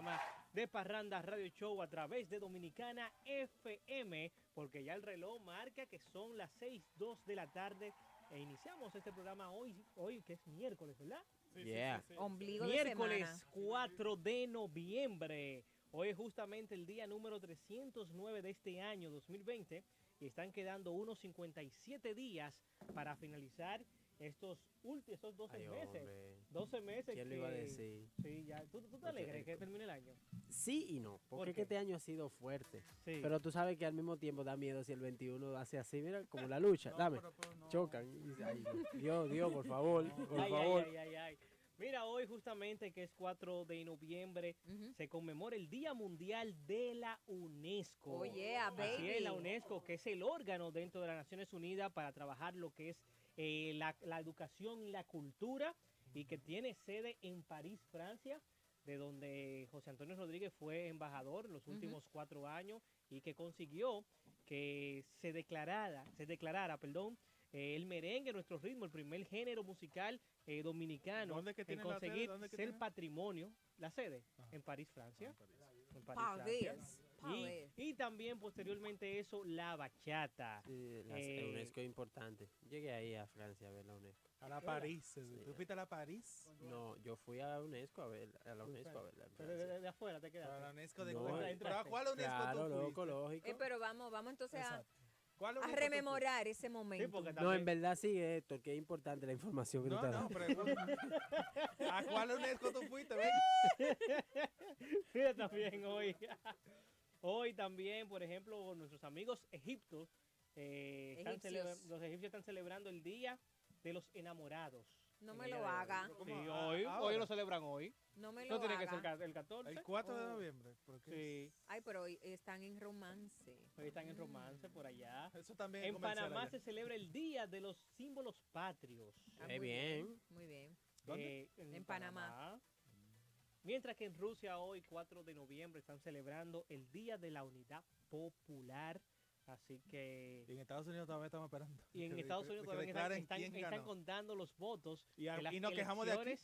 programa de Parranda Radio Show a través de Dominicana FM, porque ya el reloj marca que son las 6:02 de la tarde e iniciamos este programa hoy, hoy que es miércoles, ¿verdad? Sí, yeah. sí, sí, Ombligo miércoles 4 de noviembre. Hoy es justamente el día número 309 de este año 2020 y están quedando unos 57 días para finalizar estos últimos, estos 12 Ay, meses. hombre. 12 meses ¿Quién que... lo iba a decir? Sí, ya. ¿Tú, tú te alegres que termine el año? Sí y no, ¿Por porque que este año ha sido fuerte. Sí. Pero tú sabes que al mismo tiempo da miedo si el 21 hace así, mira, como la lucha. Dame, chocan. y dice, ay, Dios, Dios, por favor, por ay, favor. ay, ay, ay, ay. Mira, hoy justamente que es 4 de noviembre, Ujú. se conmemora el Día Mundial de la UNESCO. Oh, yeah, Así es, la UNESCO, que es el órgano dentro de las Naciones Unidas para trabajar lo que es eh, la, la educación y la cultura, y que tiene sede en París, Francia, de donde José Antonio Rodríguez fue embajador en los últimos cuatro años y que consiguió que se declarara, se declarara, perdón, eh, el merengue, nuestro ritmo, el primer género musical eh, dominicano ¿Dónde que en tiene la sede? conseguir ¿Dónde que ser tiene? patrimonio, la sede, en París, Francia. En París, París, Francia. Y, y también posteriormente eso, la bachata. Sí, la Eh, UNESCO es importante. Llegué ahí a Francia a ver la UNESCO. A la París. ¿Tú fuiste a la París? No, yo fui a la UNESCO a ver, a la UNESCO a verla Pero de, afuera te A la quedaste. UNESCO de No, cuál? ¿Pero a cuál UNESCO Claro, tú loco, lógico. Eh, pero vamos, vamos entonces a, Exacto. ¿Cuál a UNESCO tú rememorar ese Sí, momento. No, en verdad sí, Héctor, que es importante la información que tú No, estás no, dando. pregunta. ¿A cuál UNESCO tú fuiste? Ven. Mira también hoy. Hoy también, por ejemplo, nuestros amigos egiptos, eh, están los egipcios están celebrando el Día de los Enamorados. No me lo haga. Sí, ¿Cómo? hoy, Ah, hoy lo celebran hoy. No me lo No tiene haga. que ser el 14. El 4 de Oh. noviembre. ¿por qué? Sí, Ay, pero hoy están en romance. hoy están en romance por allá. Eso también es En Panamá allá. se celebra el Día de los Símbolos Patrios. Ah, Eh, muy bien. Muy bien. ¿Dónde? Eh, En Panamá. Mientras que en Rusia hoy, 4 de noviembre, están celebrando el Día de la Unidad Popular. Así que... Y en Estados Unidos todavía estamos esperando. Y en Que- Estados que- Unidos que todavía están, están- están contando los votos Y a- de las y nos quejamos de aquí.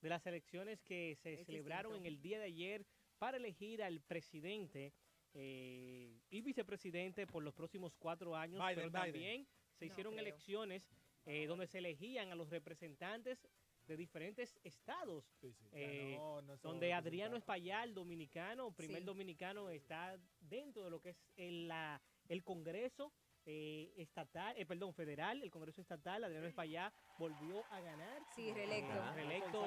de las elecciones que se Es celebraron distinto. en el día de ayer para elegir al presidente eh, y vicepresidente por los próximos cuatro años. Biden, pero Biden. también se hicieron elecciones eh, donde se elegían a los representantes de diferentes estados. Sí, sí. Eh, Ganó nuestro donde Adriano. Espaillat, dominicano, primer Sí. dominicano, está dentro de lo que es el, la- el Congreso eh, estatal, eh, perdón, federal, el Congreso estatal. Adriano Espaillat volvió a ganar. Sí, reelecto. Eh, reelecto,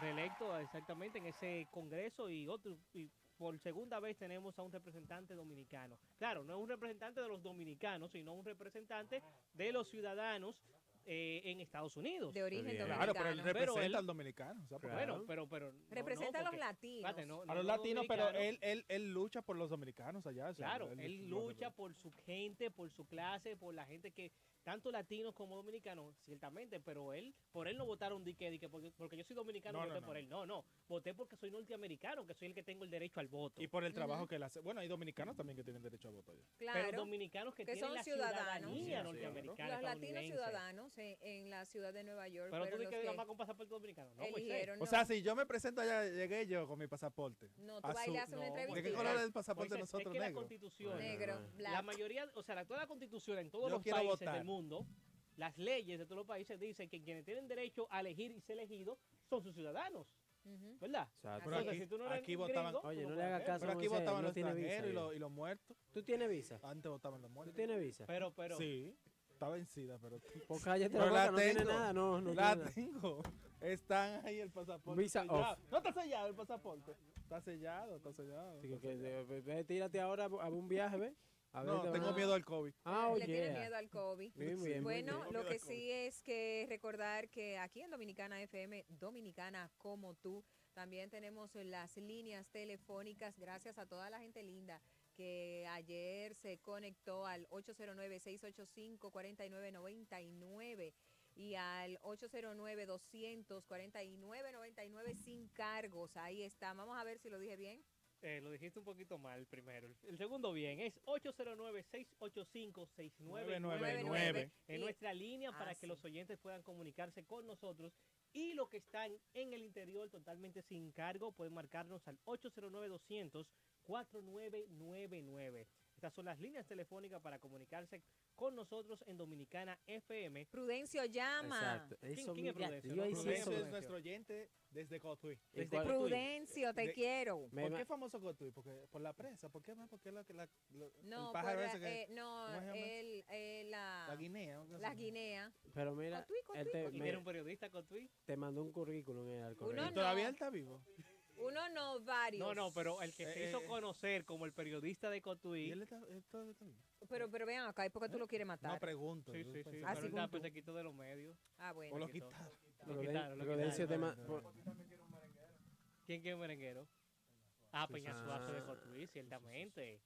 reelecto exactamente en ese Congreso y otro. Y por segunda vez tenemos a un representante dominicano. Claro, no es un representante de los dominicanos, sino un representante de los ciudadanos eh, en Estados Unidos. De origen dominicano. Claro, pero él Pero representa él- al dominicano. o sea, porque- Claro. Bueno, pero, pero. no, Representa no, a los porque- latinos. espérate, no, A no los latinos, pero él, él, él lucha por los dominicanos allá. o sea, Claro, él lucha por su gente, por su clase, por la gente que, tanto latinos como dominicanos, ciertamente, pero él, por él no votaron di que, di que porque, porque yo soy dominicano, No, voté no, no. por él. No, no, voté porque soy norteamericano, que soy el que tengo el derecho al voto. Y por el trabajo que él hace. Bueno, hay dominicanos también que tienen derecho a voto allá. Claro. pero dominicanos que, que tienen son la ciudadanos. ciudadanía Sí, norteamericana, los latinos ciudadanos en, en la ciudad de Nueva York Pero tú dices que que más con pasaporte dominicano. No, pues, eligieron. O sea, si yo me presento allá, llegué yo con mi pasaporte. No, tú azul. ahí le haces una No, entrevista. ¿De qué color es el pasaporte de nosotros es que la negro? constitución, Negro, la mayoría, o sea, la, toda la constitución en todos los países del mundo, las leyes de todos los países dicen que quienes tienen derecho a elegir y ser elegidos son sus ciudadanos. ¿verdad? Pero aquí- si tú no eres aquí gringo, votaban- tú Oye, no puedes le hagas hacer. caso. Pero aquí Moisés, votaban no los extranjeros y los, y los muertos. ¿Tú tienes visa? Antes votaban los ¿Tú muertos. tienes visa? Pero, pero, Sí, está vencida, pero. Pues cállate Pero la boca, la no tiene tengo. nada, no, no la tengo. Están ahí el pasaporte. Visa sellado. off. No está sellado el pasaporte. Está sellado, está sellado. Así que, que, tírate ahora a un viaje, ve. A ver, no, te tengo miedo al COVID. Ah, Le oye. tiene miedo al COVID. Muy bien, muy bueno, bien. lo que sí es que recordar que aquí en Dominicana FM, Dominicana como tú, también tenemos las líneas telefónicas, gracias a toda la gente linda que ayer se conectó al 809-685-4999 y al 809-200-4999 sin cargos. Ahí está. Vamos a ver si lo dije bien. Eh, lo dijiste un poquito mal primero. El- segundo bien es 809-685-6999 999. en nuestra línea Ah, para que los oyentes puedan comunicarse con nosotros y los que están en el interior totalmente sin cargo pueden marcarnos al 809-200-4999. Estas son las líneas telefónicas para comunicarse con nosotros en Dominicana FM. Prudencio llama. Exacto. ¿Quién- Eso, quién es Prudencio? yo Prudencio es nuestro oyente desde Cotuí. ¿Y Desde cuál- Cotuí. Prudencio, te De- quiero. ¿Por qué famoso Cotuí? Porque, por la presa. ¿Por qué más? Porque la, la, lo- No, el pájaro por ese la- que... eh, no, el, eh, la, la guinea. la guinea. Pero mira, Cotuí, él cotuí, te, cotuí. Y me- tiene un periodista con Twi. te mandó un currículum eh, al correo. Uno ¿Y no. todavía él está vivo? Uno no, varios. No, no, pero el que se Eh, hizo eh, conocer como el periodista de ¿Y Cotuí. él, está, está? Pero, pero vean acá, ¿y por qué tú lo quieres No matar? pregunto. Sí, sí, sí. Ah, pero sí, pues, se quitó de los medios. ah, O bueno. lo quitaron. Lo quitaron, lo quitaron. ¿Quién quiere merenguero? Ah, Sí, Peña sí, Suazo sí, de sí. Cotuí, ciertamente.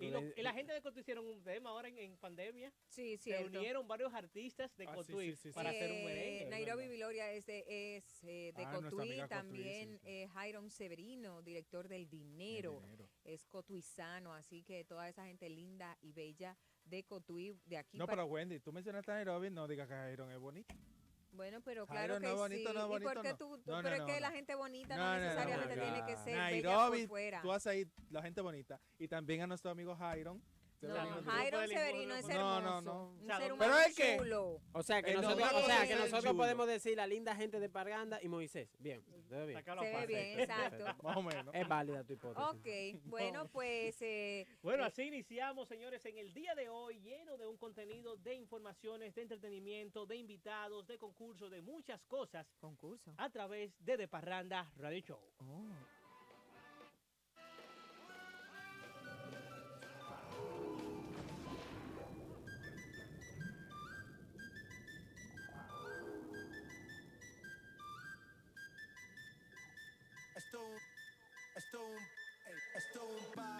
Y, lo- y la gente de Cotuí hicieron un tema ahora en, en pandemia. Sí, Se cierto. unieron varios artistas de Ah, sí, Cotuí sí, sí, sí. para hacer un Eh, merengue. Nairobi. Viloria es de, es, eh, de Ah, Cotuí, Cotuí, también sí, sí. eh, Jairon Severino, director del El Dinero, dinero. es cotuizano, así que toda esa gente linda y bella de Cotuí, de aquí No, pero Wendy, tú mencionaste a Nairobi, no digas que Jairon es bonito. Bueno, pero Jairo, claro que no bonito, sí. no ¿Y por bonito, qué no. tú, tú- No, no, pero no, es que la gente bonita no, No, no, no, necesariamente no, tiene no. que ser bella Nairobi, por fuera. tú vas a ir, la gente bonita. Y también a nuestro amigo Jairon. No, Severino, no es. No, hermoso, no, no. un O sea, ser ¿dónde- humano ¿Pero es chulo. O sea que Eh, no, nosotros, no, o sea, no, que no, nosotros chulo. podemos decir la linda gente de Parganda y Moisés. Bien, se ve bien. Se ve bien, exacto. Más o menos. Es válida tu hipótesis. Ok, bueno, pues eh, Bueno, eh, así iniciamos, señores, en el día de hoy, lleno de un contenido de informaciones, de entretenimiento, de invitados, de concursos, de muchas cosas, concurso. a través de De Parranda Radio Show. Oh.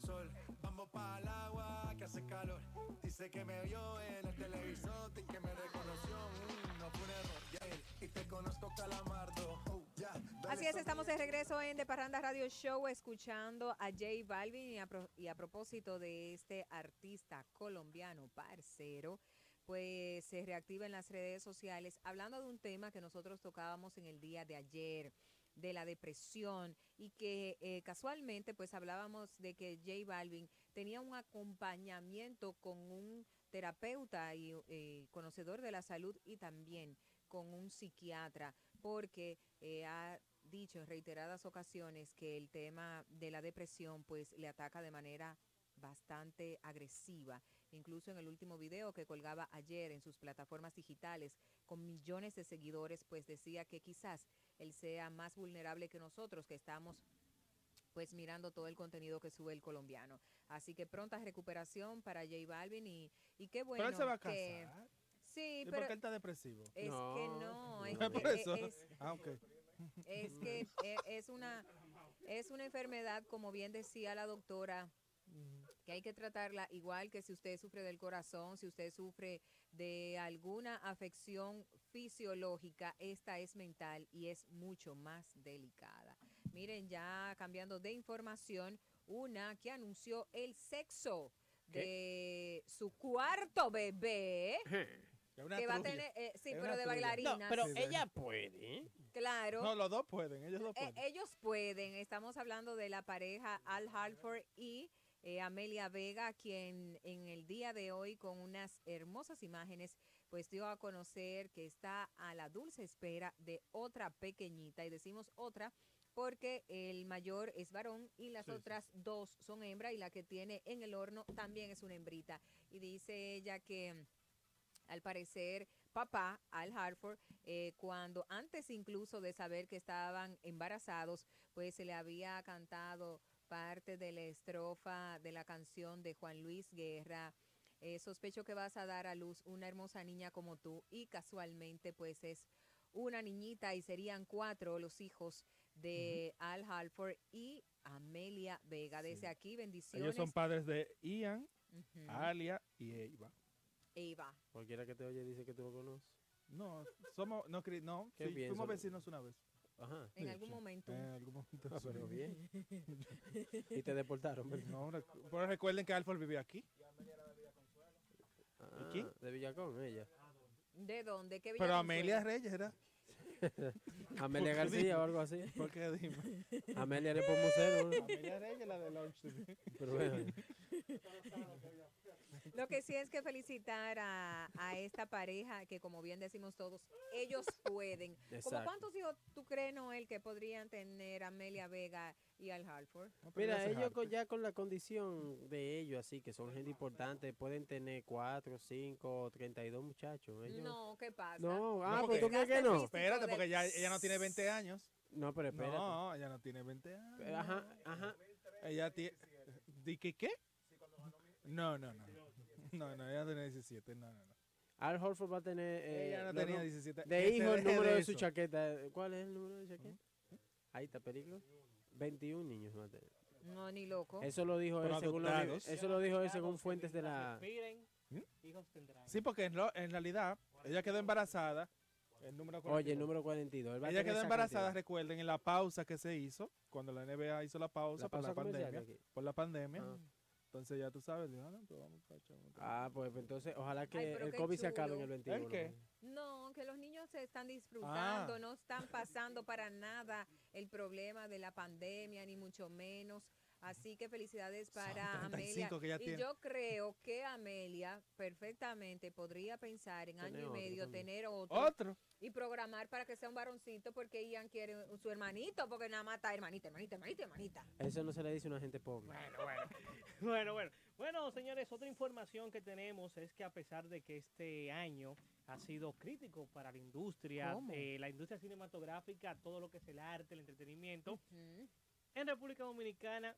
debajo del sol. Vamos para el agua que hace calor. Dice que me vio en el televisor y que me reconoció. Mm, no fue un error. yeah. Y te conozco, calamardo. Oh, yeah. Así es, estamos de regreso en De Parranda Radio Show escuchando a J Balvin y a, pro- y a propósito de este artista colombiano parcero, pues se reactiva en las redes sociales hablando de un tema que nosotros tocábamos en el día de ayer de la depresión y que eh, casualmente pues hablábamos de que J Balvin tenía un acompañamiento con un terapeuta y eh, conocedor de la salud y también con un psiquiatra porque eh, ha dicho en reiteradas ocasiones que el tema de la depresión pues le ataca de manera bastante agresiva. Incluso en el último video que colgaba ayer en sus plataformas digitales con millones de seguidores, pues decía que quizás él sea más vulnerable que nosotros que estamos pues mirando todo el contenido que sube el colombiano. Así que pronta recuperación para J Balvin y, y qué bueno pero él se va a casar. que... Sí, ¿Y por pero qué él está depresivo? es que No. no, es Por eso. es- Ah, es que e- es una es una enfermedad, como bien decía la doctora, que hay que tratarla igual que si usted sufre del corazón, si usted sufre de alguna afección fisiológica, esta es mental y es mucho más delicada. Miren, ya cambiando de información, una que anunció el sexo de su cuarto bebé, que va a tener, eh, sí, pero de bailarina. No, pero Sí, sí. ella puede. claro. No, los dos pueden, ellos dos Eh, pueden. ellos pueden. Estamos hablando de la pareja Al Halford y eh, Amelia Vega, quien en el día de hoy con unas hermosas imágenes, pues dio a conocer que está a la dulce espera de otra pequeñita. Y decimos otra porque el mayor es varón y las Sí, sí. otras dos son hembra y la que tiene en el horno también es una hembrita. Y dice ella que al parecer papá Al Harford eh, cuando antes incluso de saber que estaban embarazados pues se le había cantado parte de la estrofa de la canción de Juan Luis Guerra. Eh, sospecho que vas a dar a luz una hermosa niña como tú y casualmente pues es una niñita y serían cuatro los hijos de Al Halford y Amelia Vega. Desde Sí. aquí, bendiciones. Ellos son padres de Ian. Alia y Eva. Eva. Cualquiera que te oye dice que tú lo conoces. No, somos, no, no, Qué sí, bien, fuimos vecinos una vez. Ajá. En Sí, algún momento. En algún momento. Ah, pero bien. y te deportaron. No, recu- pero recuerden que Alfred vivía aquí. Ah, quién? De Villacón, ella. ¿De dónde? ¿Qué Pero? Amelia Reyes era. Amelia ¿Por qué García o algo así. ¿Por qué dime? Amelia Nepomuceno. ¿no? Amelia Reyes, la de Launch. Pero bueno. Lo que sí es que felicitar a, a esta pareja que, como bien decimos todos, ellos pueden. ¿Como Exacto. cuántos hijos tú crees, Noel, que podrían tener Amelia Vega y Al? No, pero Mira, ellos con- ya con la condición de ellos, así que son gente importante, pueden tener cuatro, cinco, treinta y dos muchachos. Ellos... No, ¿qué pasa? No, ah, No, pues porque- tú crees que no. Espérate, de- porque ya ella no tiene 20 años. No, pero espérate. No, ella no tiene 20 años. Ajá, ajá. Ella tiene. ¿Di que qué? No, no, no. No, no, ella tiene 17. No, no, no. Al Horford va a tener. eh, ella no tenía no, 17. De se hijo, el número de, su chaqueta. ¿Cuál es el número de chaqueta? Ahí está, película. 21 niños va a tener. No, ni loco. Eso lo dijo él según, lo- adoptados. eso lo dijo él según fuentes de la. ¿Mm? hijos tendrán. Sí, porque en, lo- en realidad ella quedó embarazada. El número Oye, el 42. número 42. él va a Ella quedó embarazada, cantidad. recuerden, en la pausa que se hizo, cuando la NBA hizo la pausa, La por la pandemia. Por la pandemia. Entonces ya tú sabes, dijo, "Ah, no, pues vamos a echar un- Ah, pues entonces, ojalá que el COVID se acabe en el 21. qué? No, que los niños se están disfrutando, Ah. no están pasando para nada el problema de la pandemia, ni mucho menos. Así que felicidades para 35 Amelia. y tiene. yo creo que Amelia perfectamente podría pensar en Tener año y otro medio también. tener otro Otro. y programar para que sea un varoncito porque Ian quiere un- su hermanito, porque nada más está hermanita, hermanita, hermanita, hermanita. Eso no se le dice a una gente pobre. Bueno, bueno. bueno, bueno. Bueno, señores, otra información que tenemos es que a pesar de que este año ha sido crítico para la industria, ¿Cómo? eh, la industria cinematográfica, todo lo que es el arte, el entretenimiento. En República Dominicana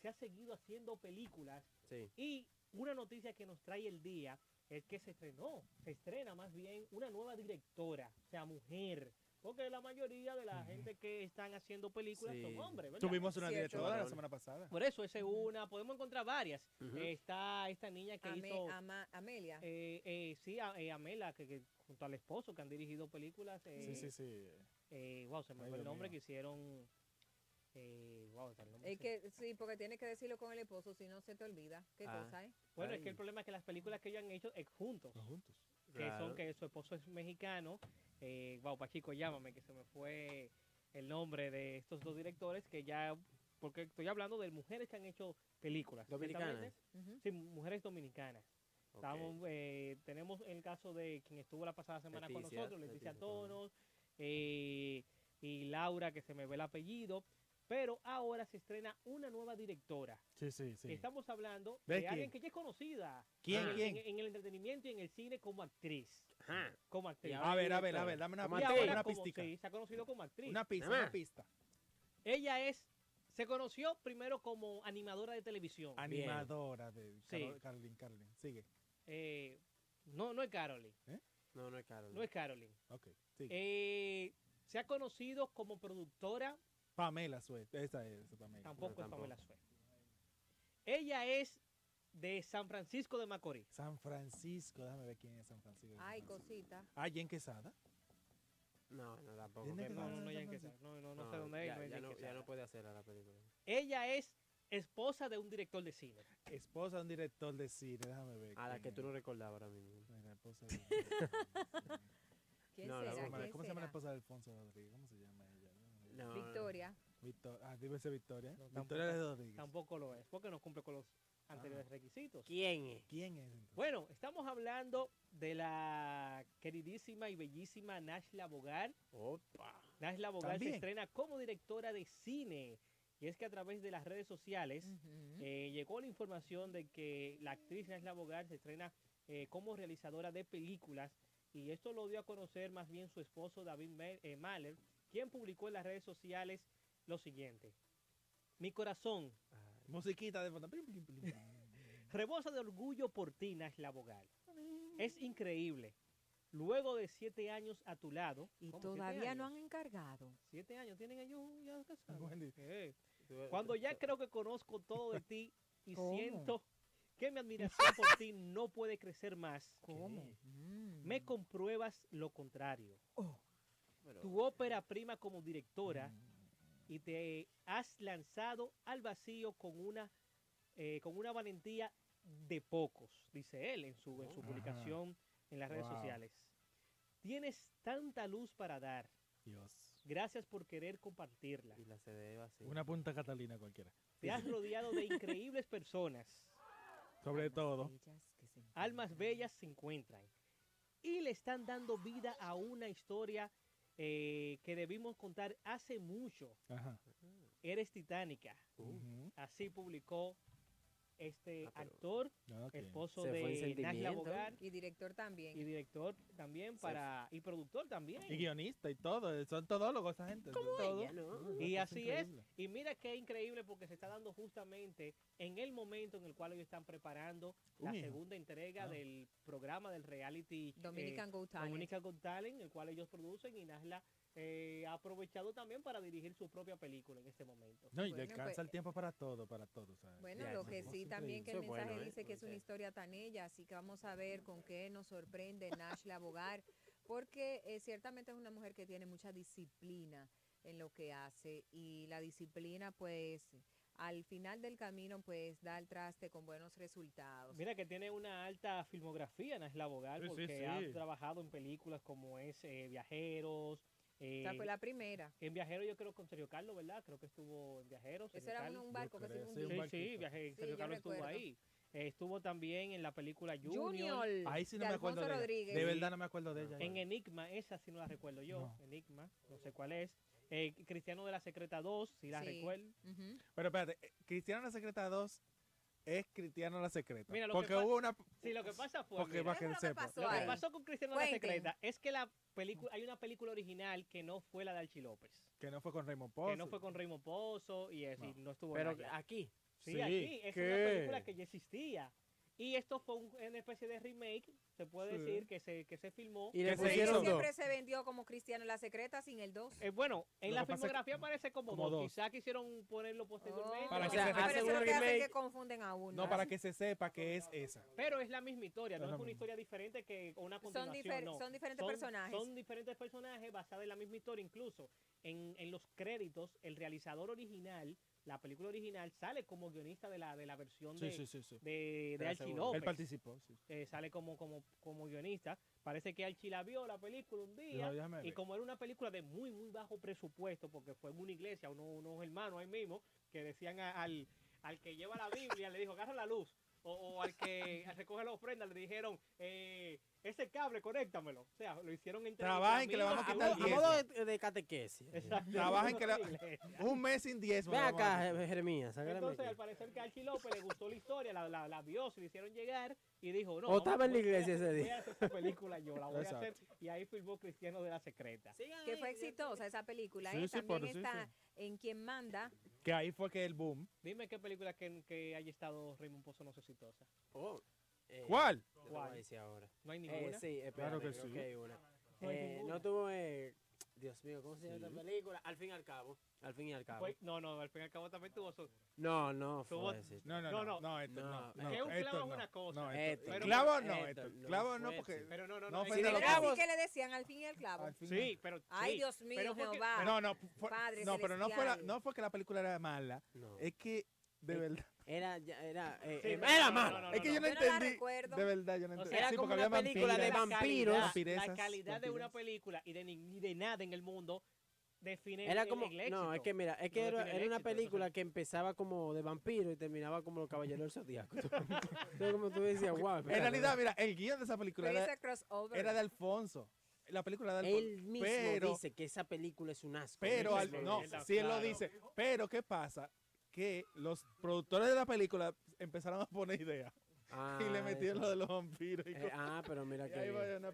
se ha seguido haciendo películas Sí. y una noticia que nos trae el día es que se estrenó, se estrena más bien una nueva directora, o sea, mujer. Porque la mayoría de la gente que están haciendo películas Sí. son hombres, ¿verdad? Tuvimos una Cierto. directora la semana pasada. Por eso, esa es una, podemos encontrar varias. Está esta niña que Ame- hizo, Ama- Amelia. eh, eh, sí, a- eh, Amela, que, que junto al esposo, que han dirigido películas. Eh, Sí, sí, sí. eh, wow, se me fue el nombre mío. que hicieron. Eh, wow, nombre Es que sí, porque tienes que decirlo con el esposo, si no se te olvida. ¿Qué Ah. cosa, eh? Bueno, es que el problema es que las películas que ellos han hecho es juntos. Que son que su esposo es mexicano. Eh, wow, Pachico, llámame, que se me fue el nombre de estos dos directores que ya, porque estoy hablando de mujeres que han hecho películas. Dominicanas. Sí, mujeres dominicanas. Estamos, eh, tenemos el caso de quien estuvo la pasada semana con nosotros, Leticia Leticia Tonos. Tonos, eh, y Laura, que se me ve el apellido. Pero ahora se estrena una nueva directora. Sí, sí, sí. Estamos hablando ¿De de alguien que ya es conocida ¿Quién, en, quién? en- en el entretenimiento y en el cine como actriz. Ajá. Como actriz. A ver, a ver, a ver, dame una, pista, una como- sí, se ha conocido como actriz. Una pista, una pista. Ella es, se conoció primero como animadora de televisión. Animadora de Sí. Carol- Carolyn, Carolyn. Sigue. Eh, no, no es Caroline, No, no es Carol. no es Caroline. Ok, sigue. Eh, se ha conocido como productora, Pamela Suez. Esa es, esa Pamela. tampoco es tampoco. Pamela Suez. Ella es de San Francisco de Macorís. San Francisco, déjame ver quién es San Francisco. de Ay, cosita. Ah, Jen Quesada. No, no, tampoco. No, no, no, San ya en que Francisco. sea. no, no, no sé dónde es. ya, no ya en no, ya puede hacer a la película. Ella es esposa de un director de cine. Esposa de un director de cine, déjame ver. A la que tú es. no recordabas ahora mismo. Mira, esposa de- ¿Quién No, la será? broma, ¿Quién ¿Cómo se llama la será? esposa de Alfonso Rodríguez? ¿Cómo se llama? No, Victoria. Victor, ah, ser Victoria. No, Victoria de tampoco- Rodríguez. Tampoco lo es, porque no cumple con los anteriores requisitos. ¿Quién es? ¿Quién es entonces? Bueno, estamos hablando de la queridísima y bellísima Nashla Bogar. Opa. Nashla Bogar se estrena como directora de cine. Y es que a través de las redes sociales eh, llegó la información de que la actriz Nashla Bogar se estrena eh, como realizadora de películas. Y esto lo dio a conocer más bien su esposo David eh, Mahler, quien publicó en las redes sociales lo siguiente. Mi corazón Musiquita de fondo. Rebosa de orgullo por ti, Nashla Bogal. Es increíble. Luego de siete años a tu lado. Y ¿cómo, siete todavía no han encargado. Siete años tienen ellos ya casados. Eh, Cuando ya creo que conozco todo de ti y ¿Cómo? siento que mi admiración por ti no puede crecer más, ¿Cómo? Mm. me compruebas lo contrario. Pero- Tu ópera prima como directora y te has lanzado al vacío con una, eh, con una valentía de pocos, dice él en su, en su Ajá. publicación en las redes Wow. sociales. Tienes tanta luz para dar. Dios. Gracias por querer compartirla. Y la CD va así. Una punta Catalina cualquiera. Te has rodeado de increíbles personas. Sobre todo. Almas bellas se encuentran y le están dando vida a una historia eh, que debimos contar hace mucho. Ajá. Eres titánica. Así publicó este Ah, pero- actor, esposo Se de sentimiento. Bogar Y director también. y director también para y productor también. Y guionista y todo. Son todólogos esa gente. todo. Ella, ¿no? Y Es así es. increíble. Y mira qué increíble porque se está dando justamente en el momento en el cual ellos están preparando la hijo. segunda entrega Ah. del programa del reality eh, Dominican Go Talent. Dominican Got Talent, el cual ellos producen y Nasla eh, ha aprovechado también para dirigir su propia película en este momento. No, y Bueno, le alcanza pues- el tiempo para todo, para todo. ¿sabes? Bueno, Ya, lo que sí también que el mensaje bueno, ¿eh? dice que es una historia tan ella, así que vamos a ver con qué nos sorprende Nashla Bogar, porque eh, ciertamente es una mujer que tiene mucha disciplina en lo que hace y la disciplina pues al final del camino pues da el traste con buenos resultados. Mira que tiene una alta filmografía Sí, sí, porque ha sí. trabajado en películas como es eh, Viajeros. Eh, Esa fue la primera. En Viajeros yo creo con Sergio Carlos, ¿verdad? Creo que estuvo en Viajeros. Ese Sergio era Carlos. un, barco que se sí, un Sí, viaje, Sí, Sergio Carlos estuvo ahí. Eh, estuvo también en la película Junior. Junior. Ahí sí no de me acuerdo de ella. Rodríguez. De verdad no me acuerdo de ella. En Enigma, esa sí no la recuerdo yo. No. Enigma, no sé cuál es. Eh, Cristiano de la Secreta 2, sí la Sí. recuerdo. Pero espérate, eh, Cristiano la Secreta 2 es Cristiano la Secreta. Mira, lo que porque pa- hubo una... Sí, lo que pasa fue. Porque mira, para que ¿Qué fue lo que sepa. pasó lo que pasó con Cristiano la. Secreta es que la película, hay una película original que no fue la de Archie López. Que no fue con Raymond Pozo. Que no fue con Raymond Pozo y, eso, y no estuvo Pero aquí. Sí, Sí, aquí. Es ¿qué? una película que ya existía. Y esto fue un- una especie de remake, se puede Sí. decir, que se, que se filmó. Y le pusieron siempre se vendió como Cristiano la secreta sin el 2. Eh, bueno, en Lo la filmografía aparece como, como dos. dos. Quizá quisieron ponerlo posteriormente. Para Oh, que se hace un remake. que confunden a uno. No, para que se sepa que es esa. Pero es la misma historia, no Es una historia diferente que una son, continuación. difer- no. son diferentes personajes. Son diferentes personajes basados en la misma historia. Incluso en, en los créditos, el realizador original, la película original, sale como guionista de la, de la versión Sí, de, sí, de, de Archie. López. Él participó, sí. Eh, sale como, como, como guionista. Parece que Archie la vio la película un día. "Déjame Y ver". como era una película de muy, muy bajo presupuesto, porque fue en una iglesia, unos, unos hermanos ahí mismo, que decían a- al, al que lleva la Biblia, le dijo, agarra la luz. O, o al que recoge la ofrenda, le dijeron, eh, ese cable, conéctamelo. O sea, lo hicieron entre Trabajen, que le vamos a quitar A diez. modo de, de catequesis. Exacto. Trabajen que Iglesia. Un mes sin diezmo. Ve le vamos a acá, Jeremías, Entonces, al parecer que a Archie López le gustó la historia, la, la, la vio, se le hicieron llegar y dijo, no. O estaba en la voy a- iglesia ese Voy día. a hacer esta película yo, la voy a hacer. Y ahí filmó Cristiano de la Secreta. que fue exitosa esa película. Sí, ¿eh? sí, También por- sí, está sí. en Quien Manda. Que ahí fue que el boom. Dime qué película que, que haya estado Raymond Pozo no es exitosa. Oh, eh, ¿Cuál? yo te lo voy a decir ahora. No hay Eh, ninguna. sí, Claro espérate, que creo sí. que hay una. No hay Eh, ninguna. no tuvo, eh, Dios mío, ¿cómo se llama Sí. esta película? Al fin y al cabo. Al fin y al cabo. Fue- no, no, al fin y al cabo también tuvo su... No, no, Tuvo- fue ese. No, no, No, no. no. No, esto No, no. es no, que un clavo es no. una cosa. No, Esto. esto. Pero- clavo no, esto, esto. no Clavo no, fue porque. Pero no, no, No no. es Era así que le decían al fin y al clavo. Al fin Sí, pero... Ay, sí, Dios mío, pero fue que- Jehová. No, no, fue- Padre no, pero no fue, la, celestial. no fue que la película era mala. No. Es que, de Eh, verdad. Era, ya- era, eh, Sí, eh, era malo. no, no, es que yo no Yo no la entendí. recuerdo. De verdad, yo no O entendí. sea, era Sí, como una había película de la vampiros. calidad- La calidad de una película y de, ni, ni de nada en el mundo define Era el- como, el éxito. no, es que mira, es que No era, una éxito, película que empezaba como de vampiro y terminaba como los caballeros del zodiaco. Entonces como tú decías, wow. En realidad, mira, el guion de esa película era, de Alfonso. La película de Alfonso. él mismo pero, dice que esa película es un asco. pero, al- no, sí él lo dice. Pero, ¿qué pasa? Que los productores de la película empezaron a poner ideas. y le Ah, metieron eso. lo de los vampiros. Y, Eh, ah, pero mira Y que ahí no.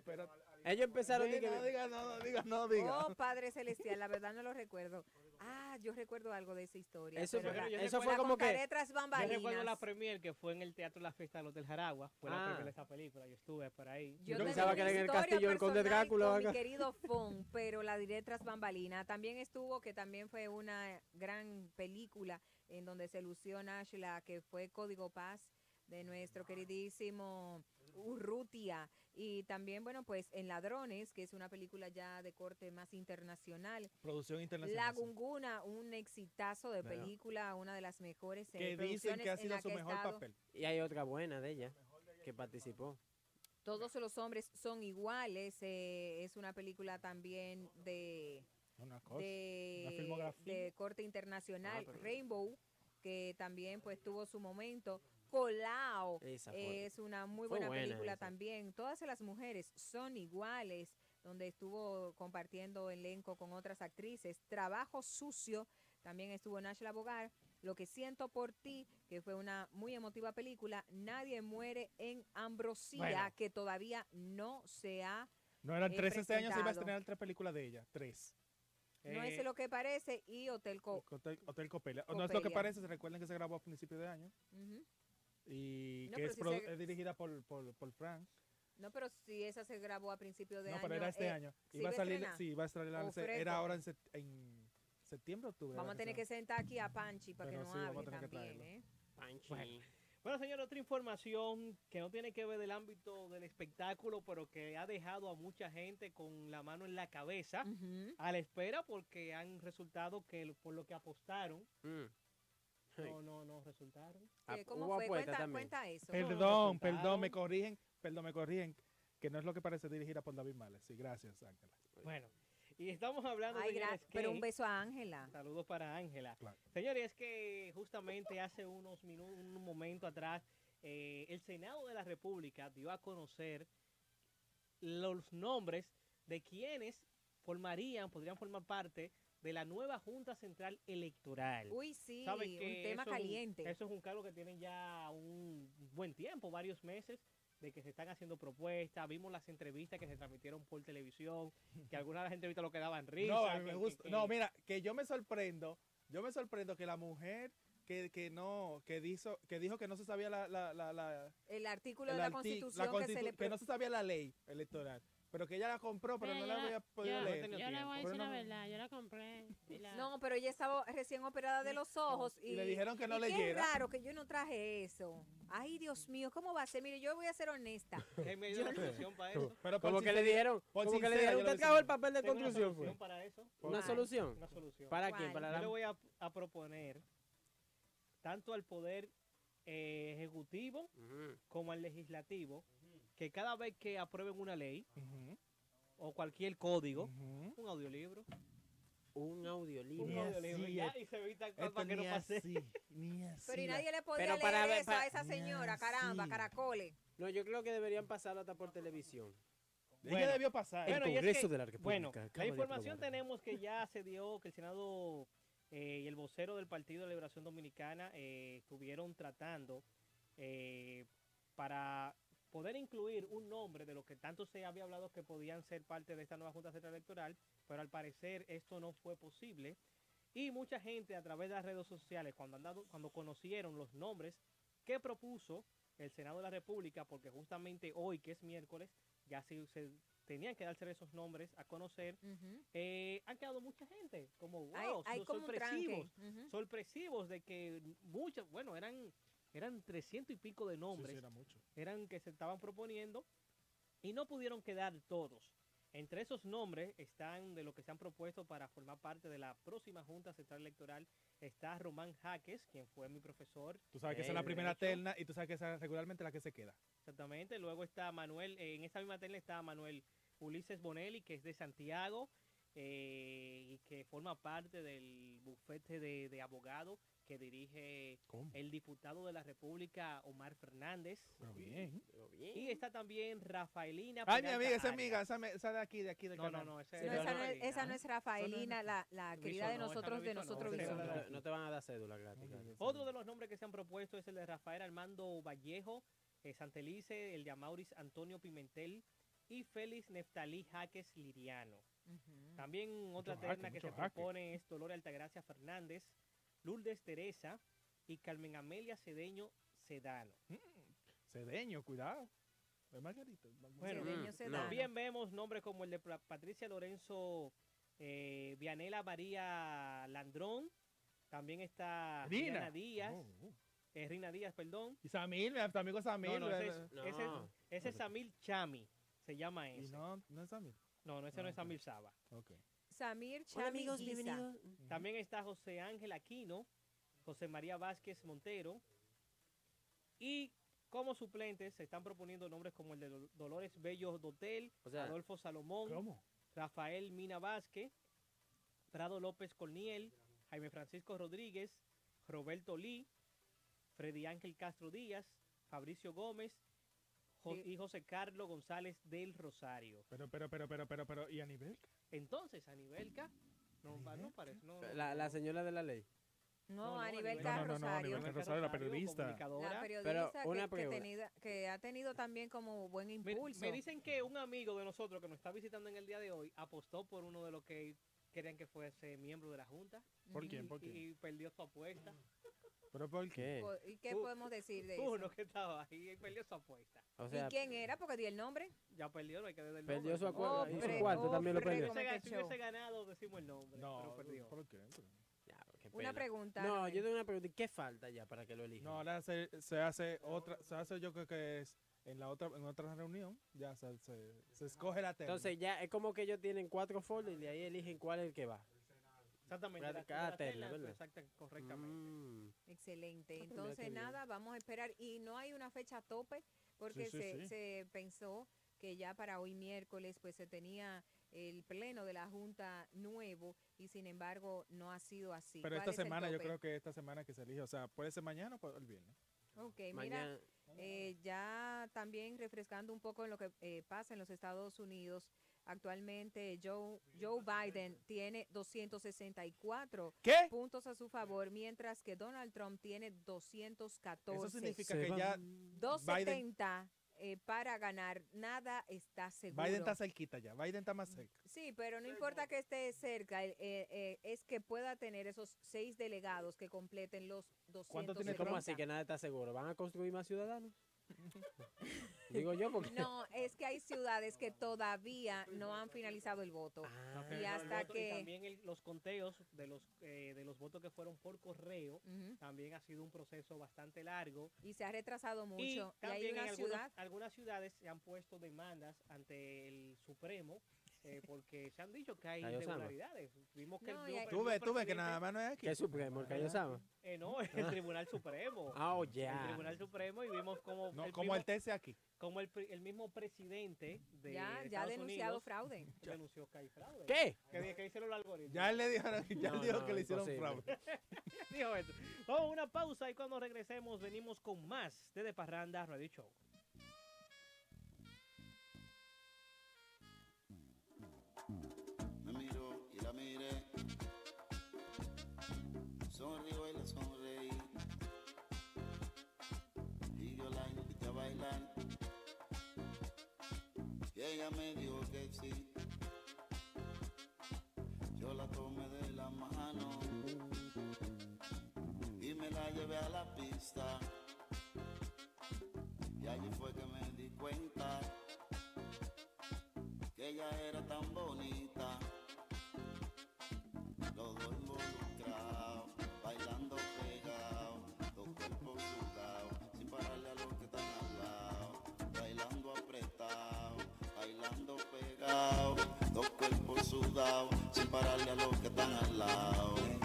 Ellos empezaron Sí, de que no diga, no, no diga, no diga. Oh, Padre Celestial, la verdad no lo recuerdo. Ah, yo recuerdo algo de esa historia. Eso pero fue- la- yo eso la fue como que tras Yo recuerdo la bambalinas. premier que fue en el Teatro La Fiesta del Hotel Jaragua. Fue la Ah. premier de esa película. Yo estuve por ahí. Yo pensaba que era en el castillo del Conde Drácula, Con mi querido Fon, pero la diré tras bambalina. También estuvo, que también fue una gran película en donde se lució Nashla, que fue Código Paz de nuestro queridísimo Urrutia. Y también, bueno, pues en Ladrones, que es una película ya de corte más internacional. Producción La internacional. sí. Gunguna, un exitazo de película, una de las mejores eh, Que dicen que ha en sido la su mejor estado. papel. Y hay otra buena de ella que participó. Todos los hombres son iguales. eh, es una película también de, Una cosa. de, filmografía. de corte internacional. Ah, Rainbow, que también pues tuvo su momento. Colao Esa fue. es una muy buena, buena película esa. también. Todas las mujeres son iguales, donde estuvo compartiendo elenco con otras actrices. Trabajo sucio, también estuvo Nashla Bogar. Lo que siento por ti, que fue una muy emotiva película. Nadie muere en Ambrosía, Bueno. que todavía no se ha No eran eh, tres este año, se iba a estrenar tres películas de ella. Tres. No Eh, es lo que parece y Hotel Co. Hotel, Hotel Copelia. No es lo que parece, se recuerden que se grabó a principios de año. Ujú. Y No, que es, si produ- se- es dirigida por, por, por Frank. No, pero si esa se grabó a principios de no, año. pero era este eh, año. ¿se Iba a salir, sí, iba a. Oh, fresco. era ahora en, en septiembre, octubre. Vamos a tener que sentar aquí a Panchi para que sí, a hable también. ¿eh? Panchi. Bueno. Bueno, señor, otra información que no tiene que ver del ámbito del espectáculo, pero que ha dejado a mucha gente con la mano en la cabeza a la espera porque han resultado que por lo que apostaron Mm. No no no resultaron. Ah, Eh, ¿Cómo fue? Cuenta, cuenta eso. Perdón, perdón, me corrigen, perdón, me corrigen, que no es lo que parece dirigida por David Males. Sí, gracias, Ángela. Bueno, y estamos hablando Ay, de gra- pero un beso a Ángela. Saludos para Ángela. Claro. Señores, es que justamente hace unos minutos, un momento atrás, eh, el Senado de la República dio a conocer los nombres de quienes formarían, podrían formar parte de la nueva Junta Central Electoral. Uy, sí, Saben un tema eso es un- caliente. eso es un cargo que tienen ya un buen tiempo, varios meses, de que se están haciendo propuestas. Vimos las entrevistas que se transmitieron por televisión, que algunas de las entrevistas lo quedaban risa. No, a mí me gusta. que- No, mira, que yo me sorprendo, yo me sorprendo que la mujer que, que no, que dijo, que dijo que no se sabía la, la, la, la- El artículo el de la arti- Constitución la que se constitu- le... que no se sabía la ley electoral, pero que ella la compró, pero Mira, no la había podido yo, leer. yo le voy a decir la no- verdad, yo la compré. la- No, pero ella estaba recién operada de los ojos y, Y le dijeron que no Qué leyera. raro que yo no traje eso. Ay, Dios mío, ¿cómo va a ser? Mire, yo voy a ser honesta. que me dio la solución para eso. Pero por Como que le dijeron, como que le dijeron, usted trajo el papel de Tengo una construcción, solución fue. para eso. Una ¿Cuál? solución. Una solución. ¿Para ¿Cuál? quién? Para Yo la le voy a, a proponer tanto al poder eh, ejecutivo como al legislativo que cada vez que aprueben una ley o cualquier código, un audiolibro, Un un audiolibro. Así ya, y se evita para que no pase. así, ni así. Pero y nadie le podía Pero leer para ver- eso para- a esa señora, caramba, caracoles. No, yo creo que deberían pasarlo hasta por televisión. Ella Bueno. debió pasar. El Bueno, es Congreso que- de la República Bueno, la información tenemos que ya se dio que el Senado eh, y el vocero del Partido de Liberación Dominicana eh, estuvieron tratando eh, para poder incluir un nombre de lo que tanto se había hablado que podían ser parte de esta nueva Junta Central Electoral, pero al parecer esto no fue posible. Y mucha gente a través de las redes sociales, cuando, han dado- cuando conocieron los nombres que propuso el Senado de la República, porque justamente hoy, que es miércoles, ya se, se tenían que darse esos nombres a conocer, eh, han quedado mucha gente, como wow, hay hay como sorpresivos, sorpresivos de que muchos, bueno, eran eran 300 y pico de nombres, sí, era mucho. eran que se estaban proponiendo y no pudieron quedar todos. Entre esos nombres están de lo que se han propuesto para formar parte de la próxima Junta Central Electoral. Está Román Jaques, quien fue mi profesor. Tú sabes que esa es la primera Derecho. terna y tú sabes que esa es regularmente la que se queda. Exactamente. Luego está Manuel, en esta misma terna está Manuel Ulises Bonelli, que es de Santiago eh, y que forma parte del bufete de, de abogados que dirige ¿Cómo? el diputado de la República, Omar Fernández. Pero bien. Pero bien. Y está también Rafaelina. Ay, mi amiga, esa Arias. amiga, esa, me- esa de aquí, de aquí del No, no, canal. no, ese No, esa, no es, Rafaelina. esa no es Rafaelina, la, la querida de no, esa nosotros, no de nosotros esa no. la- No, no te van a dar cédula gratis. Otro de los nombres que se han propuesto es el de Rafael Armando Vallejo, eh, Santelice, el Yamauris Antonio Pimentel y Félix Neftalí Jaques Liriano. Ujú. También otra Mucho terna jaque, que se jaque. propone es Dolores Altagracia Fernández, Lourdes Teresa y Carmen Amelia Cedeño Sedano. Cedeño, cuidado. Es Margarita. Bueno, Cedeño mm, Sedano. También vemos nombres como el de Patricia Lorenzo eh, Vianela María Landrón. También está Rina. Diana Díaz, Oh, oh. eh, Rina Díaz, perdón. Y Samil, mi tu amigo Samil. No, no, ese es, No. ese es- ese es Samil Chami, se llama Y ese. no, no es Samil. No, no, ese no Ah, es ok. Samil Saba. Ok. Samir Hola amigos, bienvenidos. También está José Ángel Aquino, José María Vázquez Montero. Y como suplentes se están proponiendo nombres como el de Dol- Dolores Bello Dotel, O sea, Adolfo Salomón, ¿Cómo? Rafael Mina Vázquez, Prado López Corniel, Jaime Francisco Rodríguez, Roberto Lee, Freddy Ángel Castro Díaz, Fabricio Gómez. Y José Carlos González del Rosario. Pero, pero, pero, pero, pero, pero, ¿y a nivel? Entonces, a nivel K, no, ¿Nivel no parece. La, seña de la ley. No, a no, nivel a K No, no, no, a Rosario. Rosario, la periodista. comunicadora. La Pero periodista una que, que, pregunta. tenida- que ha tenido también como buen impulso. me dicen que un amigo de nosotros que nos está visitando en el día de hoy apostó por uno de los que querían que fuese miembro de la Junta ¿Por Ujú. quién? y, ¿Por quién? y perdió su apuesta. ¿Pero por qué? ¿Y qué Uh, podemos decir de Uno eso? que estaba ahí y perdió su apuesta. O sea, ¿Y quién era? Porque dio el nombre. Ya perdió, no hay que dar el Perdió nombre. su acuerdo, Hombre, y su cuarto también lo perdió. Si hubiese, ganado, decimos el nombre, No, pero perdió. ¿por qué? ya, qué Una pregunta. No, yo tengo una pregunta. ¿y ¿Qué falta ya para que lo elijan? No, ahora se, se hace otra, se hace yo creo que es en la otra, en otra reunión, ya se, se, se escoge la terna. Entonces ya es como que ellos tienen cuatro folders y de ahí eligen cuál es el que va. Exactamente. Cada- la- cada la terna, exacta- correctamente. Mm. Excelente. Ah, pues mira Entonces, nada, vamos a esperar. Y no hay una fecha tope, porque Sí, sí, se, sí. se pensó que ya para hoy miércoles pues se tenía el pleno de la Junta nuevo y sin embargo no ha sido así. Pero ¿Cuál esta es semana, yo creo que esta semana que se elige, o sea, puede ser mañana o el viernes. Ok, mira, Mañana. eh, ya también refrescando un poco en lo que eh, pasa en los Estados Unidos, actualmente Joe, Joe Biden tiene 264 ¿Qué? puntos a su favor, mientras que Donald Trump tiene 214. Eso significa Se que ya 270 eh, para ganar, nada está seguro. Biden está cerquita ya, Biden está más cerca. Sí, pero no importa que esté cerca, el- eh, eh, es que pueda tener esos seis delegados que completen los 270. ¿Cuánto tiene ¿Cómo así que nada está seguro? ¿Van a construir más ciudadanos? Digo yo porque... No, es que hay ciudades que todavía no han finalizado el voto. Ah, Y hasta voto- que- también el- los conteos de los, eh, de los votos que fueron por correo también ha sido un proceso bastante largo. Y se ha retrasado mucho. Y Y, hay también una en algunos- ciudad. algunas ciudades se han puesto demandas ante el Supremo eh, porque se han dicho que hay Cayo Sama. irregularidades. Vimos que el No, nuevo- hay- el Tú nuevo ves, tú ves que nada más no es aquí. ¿Qué Supremo? ¿El Cayo Sama? eh, no, el Tribunal Supremo. Ah, oh, El ya. Tribunal Supremo y vimos como, No, el, como mismo, el TC aquí. como el, pri- el mismo presidente de Ya, ya ha denunciado Unidos fraude. denunció que hay fraude. ¿Qué? Que, que hicieron el algoritmo. Ya él le dijo, ya No, él dijo no, que le hicieron imposible. fraude. Dijo eso. Vamos a una pausa y cuando regresemos venimos con más de De Parranda Radio Show. Ella me dijo que sí. Yo la tomé de la mano. Y me la llevé a la pista. Y allí fue que me di cuenta que ella era tan bonita. Sin pararle a los que están al lado.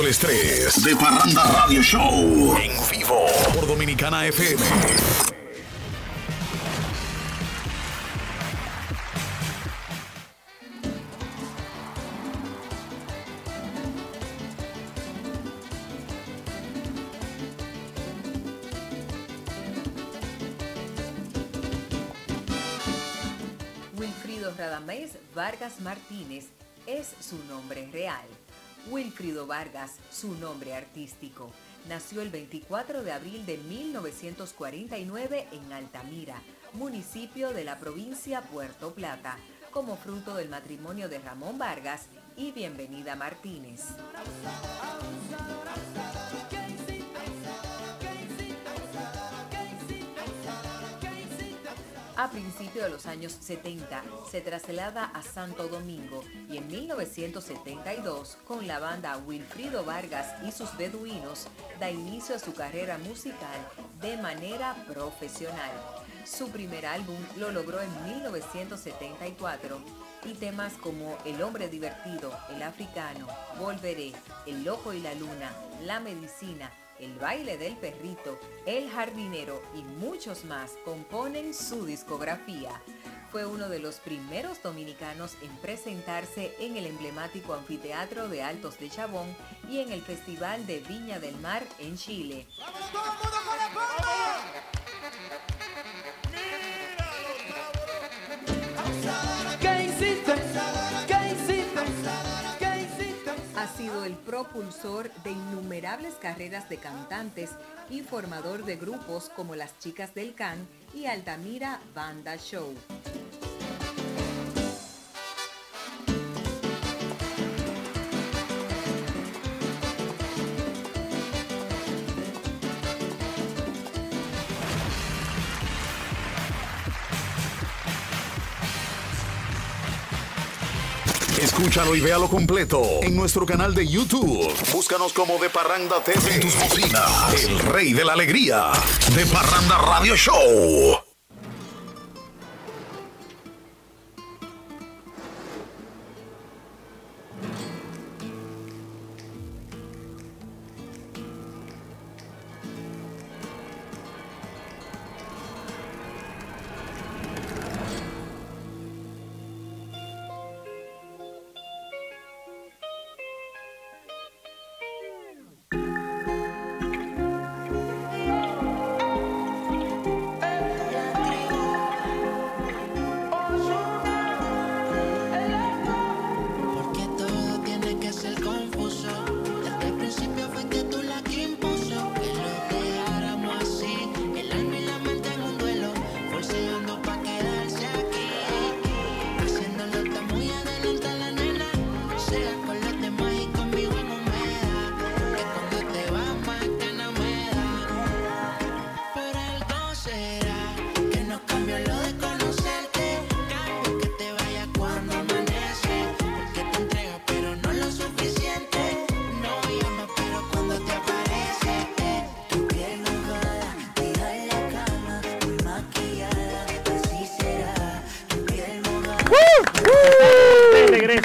El estrés. De Parranda Radio Show. En vivo. Por Dominicana FM. Wilfrido Radamés Vargas Martínez es su nombre real. Wilfrido Vargas, su nombre artístico. Nació el 24 de abril de 1949 en Altamira, municipio de la provincia Puerto Plata, como fruto del matrimonio de Ramón Vargas y Bienvenida Martínez. A principios de los años 70 se traslada a Santo Domingo y en 1972 con la banda Wilfrido Vargas y sus beduinos da inicio a su carrera musical de manera profesional. Su primer álbum lo logró en 1974 y temas como El hombre divertido, El africano, Volveré, El loco y la luna, La medicina, el baile del perrito, El jardinero y muchos más componen su discografía. Fue uno de los primeros dominicanos en presentarse en el emblemático anfiteatro de Altos de Chabón y en el Festival de Viña del Mar en Chile. ¿Qué sido el propulsor de innumerables carreras de cantantes y formador de grupos como Las Chicas del Can y Altamira Banda Show. Escúchalo y véalo completo en nuestro canal de YouTube. Búscanos como De Parranda TV. En tus bocinas. El rey de la alegría. De Parranda Radio Show.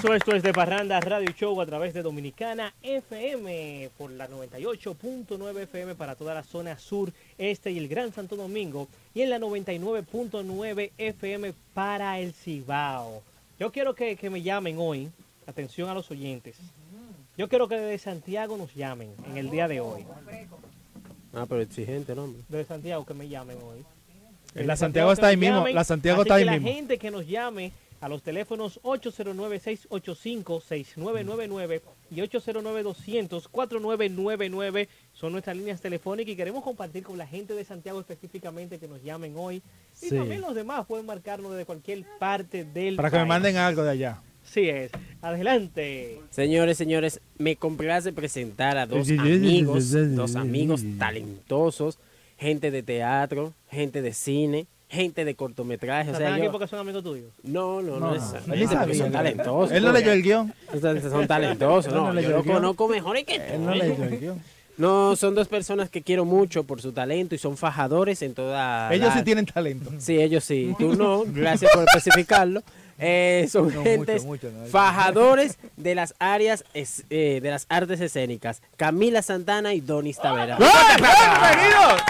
De esto es de Parranda Radio Show a través de Dominicana FM por la 98.9 FM para toda la zona sur, este y el Gran Santo Domingo y en la 99.9 FM para el Cibao. Yo quiero que, que me llamen hoy, atención a los oyentes. Yo quiero que desde Santiago nos llamen en el día de hoy. Ah, pero exigente, ¿no? hombre? Desde Santiago que me llamen hoy. La Santiago que está ahí mismo. La Santiago Así está ahí que mismo. La gente que nos llame a los teléfonos 809-685-6999 y 809-200-4999 son nuestras líneas telefónicas y queremos compartir con la gente de Santiago específicamente que nos llamen hoy. Y Sí. también los demás pueden marcarnos desde cualquier parte del Para que me manden algo de allá. Sí es. Adelante. Señores, señores, me complace presentar a dos amigos, dos amigos talentosos, gente de teatro, gente de cine, gente de cortometraje. O ¿Están sea, aquí yo- porque son amigos tuyos? No, no, no, No, es no, él son talentosos. Él no leyó el guion. Son- Son talentosos, Él no no, leyó yo lo el guion. conozco mejor que Él tú. no leyó el guion. No, son dos personas que quiero mucho por su talento y son fajadores en toda Ellos la- sí tienen talento. Sí, ellos sí. Tú no, gracias por especificarlo. Eh, son No, gentes mucho, mucho, no. fajadores de las áreas es- eh, de las artes escénicas. Camila Santana y Donis Tavera. ¡Bienvenidos!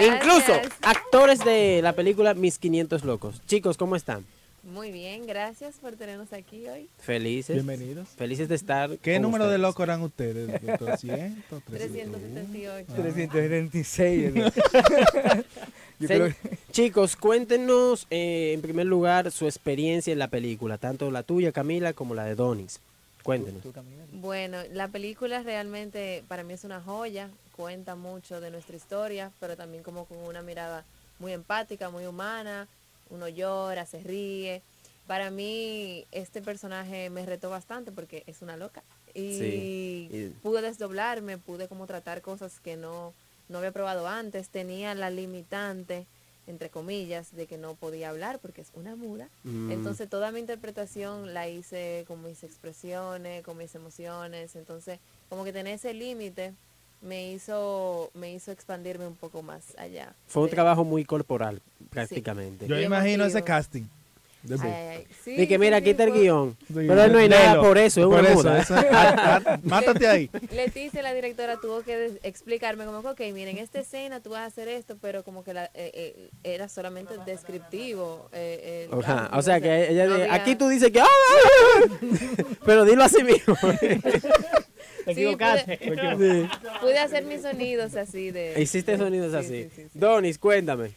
Incluso actores de la película Mis 500 Locos. Chicos, ¿cómo están? Muy bien, gracias por tenernos aquí hoy. Felices. Bienvenidos. Felices de estar. ¿Qué con número de locos eran ustedes? 200, 300. 378. 376. ¿no? Yo Se- creo que- Chicos, cuéntenos eh, en primer lugar su experiencia en la película, tanto la tuya, Camila, como la de Donis. Cuéntenos. Bueno, la película realmente para mí es una joya, cuenta mucho de nuestra historia, pero también como con una mirada muy empática, muy humana. Uno llora, se ríe. Para mí este personaje me retó bastante porque es una loca. Y Sí, y- pude desdoblarme, pude como tratar cosas que no, no había probado antes. Tenía la limitante, entre comillas, de que no podía hablar porque es una muda. Mm. Entonces toda mi interpretación la hice con mis expresiones, con mis emociones. Entonces como que tener ese límite me hizo, me hizo expandirme un poco más allá. Fue un de- trabajo muy corporal, prácticamente. Yo Y imagino ese casting. De Ay, ay. Sí, De que mira, sí, aquí está el guion. Sí, Pero no hay nada por eso, es Por una eso, eso ah, ah, Mátate ahí. Leticia, la directora, tuvo que explicarme como que, ok, miren, esta escena tú vas a hacer esto, pero como que la, eh, eh, era solamente descriptivo. eh, eh, Ajá, digamos, o sea que ella no había- aquí tú dices que ¡ah! ah, ah", pero dilo así mismo. Te Sí, equivocaste. Sí. Pude hacer mis sonidos así de... Hiciste sonidos sí, así. sí, sí, sí. Donis, cuéntame.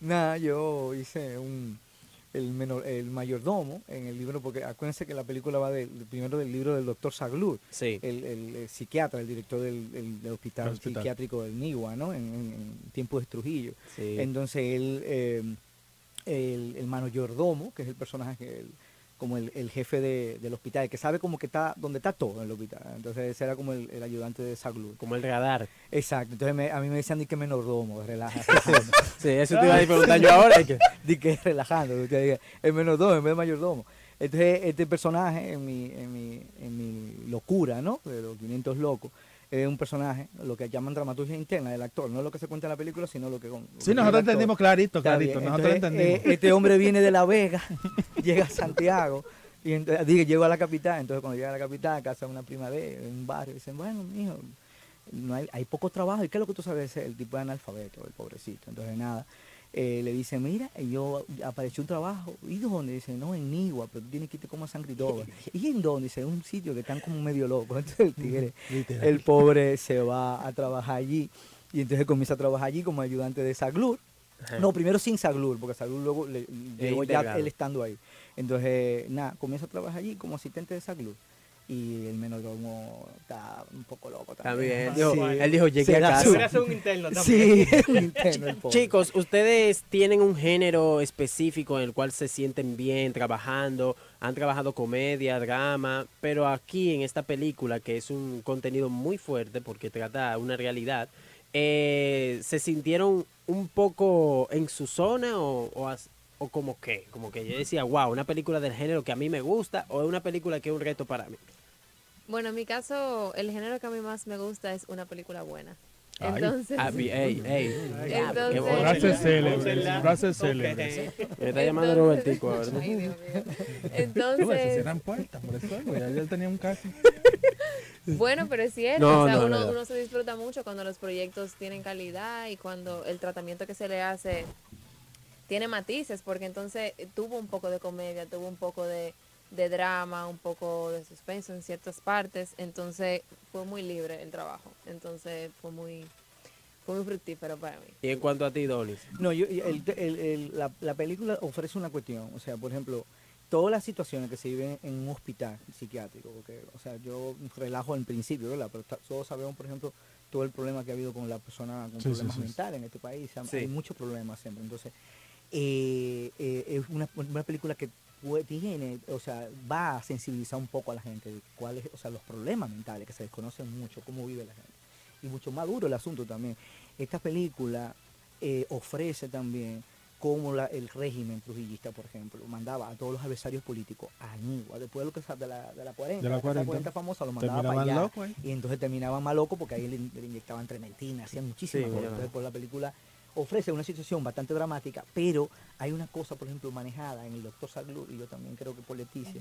Nada, yo hice un el, menor, el mayordomo en el libro, porque acuérdense que la película va del, primero del libro del doctor Saglur, Sí. el, el, psiquiatra, el director del, el- del hospital, psiquiátrico del Nigua, ¿no? En, en- en tiempos de Trujillo. sí. Entonces él, eh, el, el mayordomo, que es el personaje, que el- como el, el jefe de- del hospital, que sabe como que está, donde está todo en el hospital. Entonces ese era como el, el ayudante de Saglur. Como el radar. Exacto, entonces me- a mí me decían di que menordomo, relaja. Sí, eso te iba a preguntar yo ahora. y que- di que relajando, el menordomo en vez de mayordomo. Entonces, este personaje, en mi, en mi, en mi locura, ¿no? De los 500 locos, es un personaje, lo que llaman dramaturgia interna del actor, no lo que se cuenta en la película, sino lo que... con- lo Sí, nosotros entendimos clarito, clarito. Nosotros entonces, entendimos. eh, este hombre viene de La Vega, llega a Santiago, y ent- digo, llego a la capital, entonces cuando llega a la capital, a casa de una prima de un barrio, dicen, bueno, mijo, no hay, hay poco trabajo, ¿y qué es lo que tú sabes? El tipo es analfabeto, el pobrecito. Entonces, nada, eh, le dice, mira, yo apareció un trabajo, ¿y dónde? Dice, no, en Nigua, pero tú tienes que irte como a San Cristóbal. ¿Y en dónde? Dice, en un sitio que están como medio locos. Entonces el tigre, el pobre se va a trabajar allí, y entonces comienza a trabajar allí como ayudante de Saglur. No, primero sin Saglur, porque Saglur luego le, llegó ya él estando ahí. Entonces, nada, comienza a trabajar allí como asistente de Saglur. Y el menordomo está un poco loco también. También. Dijo- Sí. Él dijo, llegué a casa. su- un interno también. Sí, un interno. Chicos, ustedes tienen un género específico en el cual se sienten bien trabajando, han trabajado comedia, drama, pero aquí en esta película, que es un contenido muy fuerte porque trata una realidad, eh, ¿se sintieron un poco en su zona o, o, as- o como que? Como que yo decía, wow, una película del género que a mí me gusta o es una película que es un reto para mí. Bueno, en mi caso, el género que a mí más me gusta es una película buena. Ay. Entonces, Ah, bi- ey, ey. Entonces- Qué bueno. Frase célebre, Pónsela. frase Ok. célebre. Me está llamando Entonces- Robertico. Ay, se Entonces, cierran puertas, por eso, güey, ya él tenía un casting. bueno, pero es cierto, No, o sea, no, uno, no, no. uno se disfruta mucho cuando los proyectos tienen calidad y cuando el tratamiento que se le hace tiene matices, porque entonces eh, tuvo un poco de comedia, tuvo un poco de, de drama, un poco de suspenso en ciertas partes, entonces fue muy libre el trabajo, entonces fue muy, fue muy fructífero para mí. Y en cuanto a ti, Donis. No, yo, y el- el- el- la, la película ofrece una cuestión, o sea, por ejemplo, todas las situaciones que se viven en un hospital psiquiátrico, porque, o sea, yo relajo en principio, ¿verdad? Pero todos sabemos, por ejemplo, todo el problema que ha habido con la persona con Sí, problemas sí, sí. mentales en este país, hay muchos problemas siempre, entonces, eh, eh, es una, una película que pue- tiene, o sea, va a sensibilizar un poco a la gente de cuáles, o sea, los problemas mentales que se desconocen mucho, cómo vive la gente. Y mucho más duro el asunto también. Esta película eh, ofrece también cómo la- el régimen trujillista, por ejemplo, mandaba a todos los adversarios políticos a Aníbal, después de lo que de la, de la 40, De la la Casa 40. famosa, lo mandaba para allá. locos ahí. Y entonces terminaban más locos porque ahí le, le inyectaban trementina, hacían muchísimas Sí, cosas. Entonces, por la película ofrece una situación bastante dramática, pero hay una cosa, por ejemplo, manejada en el doctor Salud, y yo también creo que por Leticia,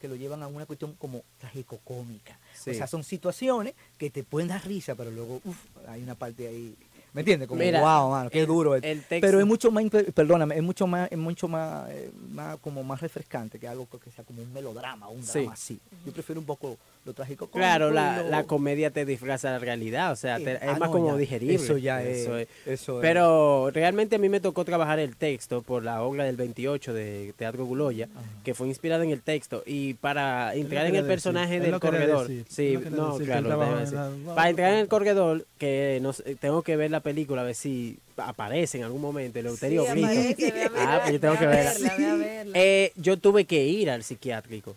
que lo llevan a una cuestión como trágico-cómica. Sí. O sea, son situaciones que te pueden dar risa, pero luego, uf, hay una parte ahí, ¿me entiendes? Como, Mira, wow, mano, qué el- duro esto. el texto- Pero es mucho más, perdóname, es mucho más, es mucho más, eh, más, como más refrescante que algo que sea como un melodrama, un Sí. drama así. Yo prefiero un poco lo trágico Claro, la, lo- la comedia te disfraza la realidad, o sea, Eh, te- ah, es más no, como ya, digerible. eso ya es- eso es. Pero realmente a mí me tocó trabajar el texto por la obra del 28 de Teatro Guloya, que fue inspirada en el texto. Y para entrar en el personaje decir, del corredor, decir, sí, no, decir, claro, para entrar en el corredor, que no tengo que ver la película a ver si aparece en algún momento el Euterio Sí, aparece, Ah, pues yo tengo que verla. Eh, yo tuve que ir al psiquiátrico.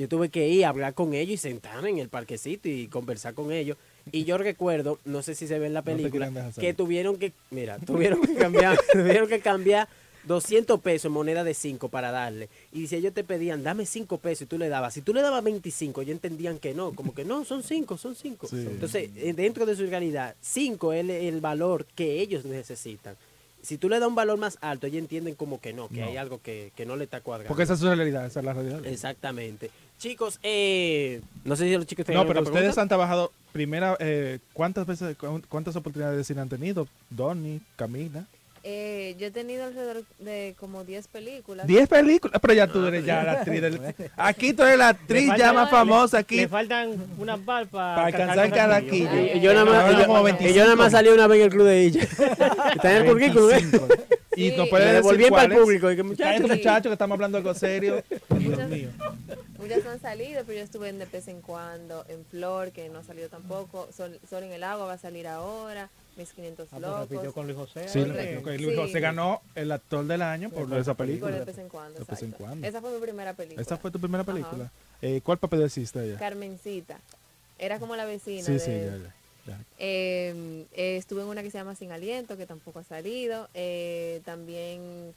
Yo tuve que ir a hablar con ellos y sentarme en el parquecito y conversar con ellos. Y yo recuerdo, no sé si se ve en la película, que tuvieron que, mira, tuvieron que cambiar, tuvieron que cambiar 200 pesos en moneda de 5 para darle. Y si ellos te pedían, dame 5 pesos y tú le dabas. Si tú le dabas 25, ellos entendían que no, como que no, son 5, son 5. Sí. Entonces, eh, dentro de su realidad, 5 es el, el valor que ellos necesitan. Si tú le das un valor más alto, ellos entienden como que no, que No. hay algo que, que no le está cuadrando. Porque esa es su realidad, esa es la realidad. Exactamente. Chicos, eh, no sé si los chicos No, pero ustedes pregunta. han trabajado, primera, eh, ¿cuántas veces, cu- cuántas oportunidades de cine han tenido? Donny, Camila. Eh, yo he tenido alrededor de como 10 películas. Diez películas, pero ya tú eres ya la actriz del... Aquí tú eres la actriz ya más famosa aquí. Le faltan unas bal para Pa' alcanzar Caraquillo. Y- y yo nada más, Ahora y yo- como y 25. yo nada más salí una vez en el club de ella. Está en el currículum, ¿eh? Y Sí. no Le puede decir para el público. Y que, muchachos, Sí. que estamos hablando de algo serio. Dios mío. Muchas han salido, pero yo estuve en de vez en cuando, en Flor, que no ha salido tampoco. Sol, Sol en el agua va a salir ahora. Mis 500 Ah, pues locos. con Luis José. Sí, Luis. José ganó el actor del año por esa Por película. de vez en cuando. De vez en exacto. cuando. Esa fue mi primera película. ¿Esta fue tu primera película? Eh, ¿Cuál papel hiciste allá? Carmencita. Era como la vecina. Sí, de, sí, ya, ya. ya. Eh, eh, estuve en una que se llama Sin Aliento, que tampoco ha salido. Eh, también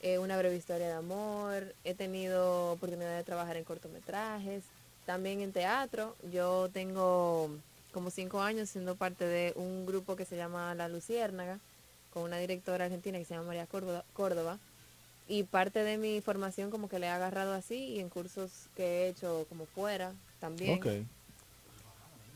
eh, una breve historia de amor. He tenido oportunidad de trabajar en cortometrajes. También en teatro. Yo tengo como cinco años siendo parte de un grupo que se llama La Luciérnaga, con una directora argentina que se llama María Córdoba. Córdoba. Y parte de mi formación como que le he agarrado así y en cursos que he hecho como fuera también. Ok.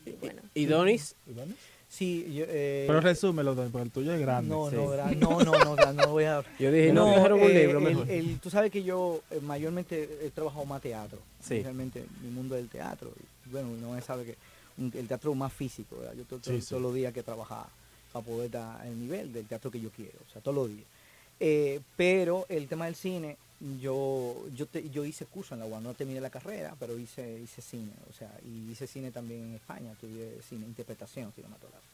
Y bueno. ¿Y Donis? ¿Y Donny? Sí, yo, eh, Pero resúmelo, porque el tuyo es grande. No, Sí. no, gra- no, no, no, gra- no voy a... Yo dije, no, No, trajeron un eh, libro el- mejor. el- tú sabes que yo eh, mayormente he trabajado más teatro. Sí. Realmente mi mundo del teatro. Y, Bueno, no sabe que un- el teatro más físico, ¿verdad? Yo to- to- Sí, sí. todos los días que trabajar para poder estar al nivel del teatro que yo quiero, o sea, todos los días. Eh, pero el tema del cine, yo yo te- yo hice curso en la UAM, no terminé la carrera, pero hice hice cine, o sea, y hice cine también en España, estudié cine, interpretación cinematográfica.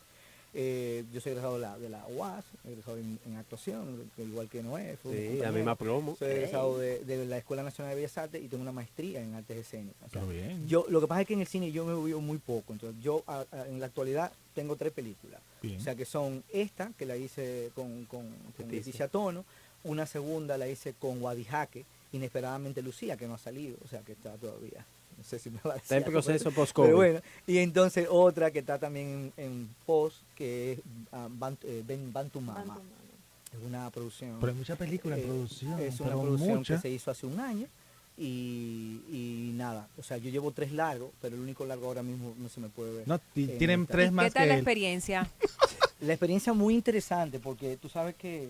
Eh, yo soy egresado de la, de la UAS, egresado en, en actuación, igual que Noé. Sí, la misma promo. Soy egresado de, de la Escuela Nacional de Bellas Artes y tengo una maestría en artes escénicas. O sea, bien. yo, lo que pasa es que en el cine yo me veo muy poco. Entonces, yo a- a- en la actualidad tengo tres películas. Bien. O sea, que son esta, que la hice con, con, con Leticia. Leticia Tono. Una segunda la hice con Guadijaque, Inesperadamente Lucía, que no ha salido. O sea, que está todavía. No sé si me va a Está en decir proceso post-COVID. pero bueno, y entonces otra que está también en, en post, que es ah, eh, Ben Bantu Mama. Bantu Mama. Es una producción. Pero hay mucha película en eh, producción. Es una producción mucha. que se hizo hace un año. Y, y nada, o sea, yo llevo tres largos, pero el único largo ahora mismo no se me puede ver. No, ti- en tienen tres ¿Qué más tal que la él. experiencia? La experiencia muy interesante porque tú sabes que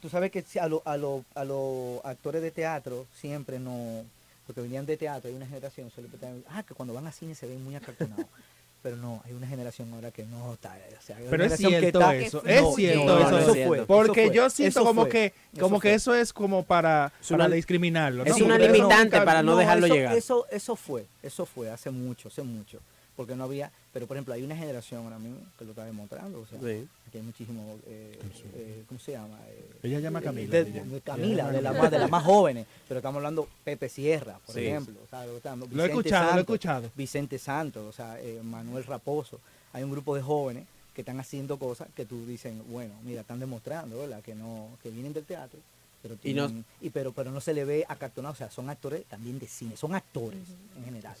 tú sabes que a los a lo- a los actores de teatro siempre no, porque venían de teatro, hay una generación, ah, que cuando van a cine se ven muy acartonados. Pero no, hay una generación ahora que no está. O sea, hay una Pero es que cierto está- eso, es no, cierto no, eso. no, eso fue, Porque eso fue, yo siento eso como fue, que eso como que eso es como para, Es para discriminarlo. es ¿no? una limitante nunca- para no dejarlo eso, llegar. Eso, eso fue, eso fue hace mucho, hace mucho. Porque no había, pero por ejemplo, hay una generación ahora mismo que lo está demostrando. O sea, Sí. que hay muchísimo, eh, eh, ¿cómo se llama? Eh, Ella llama Camila, de- ella. de Camila, de, la más, de las más jóvenes. Pero estamos hablando Pepe Sierra, por Sí. ejemplo. o sea, lo estamos- Lo he Vicente escuchado, lo he Santos, escuchado. Vicente Santos, o sea, eh, Manuel Raposo. Hay un grupo de jóvenes que están haciendo cosas que tú dicen, bueno, mira, están demostrando, ¿verdad? Que no, que vienen del teatro, pero Y no- tienen- y pero, pero no se le ve acartonado, o sea, son actores también de cine, son actores en general.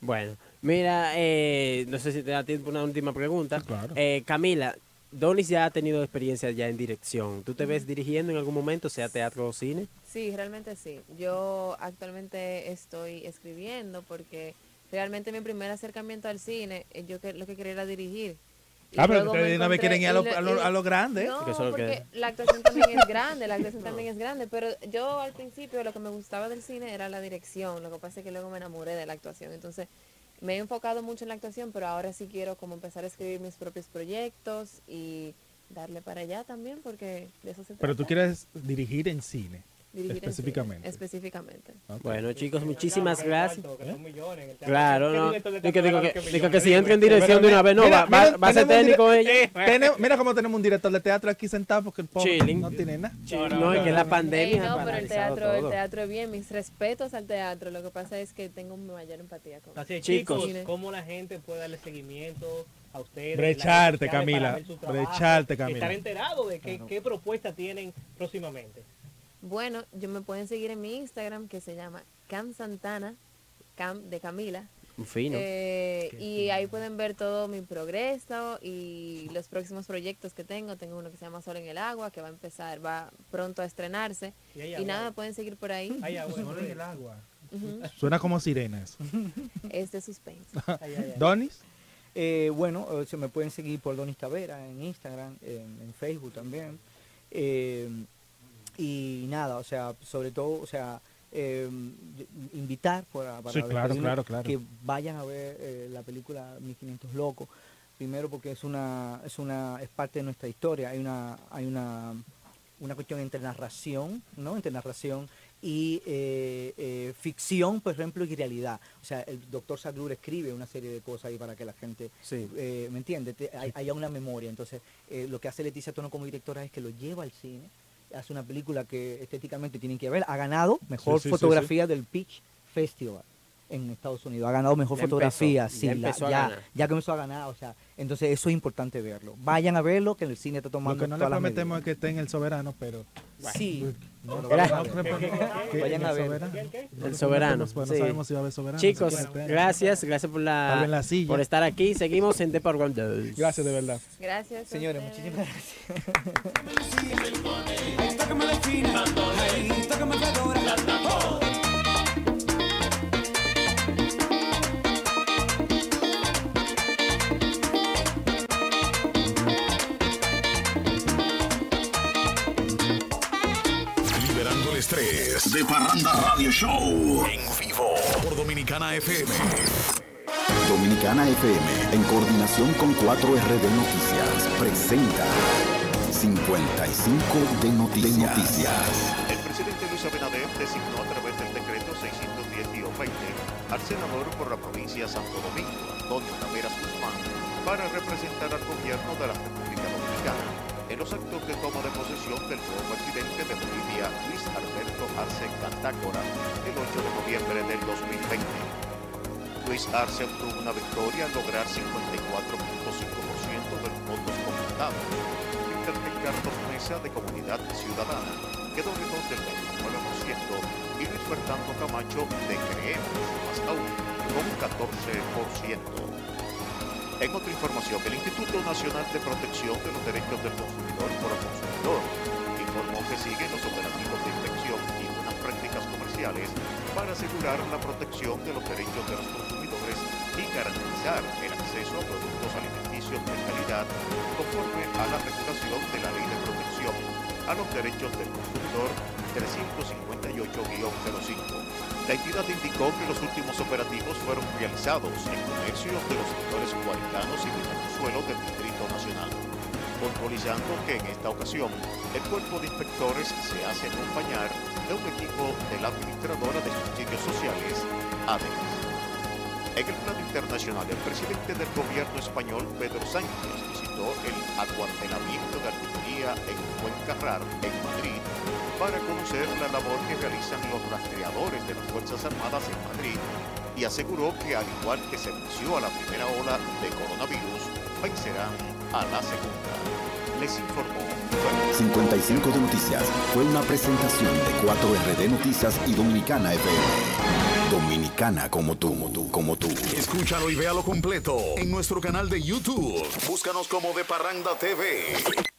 Bueno, mira, eh, no sé si te da tiempo una última pregunta. claro. Eh, Camila, Donis ya ha tenido experiencia ya en dirección. ¿Tú te ves dirigiendo en algún momento, sea teatro o cine? Sí, realmente sí. Yo actualmente estoy escribiendo porque realmente mi primer acercamiento al cine, eh, yo que, lo que quería era dirigir. Ah, pero ustedes me de una vez encontré- quieren ir a lo- a lo- a lo grande. No, eso lo porque que- la actuación también es grande, la actuación también es grande, pero yo al principio lo que me gustaba del cine era la dirección, lo que pasa es que luego me enamoré de la actuación, entonces me he enfocado mucho en la actuación, pero ahora sí quiero como empezar a escribir mis propios proyectos y darle para allá también, porque de eso se trata. Pero tú quieres dirigir en cine, Dirigir específicamente. específicamente. Ok. Bueno, chicos, muchísimas gracias. Que son millones en el teatro. Claro, ¿Qué no. Digo, digo que, que digo que si entra en dirección de una vez, no, Mira, va, va- mira, va a ser técnico ella. Tenemos- mira cómo tenemos un director de teatro aquí sentado porque el pobre Chilling. no tiene nada. No, es que la pandemia no, pero el teatro, el teatro es bien, mis respetos al teatro, lo que pasa es que tengo mayor empatía con Así es, Chicos. chicos, ¿cómo la gente puede darle seguimiento a ustedes? Brecharte, Camila, brecharte, Camila. Estar enterado de qué, qué propuestas tienen próximamente. Bueno, yo me pueden seguir en mi Instagram que se llama Cam Santana, Cam de Camila. Un fino. Eh, y ahí pueden ver todo mi progreso y los próximos proyectos que tengo. Tengo uno que se llama Sol en el Agua, que va a empezar, va pronto a estrenarse. Y Y nada, me pueden seguir por ahí. Ay, agua, Solo en el agua. Suena como sirenas. Este suspense. Ay, ay, ay. Donis, Eh, bueno, eh, se me pueden seguir por Donis Tavera en Instagram, en, en Facebook también. Eh, y nada, o sea, sobre todo, o sea, eh, invitar para, para Sí, claro, despedirme, claro, claro. que vayan a ver eh, la película 1500 Locos. Primero porque es una, es una, es parte de nuestra historia. Hay una, hay una, una cuestión entre narración, ¿no? Entre narración y eh, eh, ficción, por ejemplo, y realidad. O sea, el doctor Saglur escribe una serie de cosas ahí para que la gente, Sí. eh, ¿me entiendes? Te- hay- haya una memoria. Entonces, eh, lo que hace Leticia Tono como directora es que lo lleva al cine, hace una película que estéticamente tienen que ver. Ha ganado mejor Sí, sí, sí, fotografía del Pitch Festival en Estados Unidos. Ha ganado mejor Ya empezó, fotografía, ya sí, la- empezó a ya, ganar. ya comenzó a ganar. O sea, entonces eso es importante verlo. Vayan a verlo, que en el cine está lo tomando que no le prometemos medidas. es que esté en el soberano, pero Sí, no, no, Vayan a el ver. El lo soberano. prometemos, pues, no sí. sabemos si va a haber soberano. Chicos, gracias, gracias por la, la silla. por estar aquí. Seguimos en The Power Gracias de verdad. Gracias. señores, muchísimas gracias. 3 de Parranda Radio Show en vivo por Dominicana FM. Dominicana FM, en coordinación con 4RD Noticias, presenta 55 de Noticias. Noticias. El presidente Luis Abinader designó a través del decreto 610-20 al senador por la provincia de Santo Domingo, Antonio Taveras Guzmán, para representar al gobierno de la República Dominicana en los actos de toma de posesión del nuevo presidente de Bolivia, Luis Alberto Arce Cantácora, el 8 de noviembre del 2020. Luis Arce obtuvo una victoria al lograr 54.5% de los votos computados, mientras que Carlos Mesa de Comunidad Ciudadana quedó lejos del 29% y Luis Fernando Camacho de Creemos, más aún, con un 14%. En otra información, el Instituto Nacional de Protección de los Derechos del Consumidor por el Consumidor informó que siguen los operativos de inspección y buenas prácticas comerciales para asegurar la protección de los derechos de los consumidores y garantizar el acceso a productos alimenticios de calidad conforme a la regulación de la Ley de Protección a los derechos del consumidor 358-05. La entidad indicó que los últimos operativos fueron realizados en comercios de los sectores guaricanos y Villaconsuelo del Distrito Nacional, puntualizando que en esta ocasión el cuerpo de inspectores se hace acompañar de un equipo de la Administradora de Subsidios Sociales, ADES. En el plano internacional, el presidente del gobierno español, Pedro Sánchez, visitó el acuartelamiento de artillería en Fuencarrar, en Madrid, para conocer la labor que realizan los rastreadores de las Fuerzas Armadas en Madrid y aseguró que al igual que se venció a la primera ola de coronavirus, vencerán a la segunda. Les informó 55 de Noticias fue una presentación de 4RD Noticias y Dominicana FM. Dominicana como tú, como tú, como tú. Escúchalo y véalo completo en nuestro canal de YouTube. Búscanos como De Parranda TV.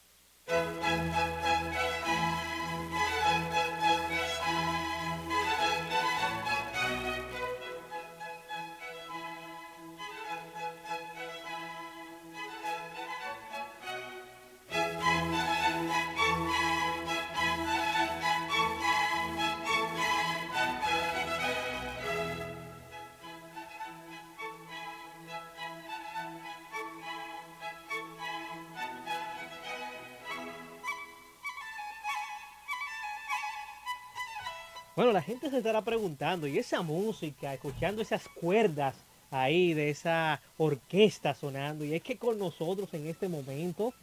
La gente se estará preguntando, y esa música, escuchando esas cuerdas ahí de esa orquesta sonando, y es que con nosotros en este momento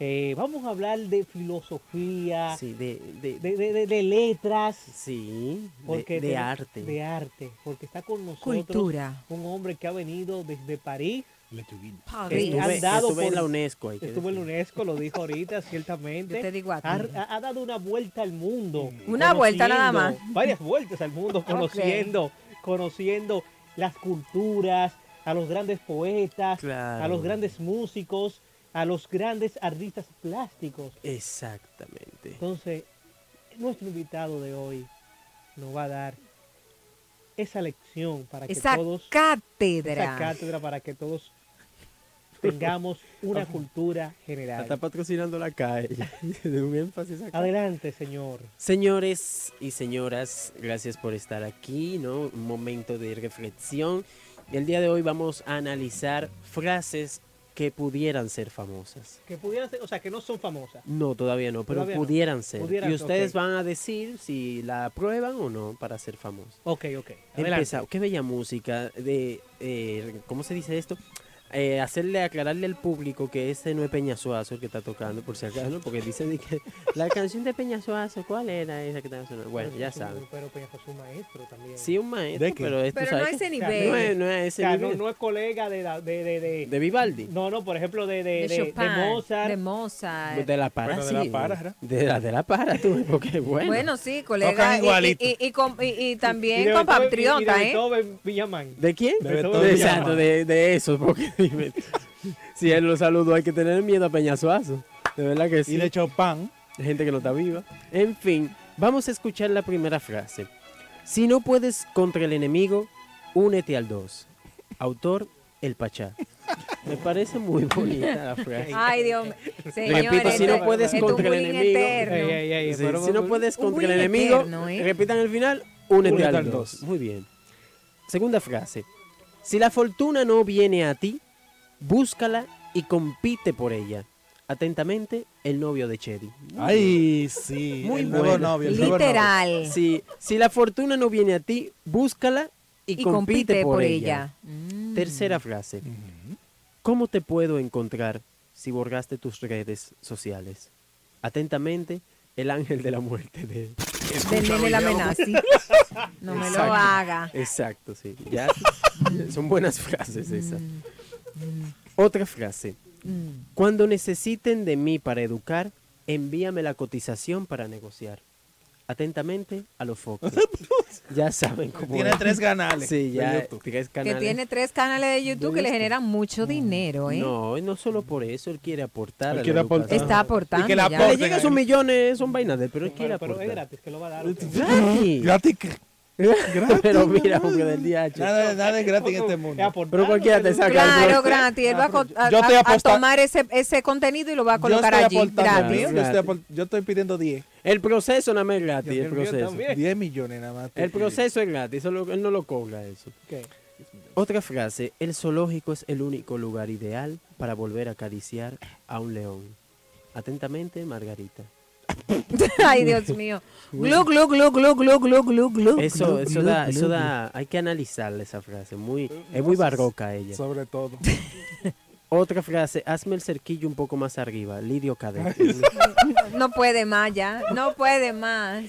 eh, vamos a hablar de filosofía, Sí, de, de, de, de- de- de letras, sí, de- porque de te- arte. de arte, porque está con nosotros Cultura. un hombre que ha venido desde París. Ha Estuve- dado estuve en por- la UNESCO, hay que Estuvo en la UNESCO, lo dijo ahorita, ciertamente. Yo te digo a ti. ha, dado una vuelta al mundo. Una vuelta nada más. Varias vueltas al mundo, conociendo, conociendo las culturas, a los grandes poetas, Claro. a los grandes músicos, a los grandes artistas plásticos. Exactamente. Entonces, nuestro invitado de hoy nos va a dar esa lección para que todos cátedra. esa cátedra para que todos tengamos una cultura general. está patrocinando la calle. de un énfasis acá. Adelante, señor. Señores y señoras, gracias por estar aquí, ¿no? Un momento de reflexión. El día de hoy vamos a analizar frases que pudieran ser famosas. Que pudieran ser, o sea, que no son famosas. No, todavía no, pero Todavía no. pudieran ser. Pudieran, y ustedes van a decir si la aprueban o no para ser famosos. Ok, ok. Adelante. Qué bella música de, eh, ¿cómo se dice esto? Eh, hacerle, aclararle al público que ese no es Peñasuazo el que está tocando, por si acaso, ¿no? porque dicen de que la canción de Peñasuazo, ¿cuál era esa que estaba sonando? Bueno, ya Es saben. Pero Peña fue un maestro también. Sí, un maestro, ¿De pero esto Pero ¿sabes no qué? ese nivel. No es, no es a o ese sea, no, nivel. no es colega de, la- de, de, de- De Vivaldi. No, no, por ejemplo, de, de, de, de, de Chopin, Mozart. de Mozart. De la para, Bueno, de la sí. para. De la, de la para, tú, porque bueno. Bueno, sí, colega. Y, y, y, y con- y- también de Beethoven- y compatriota, de ¿eh? Beethoven Villamán. ¿De quién? De De Beethoven Exacto, de, de eso, porque si él lo saludó hay que tener miedo a Peñasuazo. De verdad que sí. Y de Chopin, Hay gente que no está viva. En fin, vamos a escuchar la primera frase. Si no puedes contra el enemigo, únete al 2. Autor, el Pachá. Me parece muy bonita la frase. Ay, Dios mío. Señores, Repito, si no puedes contra el enemigo, eterno. Ey, ey, ey, Sí, pero- si no puedes contra el enemigo, eterno, ¿eh? repitan al final, únete, Únete al al 2. dos. Muy bien. Segunda frase. Si la fortuna no viene a ti, búscala y compite por ella. Atentamente, el novio de Chedi. ay, sí, Muy el nuevo bueno. novio. el nuevo novio. Literal. Si, si la fortuna no viene a ti, búscala y, Y compite, por, ella. Mm. Tercera frase. ¿Cómo te puedo encontrar si borraste tus redes sociales? Atentamente, el ángel de la muerte de... Del nene la amenaza. No me lo Exacto. haga. Exacto, sí. Ya son buenas frases esas. Mm, Otra frase. Cuando necesiten de mí para educar, envíame la cotización para negociar. Atentamente, a los focos. ya saben cómo Tiene es. tres canales Sí, de ya YouTube. tres Que canales. tiene tres canales de YouTube que le generan mucho dinero, ¿eh? No, y no solo por eso, él quiere aportar. Él quiere aportar. Está aportando. Y que. Que le aporten lleguen a esos él. millones, son vainas de él, pero él quiere Pero, pero es aportar. gratis, que lo va a dar. Gratis. Gratis Pero mira, hombre del DH. Nada, nada es gratis en este mundo. Pero cualquiera te saca Claro, gratis. Él va a, a- Yo estoy a- a apostando- tomar ese, ese contenido y lo va a Yo colocar estoy allí gratis. yo, estoy yo estoy pidiendo 10. El proceso nada más es gratis, el proceso. también. 10 millones nada más. El proceso es gratis, solo, él no lo cobra eso. Otra frase, el zoológico es el único lugar ideal para volver a acariciar a un león. Atentamente, Margarita. Ay, Dios mío. Glu, glu, glu, glu, glu, glu, glu, glu. Eso, glu, eso glu, da, glu, eso glu. da, hay que analizarle esa frase, muy, es muy barroca ella. Sobre todo. Otra frase, hazme el cerquillo un poco más arriba, Lidio Cadet. No puede más ya. No puede más.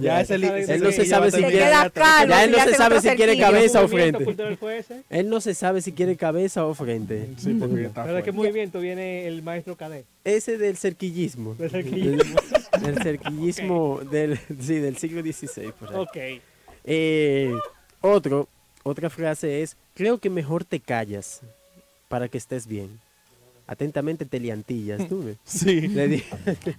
Ya ese li- Se él no se sabe si quiere, calvo ya él no se sabe si quiere cabeza o frente. ese. Él no se sabe si quiere cabeza o frente. Sí, porque está Pero ¿de qué movimiento viene el maestro Cadet? Ese del cerquillismo. Del cerquillismo. Del, del cerquillismo del, sí, del siglo XVI. por ahí. Ok. Eh, otro, otra frase es, creo que mejor te callas para que estés bien. Atentamente Teliantillas, tú. Sí. Le di-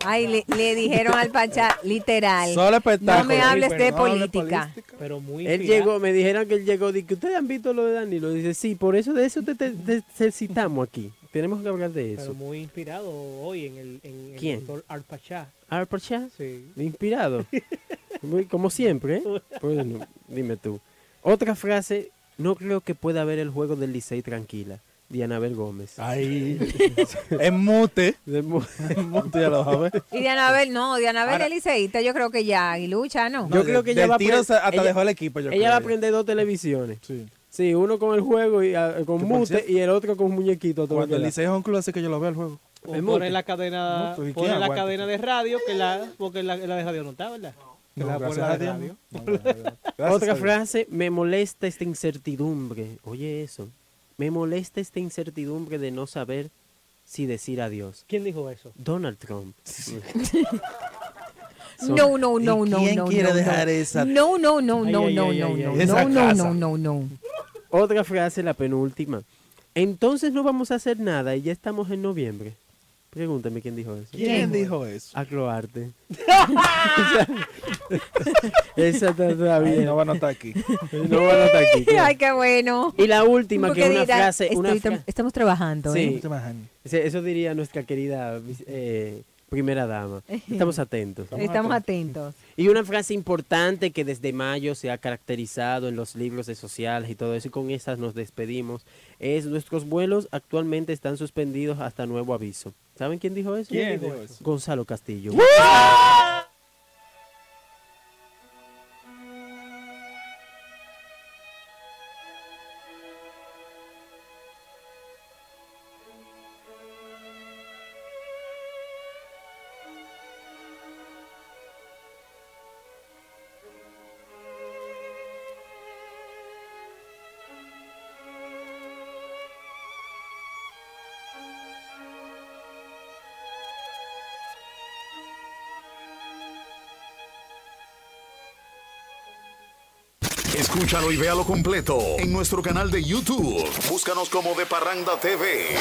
Ay, le, le dijeron al Pachá, literal. Solo espectáculo. No me hables Sí, de pero política. Pero muy Él inspirado. llegó, me dijeron que él llegó, di que ustedes han visto lo de Danilo. Dice, sí, por eso de eso te, te- te- te citamos aquí. Tenemos que hablar de Pero eso. muy inspirado hoy en el, en el ¿Quién? doctor Arpachá. ¿Arpacha? Sí. Inspirado. Muy- Como siempre, ¿eh? Bueno, dime tú. Otra frase, no creo que pueda haber el juego del Licey tranquila. Dianabel Gómez. Ay, es mute. Es mute, ya lo sabes. Y Dianabel, no, Dianabel Ahora- es liceísta, yo creo que ya, y lucha, ¿no? Yo creo que ella del va a tiro hasta ella- dejó el equipo, yo ella creo. va a prender dos televisiones. Sí. Sí, uno con el juego y ah, con mute y el otro con muñequito. todo Cuando el. Licey es un club, así que yo lo veo el juego. O Es pone mute. la cadena, Mute, ¿y pone quién la cadena de radio, que la, porque la, la de radio no está, ¿verdad? No, radio. no. Otra frase, me molesta esta incertidumbre. Oye eso. Me molesta esta incertidumbre de no saber si decir adiós. ¿Quién dijo eso? Donald Trump. No, no, no, ¿Y no, quién no. quiere no, dejar no. esa- No, no, no, no, ay, no, ay, no, ay, no, no, no, no, no. Otra frase, la penúltima. Entonces no vamos a hacer nada y ya estamos en noviembre. Pregúntame quién dijo eso. ¿Quién dijo eso? A Cloarte. Esa está Ay, bien. no va a notar aquí. No van a estar aquí. claro. Ay, qué bueno. Y la última, que es una dirá, frase. Una fra- Estamos trabajando, Sí. ¿eh? Ese- Eso diría nuestra querida eh, primera dama. Estamos atentos. Estamos atentos. Y una frase importante que desde mayo se ha caracterizado en los libros de sociales y todo eso, y con esas nos despedimos, es nuestros vuelos actualmente están suspendidos hasta nuevo aviso. ¿Saben quién dijo eso? ¿Quién dijo eso? Gonzalo Castillo. Escúchalo y véalo completo en nuestro canal de YouTube. Búscanos como De Parranda TV.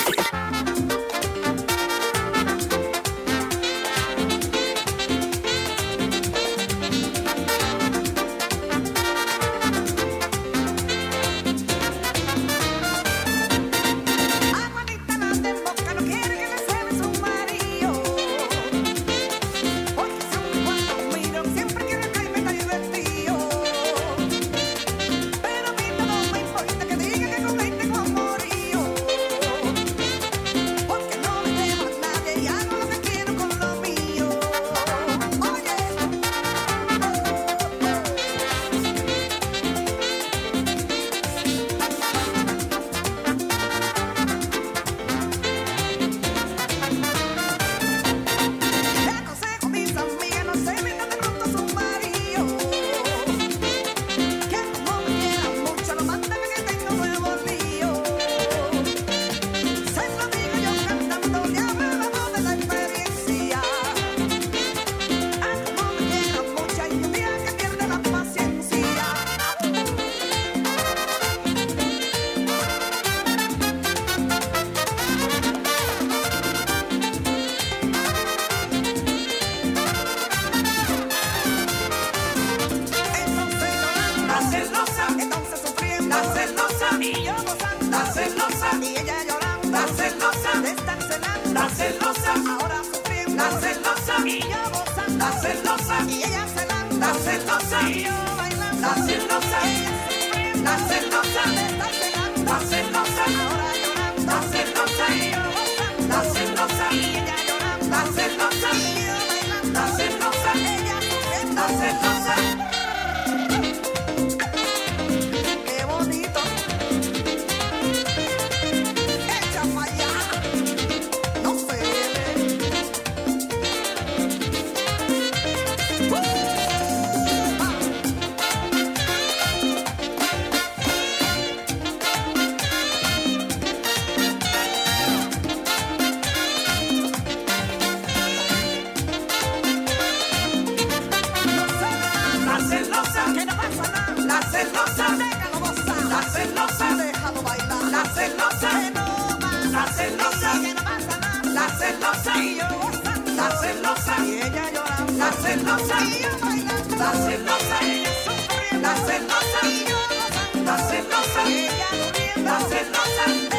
Muriendo. La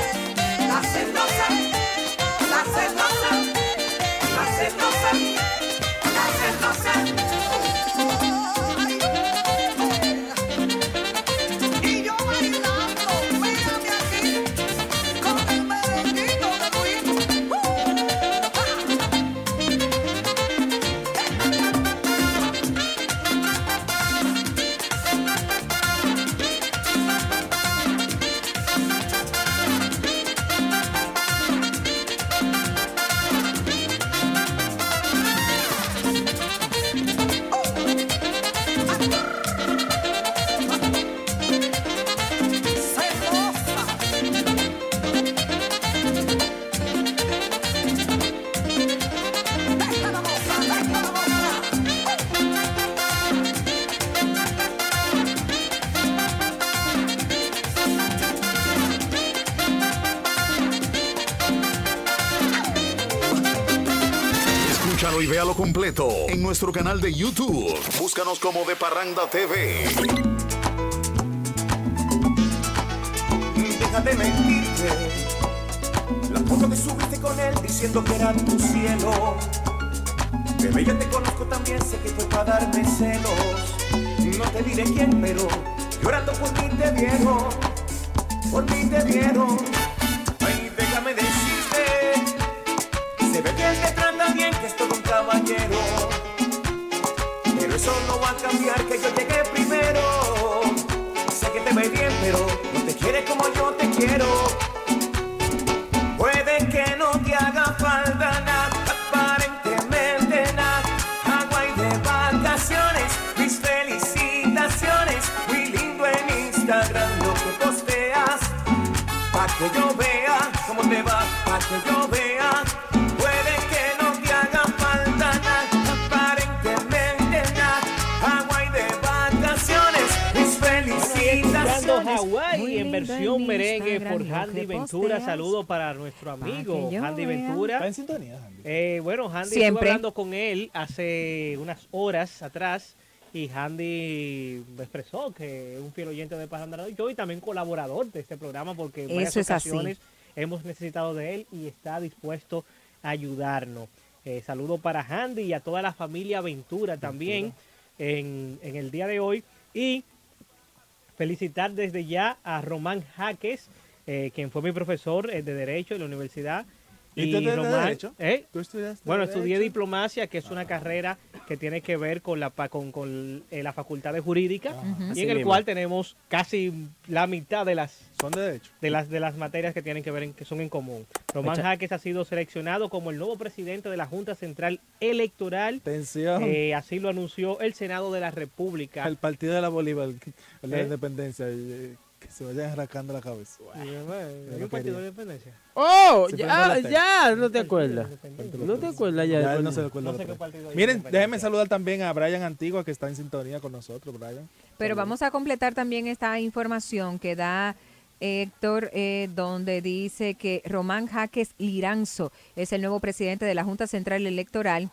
canal de YouTube. Búscanos como De Parranda TV. Deja de mentirte. La foto que subiste con él diciendo que era tu cielo. Bebé, yo te conozco también, sé que fue para darme celos. No te diré quién, pero llorando por mí te vieron. Por mí te vieron. Ventura. Saludo para nuestro amigo yo vea. Ventura. Está en sintonía, Handy. Eh, bueno, estuve Siempre. hablando con él hace unas horas atrás y Handy me expresó que es un fiel oyente de Radio Show y también colaborador de este programa porque en varias Eso ocasiones hemos necesitado de él y está dispuesto a ayudarnos. Eh, saludo para Handy y a toda la familia Ventura también en, en el día de hoy. Y felicitar desde ya a Román Jaques, eh, quien fue mi profesor eh, de Derecho en la universidad. ¿Y tú de Derecho? ¿eh? ¿Tú estudiaste Bueno, estudié diplomacia, que es una carrera que tiene que ver con la pa- con, con, eh, la facultad de jurídica y Así en el mismo. cual tenemos casi la mitad de las son de derecho de las de las materias que tienen que ver en, que son en común. Román Echa- Jaques ha sido seleccionado como el nuevo presidente de la Junta Central Electoral. Atención. Eh, así lo anunció el Senado de la República. El partido de la Bolívar, la ¿Eh? independencia, eh, que se vayan arrancando la cabeza. Eh, Yo ¿hay no un partido de independencia? Oh, Se ya, ya, no te acuerdas. No te acuerdas ya. Ya no se recuerda No sé qué Miren, déjenme saludar también a Brian Antigua, que está en sintonía con nosotros, Brian. Pero vamos a completar también esta información que da Héctor, eh, donde dice que Román Jaques Liranzo es el nuevo presidente de la Junta Central Electoral.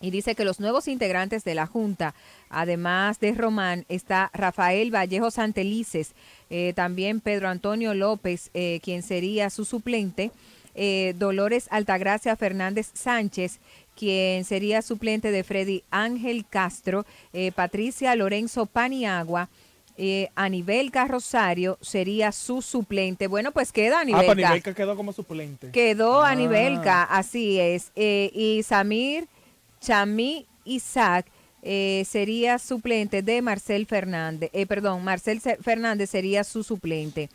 Y dice que los nuevos integrantes de la Junta, además de Román, está Rafael Vallejo Santelices, eh, también Pedro Antonio López, eh, quien sería su suplente, eh, Dolores Altagracia Fernández Sánchez, quien sería suplente de Freddy Ángel Castro, Patricia Lorenzo Paniagua, eh, Anibelca Rosario sería su suplente. Bueno, pues queda Ah, Anibelca. pues Nivelca quedó como suplente. Quedó Ah. Anibelca, así es. Eh, y Samir Chamí Isaac eh, sería suplente de Marcel Fernández. Eh, perdón, Marcel Fernández sería su suplente.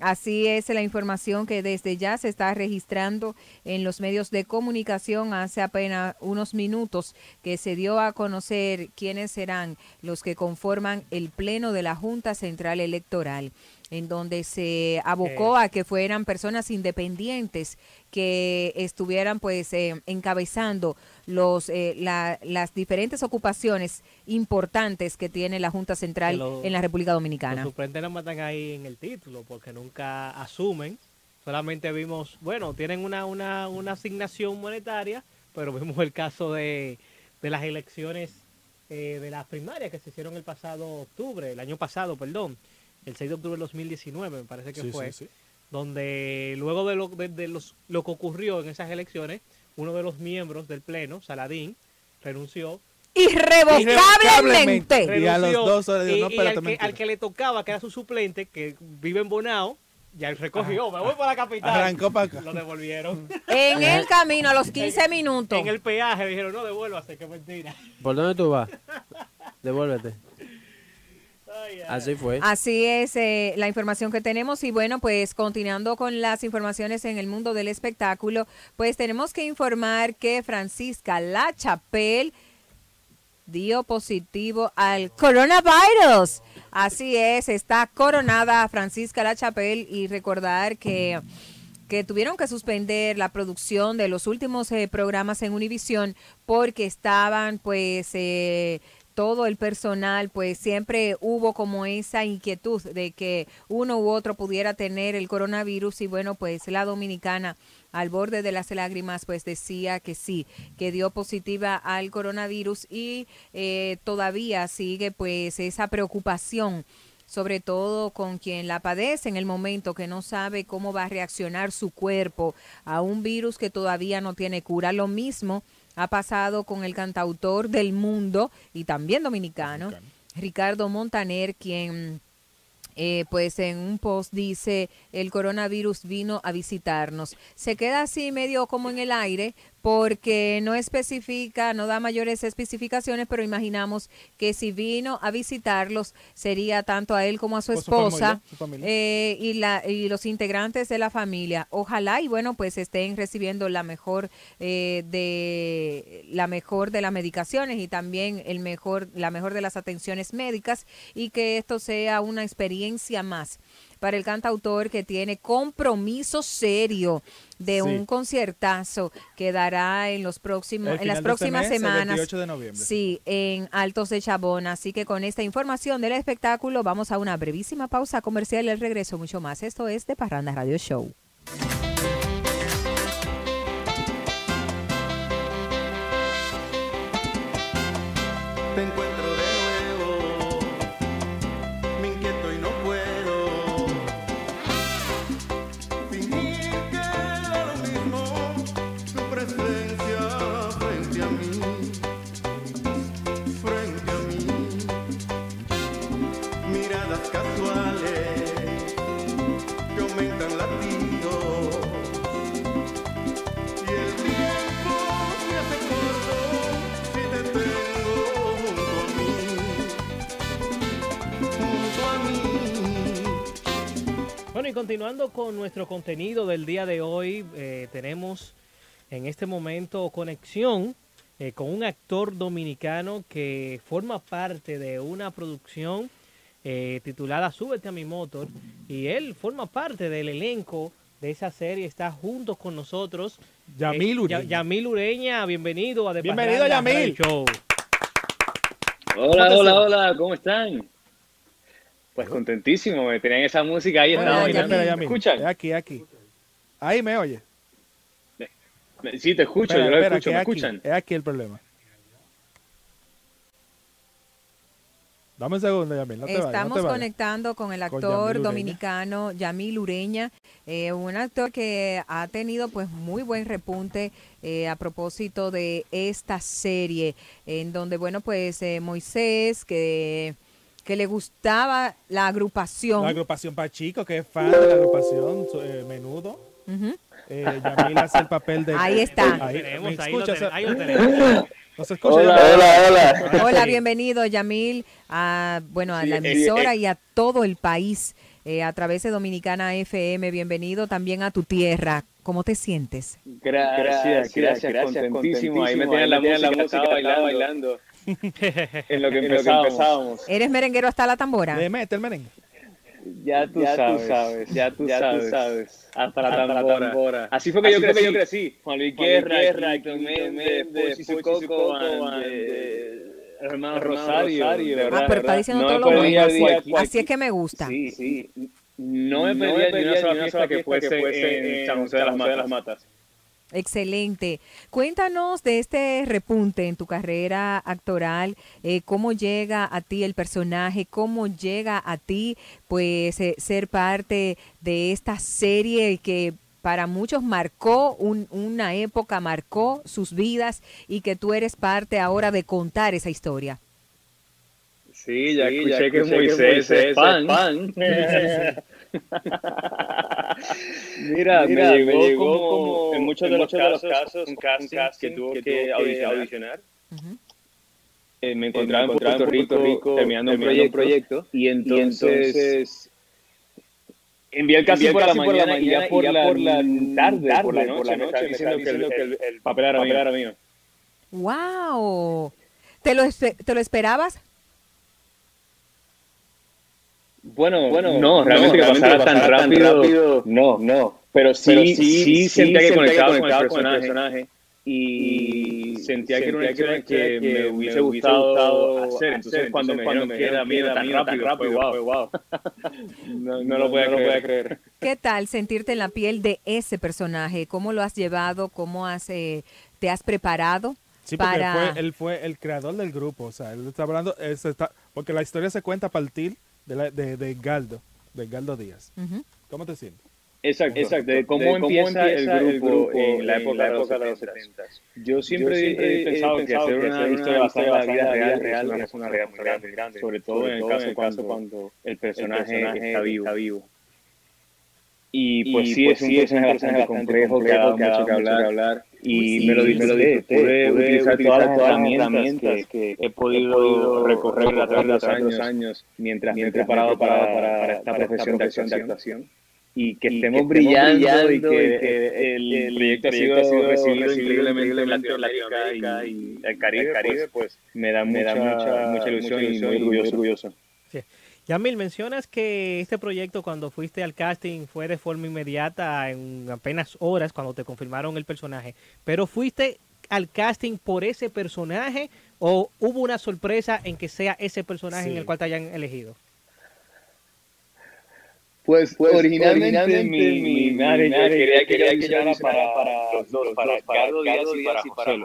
Así es la información que desde ya se está registrando en los medios de comunicación hace apenas unos minutos que se dio a conocer quiénes serán los que conforman el Pleno de la Junta Central Electoral, en donde se abocó a que fueran personas independientes que estuvieran pues eh, encabezando los eh, la- las diferentes ocupaciones importantes que tiene la Junta Central lo- en la República Dominicana. Los suplentes no están ahí en el título porque nunca asumen. Solamente vimos, bueno, tienen una, una, una asignación monetaria, pero vimos el caso de, de las elecciones eh, de las primarias que se hicieron el pasado octubre, el año pasado, perdón, el 6 de octubre del 2019, me parece que Sí, fue, sí, sí. donde luego de, lo, de, de los, lo que ocurrió en esas elecciones, uno de los miembros del Pleno, Saladín, renunció Irrevocablemente. Y a los dos horas no, y al, que, mentira. al que le tocaba, que era su suplente, que vive en Bonao, ya él recogió, me voy para la capital. Arrancó para acá. Lo devolvieron. En el camino a los 15 minutos. En el peaje dijeron, no devuélvase, que mentira. ¿Por dónde tú vas? Devuélvete. Así fue. Así es eh, la información que tenemos y bueno, pues continuando con las informaciones en el mundo del espectáculo, pues tenemos que informar que Francisca La Chapelle dio positivo al coronavirus. Así es, está coronada Francisca La Chapelle y recordar que que tuvieron que suspender la producción de los últimos eh, programas en Univisión porque estaban pues eh, todo el personal, pues siempre hubo como esa inquietud de que uno u otro pudiera tener el coronavirus y bueno, pues la dominicana al borde de las lágrimas, pues decía que sí, que dio positiva al coronavirus y eh, todavía sigue pues esa preocupación sobre todo con quien la padece en el momento que no sabe cómo va a reaccionar su cuerpo a un virus que todavía no tiene cura. Lo mismo ha pasado con el cantautor del mundo y también dominicano, Ricardo Montaner, quien eh, pues en un post dice el coronavirus vino a visitarnos. Se queda así medio como en el aire porque no especifica, no da mayores especificaciones, pero imaginamos que si vino a visitarlos sería tanto a él como a su Con su familia, esposa su familia. eh, y, la, y los integrantes de la familia. Ojalá y bueno, pues estén recibiendo la mejor eh, de la mejor de las medicaciones y también el mejor la mejor de las atenciones médicas y que esto sea una experiencia más para el cantautor que tiene compromiso serio de Sí. un conciertazo que dará en los próximos en las este próximas mes, el semanas. 28 de noviembre. sí en Altos de Chabón. Así que con esta información del espectáculo vamos a una brevísima pausa comercial. Y al regreso mucho más. Esto es de Parranda Radio Show Bueno, y continuando con nuestro contenido del día de hoy, eh, tenemos en este momento conexión eh, con un actor dominicano que forma parte de una producción eh, titulada Súbete a mi motor y él forma parte del elenco de esa serie, está junto con nosotros. Yamil Ureña. Ya- Yamil Ureña, bienvenido a De Bienvenido, Parranda Yamil. Show. Hola, ¿Cómo te hola, hola, ¿cómo están? Pues contentísimo, me tenían esa música ahí, estaba Espera, bailando. espera, ¿Me escuchan? Aquí, aquí. Ahí me oye. Sí, te escucho, Espera, yo lo espera, escucho, que ¿me es aquí, escuchan? Es aquí el problema. Dame un segundo, Yamil. No te vayas, no Estamos te conectando con el Con actor Yamil dominicano Yamil Ureña, eh, un actor que ha tenido pues muy buen repunte eh, a propósito de esta serie, en donde bueno pues eh, Moisés que que le gustaba la agrupación. La agrupación Pachico, que es fan de la agrupación eh, Menudo. Ujú. Eh, Yamil hace el papel de... Ahí está. Ahí, Tenemos, ¿me ahí lo escuchas? tenemos, ahí lo tenemos. ¿No se escucha? Hola, hola, hola. Hola, bienvenido Yamil a bueno a Sí, la eh, emisora eh. y a todo el país eh, a través de Dominicana FM. Bienvenido también a tu tierra. ¿Cómo te sientes? Gracias, gracias, contentísimo. Ahí me tienen la música, estaba bailando. En lo que empezábamos. ¿Eres merenguero hasta la tambora? Le mete el merengue. Ya tú Ya tú sabes, sabes, ya tú ya tú sabes. sabes. Hasta la Hasta la tambora. tambora. Así fue que, yo, Así fue crecí. que yo crecí. Juan Luis Juan Luis Guerra, Méndez, Pochi Pochi Coco, hermano Rosario. Rosario, de Ah, verdad, pero está diciendo todo lo bueno. Así es que me gusta. Sí, sí. No me No perdía ni una sola fiesta que fuese fuese en San José de las Matas. Excelente. Cuéntanos de este repunte en tu carrera actoral, eh, cómo llega a ti el personaje, cómo llega a ti pues eh, ser parte de esta serie que para muchos marcó un- una época, marcó sus vidas y que tú eres parte ahora de contar esa historia. Sí, ya Sí, escuché, ya que escuché que Moisés Moisés es es fan. Mira, Mira, me llegó, como, en muchos de los casos, casos, un casting, que tuvo que, que audicionar. audicionar. Eh, me Eh, me encontraba en Puerto en Rico, Puerto Rico terminando un terminando un proyecto, y entonces, entonces envié el casting por, la por la mañana y ya mañana por y ya la, por la tarde, por la noche, me diciendo que el, que el- el papel era mío. era mío. ¡Wow! ¿Te lo, espe- ¿Te lo esperabas? Bueno, Bueno, no, realmente que realmente pasara tan pasara tan rápido, rápido, no, no. Pero sí, Pero sí, sí, sentía sí que conectaba con el conectaba con el personaje y sentía que era una sentía que era que me que hubiese me hubiese gustado gustado hacer. Entonces, hacer. cuando me Entonces, dijeron que era mío tan tan rápido, fue rápido, wow. fue wow. No, no lo podía no creer. creer. ¿Qué tal sentirte en la piel de ese personaje? ¿Cómo lo has llevado? ¿Cómo has, eh, te has preparado Sí, porque para... fue, él fue el creador del grupo. O sea, él está hablando... está- porque la historia se cuenta a partir de, la, de, de Galdo, de Galdo Díaz. Ujú. ¿Cómo te sientes? Exacto, Exacto, de cómo, de cómo empieza, empieza el, el grupo grupo en la en época, la de, los época de los 70. Yo siempre, Yo siempre he he pensado que pensado hacer que una hacer una historia basada en la vida en la real, real una es una responsabilidad muy grande, muy sobre grande, todo en el sobre caso, en el cuando, caso cuando el personaje, personaje está vivo. está vivo. Y pues Y, sí, pues, es un sí, es un personaje bastante personaje complejo, que ha dado mucho que hablar. Y me lo me pude utilizar todas las herramientas herramientas que, que he podido recorrer a través de los años años mientras me he preparado para, esta profesión de profesión de actuación. actuación. Y que Y estemos que brillando, y que, y el, que el el proyecto ha sido, ha sido recibido recibido increíblemente en Latinoamérica y el Caribe, el Caribe, pues, me da me mucha, da mucha- mucha ilusión, mucha y muy ilusión y muy orgulloso. Yamil, mencionas que este proyecto cuando fuiste al casting fue de forma inmediata, en apenas horas, cuando te confirmaron el personaje. Pero fuiste al casting por ese personaje o hubo una sorpresa en que sea ese personaje en el cual te hayan elegido? Pues, Pues, originalmente, originalmente mi, mi- mi mi manager manager quería que quería que yo para, para los dos, los para para Edgardo Díaz y para para.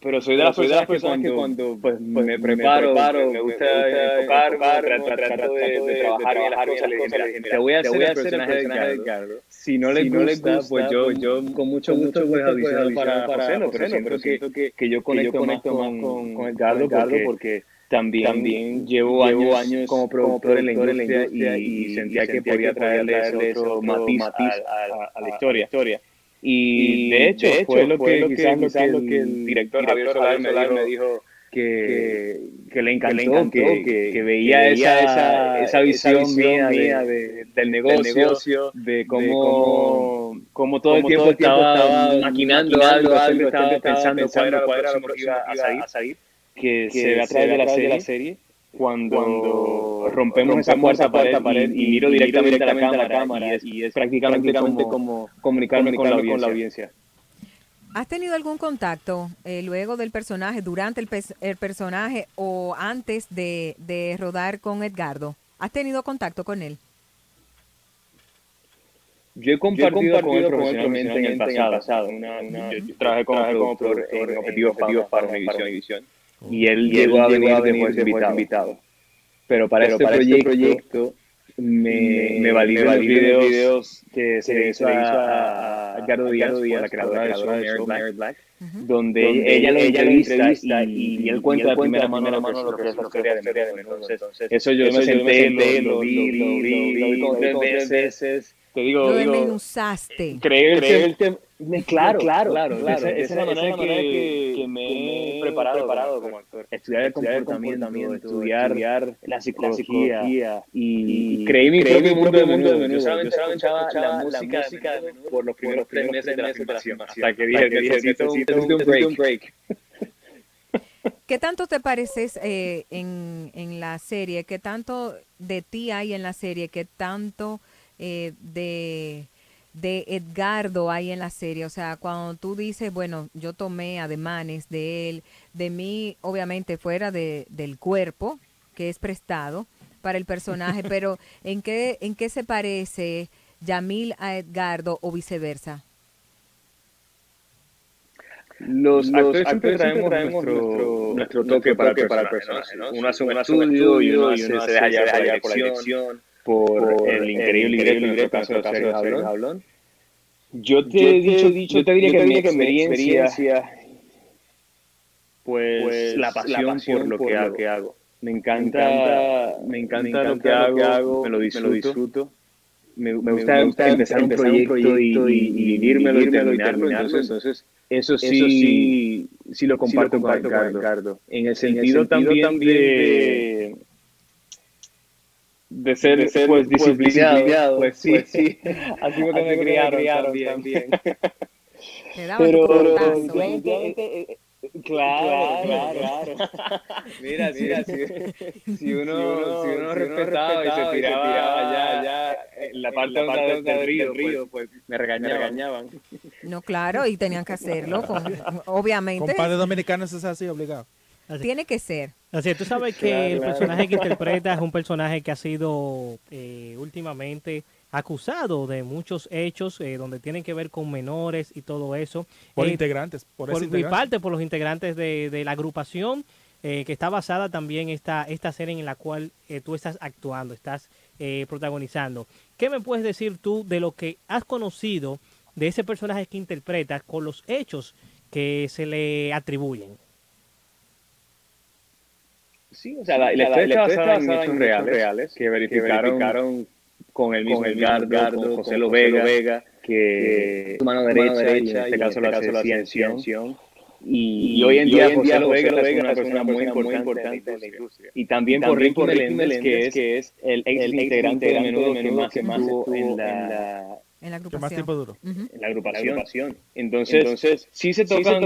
Pero soy de las personas las que cuando, pues, pues, me me preparo, me me gusta gusta enfocarme, enfocarme, trato, de, de- de trabajar bien las cosas. Le cosas. mira, Mira, te voy a hacer voy a el el personaje de. Si no les Si no les gusta, pues yo, pues yo con mucho gusto pues pues, para, para para Joselo, pero siento que, siento que- que yo que conecto, yo más conecto con, más con- con Edgardo, con Edgardo porque, porque también, también llevo, años, años como productor en la en la industria, y, y sentía que podía traerle ese otro matiz, a, a- a a la la historia. Y, Y, de hecho, de hecho, fue lo fue que lo que quizás lo quizás que lo el que el director Javier Solar me Solar dijo me dijo que, que le encantó, que, veía, esa, esa- visión, esa visión mía, mía de- de- del, negocio, del negocio, de cómo, cómo- todo el tiempo estaba estaba maquinando algo, algo, estaba estaba pensando pensando cuál era lo próximo que iba a salir, que, se ve a través de la serie, cuando, cuando rompemos esa rompemos cuarta esa cuarta pared, pared y, y- miro y miro directamente, directamente a la cámara, cámara y es, y es prácticamente, prácticamente como, como comunicarme, con, la comunicarme con la audiencia. ¿Has tenido algún contacto eh, luego del personaje, durante el, pers- el personaje o antes de, de rodar con Edgardo? ¿Has tenido contacto con él? Yo he compartido, con él compartido con él profesionalmente en el profesionalmente en el pasado. pasado. Una- Una- yo, yo trabajé como trabajé como productor productor en en Objetivos Objetivos para, para Univisión. Univisión. Y él llegó a venir de juez invitado. Pero para este proyecto me, me validó los videos que se le hizo a, a Edgardo Díaz, por la creadora del show Mary Black, donde ella lo entrevista y, y él cuenta de primera mano lo que es la historia de. Entonces, eso yo me senté, lo vi, lo vi, lo vi como tres veces. Te digo, Lo digo, desmenuzaste. creer, me- claro, claro, claro, Esa, esa es la manera que, que me he preparado, como actor. Estudiar el comportamiento, estudiar, la psicología, y, creí mi propio mundo de menudo. Yo solamente escuchaba la música de menudo por los primeros tres meses de la filmación, hasta que dije, necesito un- necesito un break. ¿Qué tanto te pareces eh, en, en la serie? ¿Qué tanto de ti hay en la serie? ¿Qué tanto eh, de, de Edgardo hay en la serie? O sea, cuando tú dices, bueno, yo tomé ademanes de él, de mí, obviamente fuera de, del cuerpo, que es prestado para el personaje, pero ¿en qué, ¿en qué se parece Yamil a Edgardo o viceversa? Los, actores siempre traemos, nuestro, nuestro toque para el personaje, ¿no? Uno hace un estudio y uno hace- se deja llevar por la dirección, por el increíble libreto, en nuestro caso de Sergio Jablón. Yo te he dicho, yo te diría que mi experiencia, pues, la pasión por lo que hago. Me encanta, me encanta lo que hago, me lo disfruto. Me, me gusta empezar un proyecto y, y, y vivírmelo y terminarlo. Entonces, eso sí, sí lo comparto, con Ricardo. En el sentido, también, de, de ser, pues, disciplinado, pues sí, sí. Así me me criaron, también. Te daban tu Pero, portazo, ¿eh? definitivamente, eh, Claro, claro, claro. Mira, mira, si, si uno, si uno respetaba y se tiraba ya, ya, en la parte donde del río, pues, me regañaban. No, claro, y tenían que hacerlo, con- obviamente. Compadre dominicano, eso es así, obligado. Tiene que ser. Así es, tú sabes que Claro, el claro. personaje que interpreta es un personaje que ha sido eh, últimamente acusado de muchos hechos eh, donde tienen que ver con menores y todo eso. Por Eh, integrantes, por ese mi parte, por los integrantes de, de la agrupación, eh, que está basada también esta, esta serie en la cual eh, tú estás actuando, estás eh, protagonizando. ¿Qué me puedes decir tú de lo que has conocido de ese personaje que interpretas con los hechos que se le atribuyen? Sí, o sea, la, la está basada en hechos reales, que verificaron, con el mismo Edgardo, con José Lo Vega, que su mano derecha, y en este caso la Sion. Y, y hoy en día José Lo Vega es una persona muy importante en la industria. Y también por Ricky Meléndez, que es el ex integrante de Menudo que más estuvo en la En la Que más tiempo duró. en la agrupación. Entonces, Entonces sí se tocan,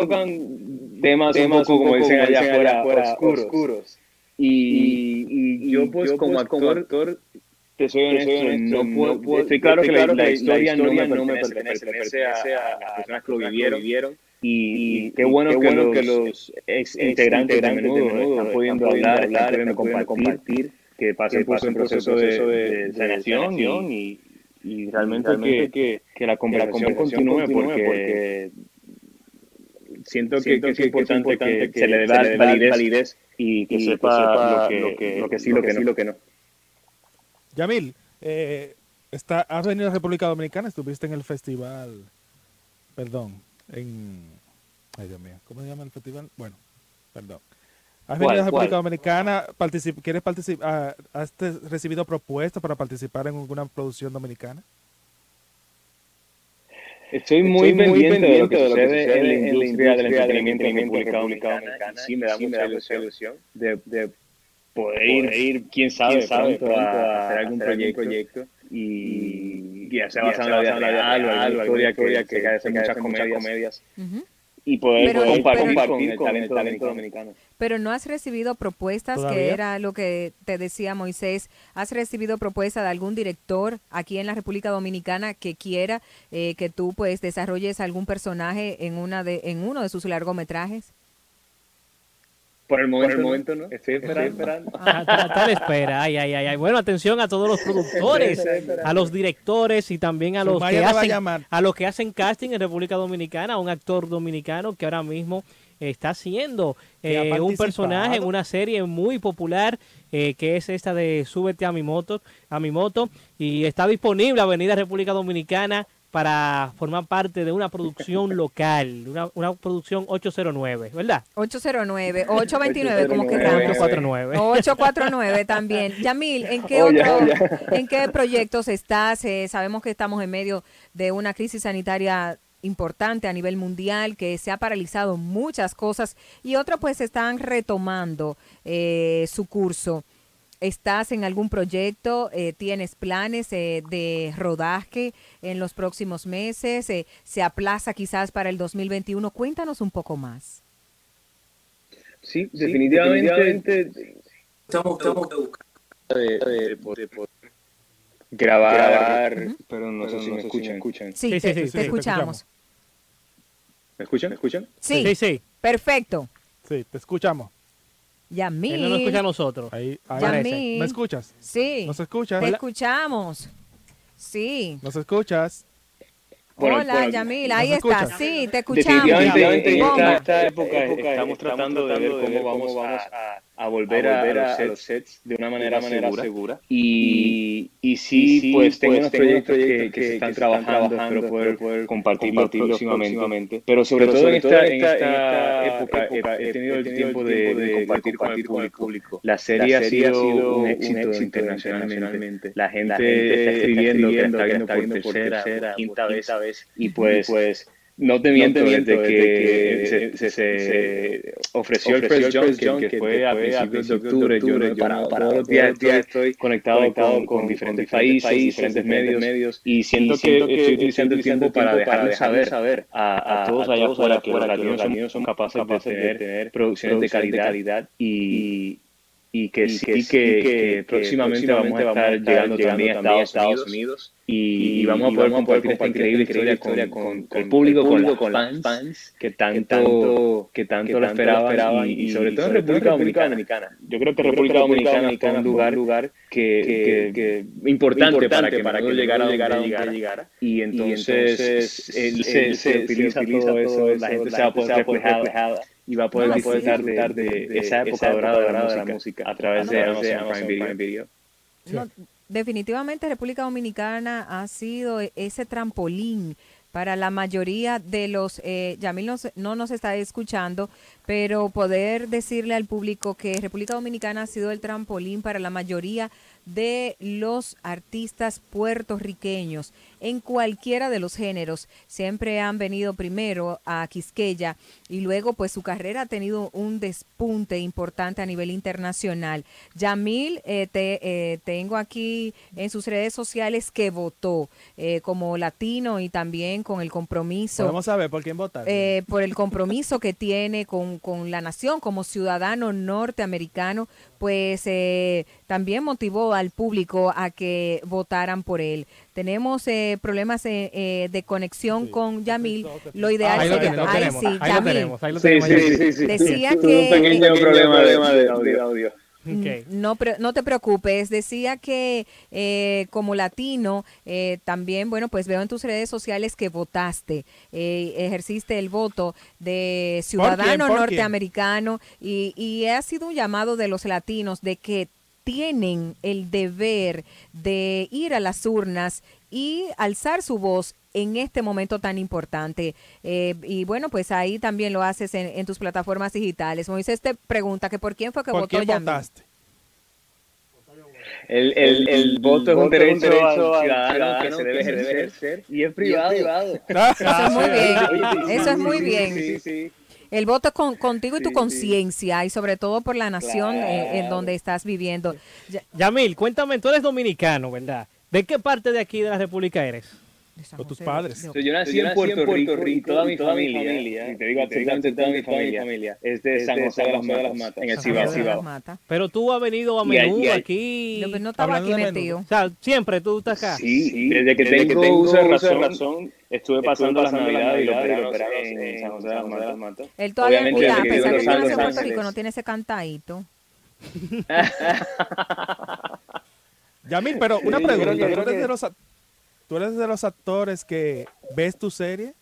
temas, un poco, como dicen allá afuera, oscuros. Y, y yo, pues, como actor, te soy honesto, no puedo, estoy claro que la, la historia no me pertenece, pertenece a, las personas que lo vivieron. Y, y qué bueno, que, los, ex integrantes de menudo, están pudiendo hablar, están pudiendo compartir, que pasen por un proceso de, de sanación y, y realmente, que, que, la conversación continúe porque, siento que, que es importante, que, se le dé la validez, y que sepa, lo, que, lo que sí, lo que, no. lo que no. Yamil, eh, está, has venido a República Dominicana, estuviste en el festival, perdón, en, ay Dios mío, ¿cómo se llama el festival? Bueno, perdón. Has venido ¿Cuál, a República cuál? Dominicana, particip- ¿quieres participar? ¿Has te- recibido propuestas para participar en alguna producción dominicana? Estoy muy, pendiente, de lo que sucede en la industria del entretenimiento en República Dominicana. y Sí, me da mucha ilusión de, de poder ir, ir, quién sabe, pronto a hacer algún proyecto, y ya sea basado en la vida real o alguna historia que, que hace muchas comedias y poder Pero- compartir pero- con el talento, dominicano. Pero no has recibido propuestas, que era lo que te decía Moisés. ¿Has recibido propuesta de algún director aquí en la República Dominicana que quiera eh, que tú pues desarrolles algún personaje en una de en uno de sus largometrajes? Por el momento, no. Estoy esperando. Ah, tal, tal espera. Ay, ay, ay, ay. Bueno, atención a todos los productores, a los directores y también a los que a hacen a los que hacen casting en República Dominicana, a un actor dominicano que ahora mismo está haciendo eh, un personaje en una serie muy popular eh, que es esta de Súbete a mi moto, a mi moto y está disponible Avenida República Dominicana para formar parte de una producción local, una, una producción 809, ¿verdad? 809, 829, como queramos. 849. 849 también. Yamil, ¿en qué, otro-. ¿en qué proyectos estás? Eh, sabemos que estamos en medio de una crisis sanitaria importante a nivel mundial, que se ha paralizado muchas cosas y otras pues están retomando eh, su curso. ¿Estás en algún proyecto? Eh, ¿Tienes planes eh, de rodaje en los próximos meses? Eh, ¿Se aplaza quizás para el 2021? Cuéntanos un poco más. Sí, definitivamente, Estamos, estamos de, de- de poder grabar, pero no sé si me escuchan. escuchan. Sí, te, te escuchamos. ¿Me escuchan? ¿Me escuchan? Sí, perfecto. Sí, te escuchamos. Yamil. Él no nos escucha a nosotros. Ahí, ahí. Yamil. ¿Me escuchas? Sí. ¿Nos escuchas? Te escuchamos. Sí. ¿Nos escuchas? Hola, Yamil, ¿nos ahí está. escuchas? Sí, te escuchamos. Definitivamente en esta, esta época estamos tratando de ver cómo vamos a, a volver a, a los sets de una manera, segura. Y, y sí, pues tengo unos proyectos que, que se están trabajando, espero poder, compartirlos próximamente. Pero sobre todo en esta, en esta época he, he tenido el tiempo de, de compartir con el público. La serie ha sido un éxito internacionalmente. La gente está escribiendo, que la está viendo por tercera, quinta vez. Y pues, pues no te miento desde que se, se, se ofreció el Press que fue a principios de octubre, yo no. Todos los días estoy conectado con, con diferentes países, diferentes medios, y siento que estoy utilizando el tiempo para dejarles saber a, a todos allá afuera que los latinos son capaces de tener producciones de calidad y y que sí que, que próximamente vamos a estar llegando también a Estados Unidos y, y vamos a poder compartir esta increíble historia con, con, con el público, con, las fans, que tanto, que tanto lo esperaban y, y sobre todo en República Dominicana. Yo creo que República Dominicana fue un lugar, lugar que, que, que importante, para que para llegara a llegar a donde llegara. Y entonces se, se, se utiliza todo eso, la gente se va a poder reflejada y va a poder No, disfrutar sí. de, de, de esa época dorada de la música a través de Amazon Prime Video. No, definitivamente República Dominicana ha sido e- ese trampolín para la mayoría de los, eh, Yamil nos- no nos está escuchando, pero poder decirle al público que República Dominicana ha sido el trampolín para la mayoría de los artistas puertorriqueños en cualquiera de los géneros. Siempre han venido primero a Quisqueya y luego pues su carrera ha tenido un despunte importante a nivel internacional. Yamil, eh, te, eh, tengo aquí en sus redes sociales que votó eh, como latino y también con el compromiso. Podemos saber por quién votar. Eh, por el compromiso que tiene con, con la nación como ciudadano norteamericano, pues también motivó al público a que votaran por él. Tenemos eh, problemas eh, eh, de conexión con Yamil. Lo ideal Ahí lo sería- tenemos, Ay, tenemos, sí, ahí lo Yamil. tenemos, ahí lo Sí, tenemos. sí, sí, sí. Decía Un que- pequeño problema de, de audio. Mm, No, no te preocupes. Decía que eh, como latino, eh, también, bueno, pues veo en tus redes sociales que votaste, eh, ejerciste el voto de ciudadano ¿Por quién? norteamericano y, y ha sido un llamado de los latinos de que tienen el deber de ir a las urnas y alzar su voz en este momento tan importante. Eh, y bueno, pues ahí también lo haces en, en tus plataformas digitales. Moisés te pregunta que por quién fue que ¿Por votó quién votaste? El, el, el voto es un derecho, derecho al ciudadano, ciudadano que se debe ejercer, y es privado. Eso es muy bien. Sí, Eso es sí, muy sí, bien. sí, sí. El voto es con, contigo y tu Sí, sí. conciencia y sobre todo por la nación eh, en donde estás viviendo. Ya- Yamil, cuéntame, tú eres dominicano, ¿verdad? ¿De qué parte de aquí de la República eres? Con tus padres. Yo nací en Puerto Rico y toda mi familia, y te digo absolutamente toda mi familia, es de San José de las Matas, en el Cibao. Pero tú has venido a Y ahí- menudo y ahí- aquí. No, pero no estaba aquí metido. O sea, siempre tú estás acá. Sí, desde que tengo uso de razón, estuve pasando las navidades y los veranos en San José de las Matas. Él todavía, mira, a desde pesar que Los nació en Puerto. Rico, no tiene ese cantadito. Yamil, pero una Sí, yo creo pregunta. ¿Tú eres, de los, act- ¿Tú eres de los actores que ves tu serie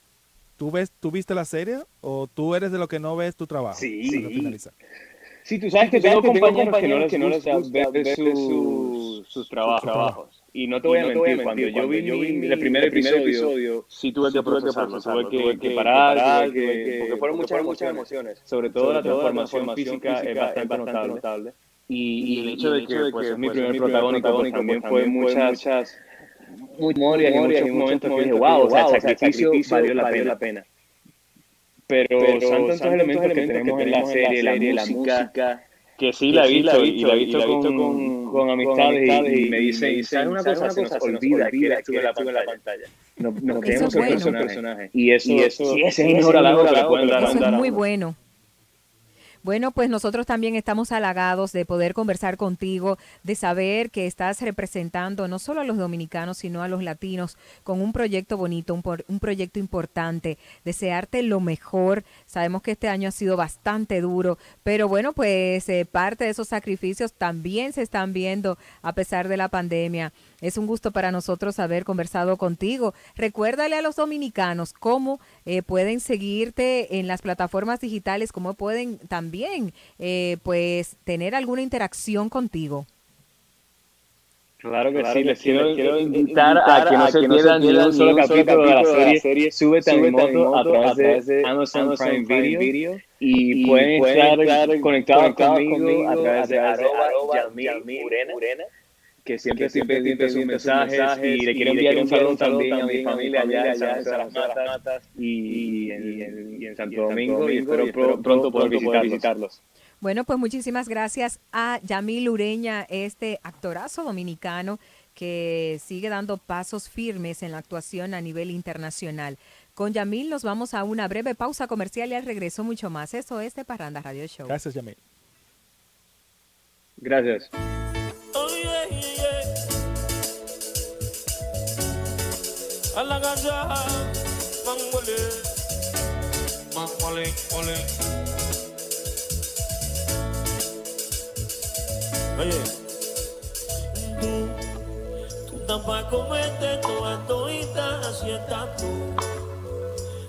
¿tú ves, tú viste la serie o tú eres de lo que no ves tu trabajo? Sí. Finalizar. Sí, tú sabes que tengo que tengo compañeros que no les, compañeros que no les gusta gusta ver, sus, sus- sus trabajos. trabajos. Y no te voy a mentir, cuando yo vi, mi- el primer episodio, sí tuve que procesarlo, tuve que, que parar, tuve que- porque fueron muchas emociones. Sobre todo la transformación física es bastante notable. Y, y el hecho de que pues, es mi primer protagónico, pues, también fue muchas memorias y muchos momentos que dije, wow, o sea, el sacrificio valió la pena. Pero, son tantos elementos que tenemos en la serie, la música, que sí la he visto, y la he visto con, con amistades, y, me dicen, ¿sabes una cosa? Se nos olvida que tú en la pantalla. Nos, nos Eso creemos es el personaje. Y eso, sí, ese es el mejor halago que le pueden dar a Eso es muy bueno. Bueno, pues nosotros también estamos halagados de poder conversar contigo, de saber que estás representando no solo a los dominicanos, sino a los latinos con un proyecto bonito, un, un proyecto importante. Desearte lo mejor. Sabemos que este año ha sido bastante duro, pero bueno, pues eh, parte de esos sacrificios también se están viendo a pesar de la pandemia. Es un gusto para nosotros haber conversado contigo. Recuérdale a los dominicanos cómo eh, pueden seguirte en las plataformas digitales, cómo pueden también eh, pues tener alguna interacción contigo. Claro que Claro sí, que les sí, quiero les quiero invitar a que no se pierdan ni un solo capítulo de la serie Súbete a mi moto a través de Amazon Prime Video y pueden estar conectados conmigo a través de arroba Yamil Urena que siempre estoy pendiente de sus mensajes y le quiero enviar un saludo también a mi familia allá en San José de las Matas y en, y en Santo Domingo y espero pro- pronto poder visitarlos. Bueno, pues muchísimas gracias a Yamil Ureña, este actorazo dominicano que sigue dando pasos firmes en la actuación a nivel internacional. Con Yamil nos vamos a una breve pausa comercial y al regreso mucho más. Eso es de Parranda Radio Show. Gracias, Yamil. Gracias. A la ganja, mangole, mangole, mole. Oye, tú, tú tampoco metes toda todita, así estás tú.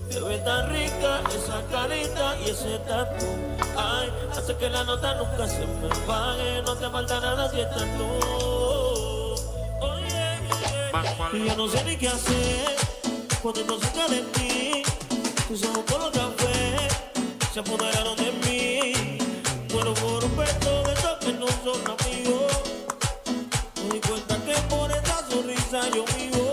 Te ves tan rica esa carita y ese tatu. Ay, hace que la nota nunca se me pague, no te falta nada si estás tú. Y yo no sé ni qué hacer cuando no cerca de ti. Tus ojos color café se apoderaron de mí. Bueno, por un beso de esos no son amigos. Me di cuenta que por esa sonrisa yo vivo.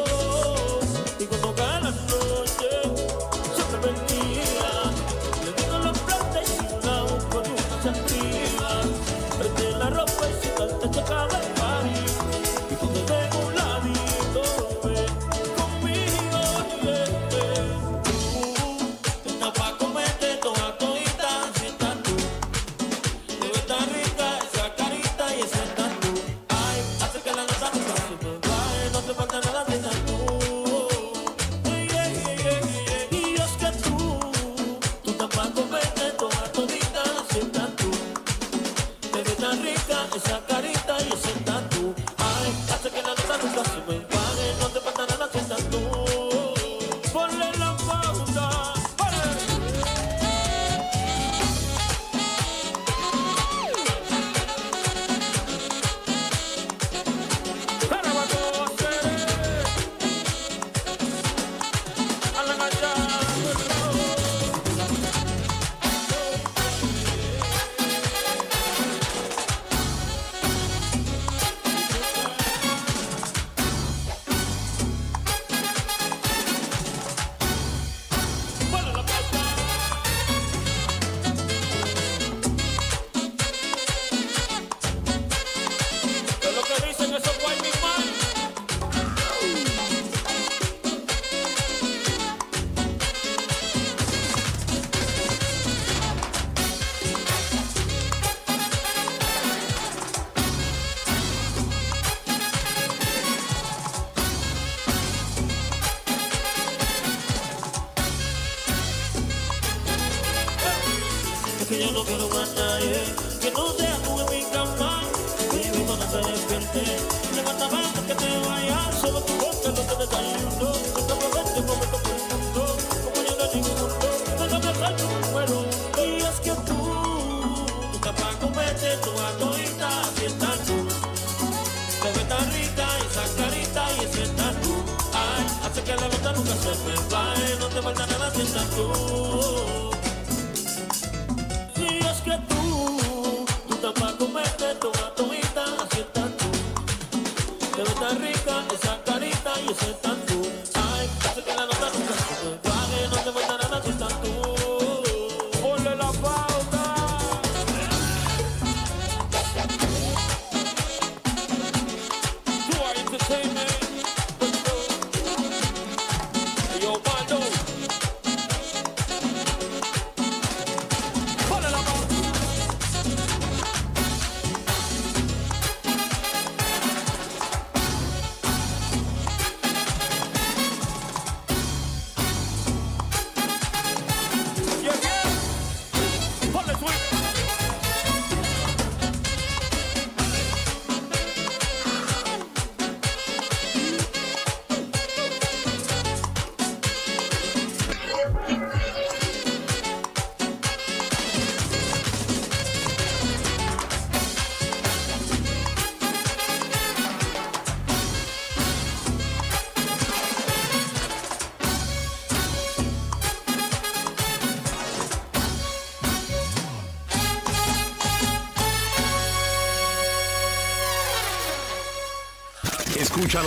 Te ves tan rica esa carita y ese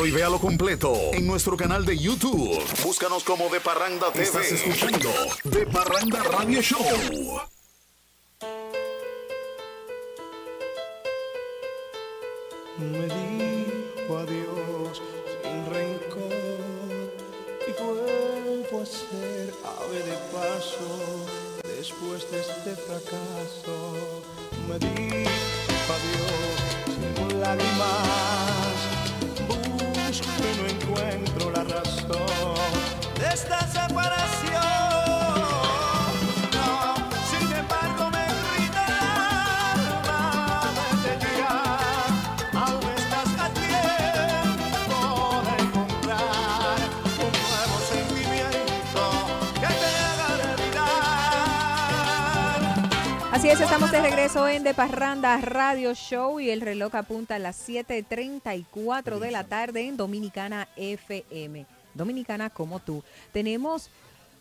Y véalo completo en nuestro canal de YouTube. Búscanos como De Parranda TV. Estás escuchando De Parranda Radio Show. Parranda Radio Show y el reloj apunta a las 7.34 de la tarde en Dominicana FM. Dominicana como tú. Tenemos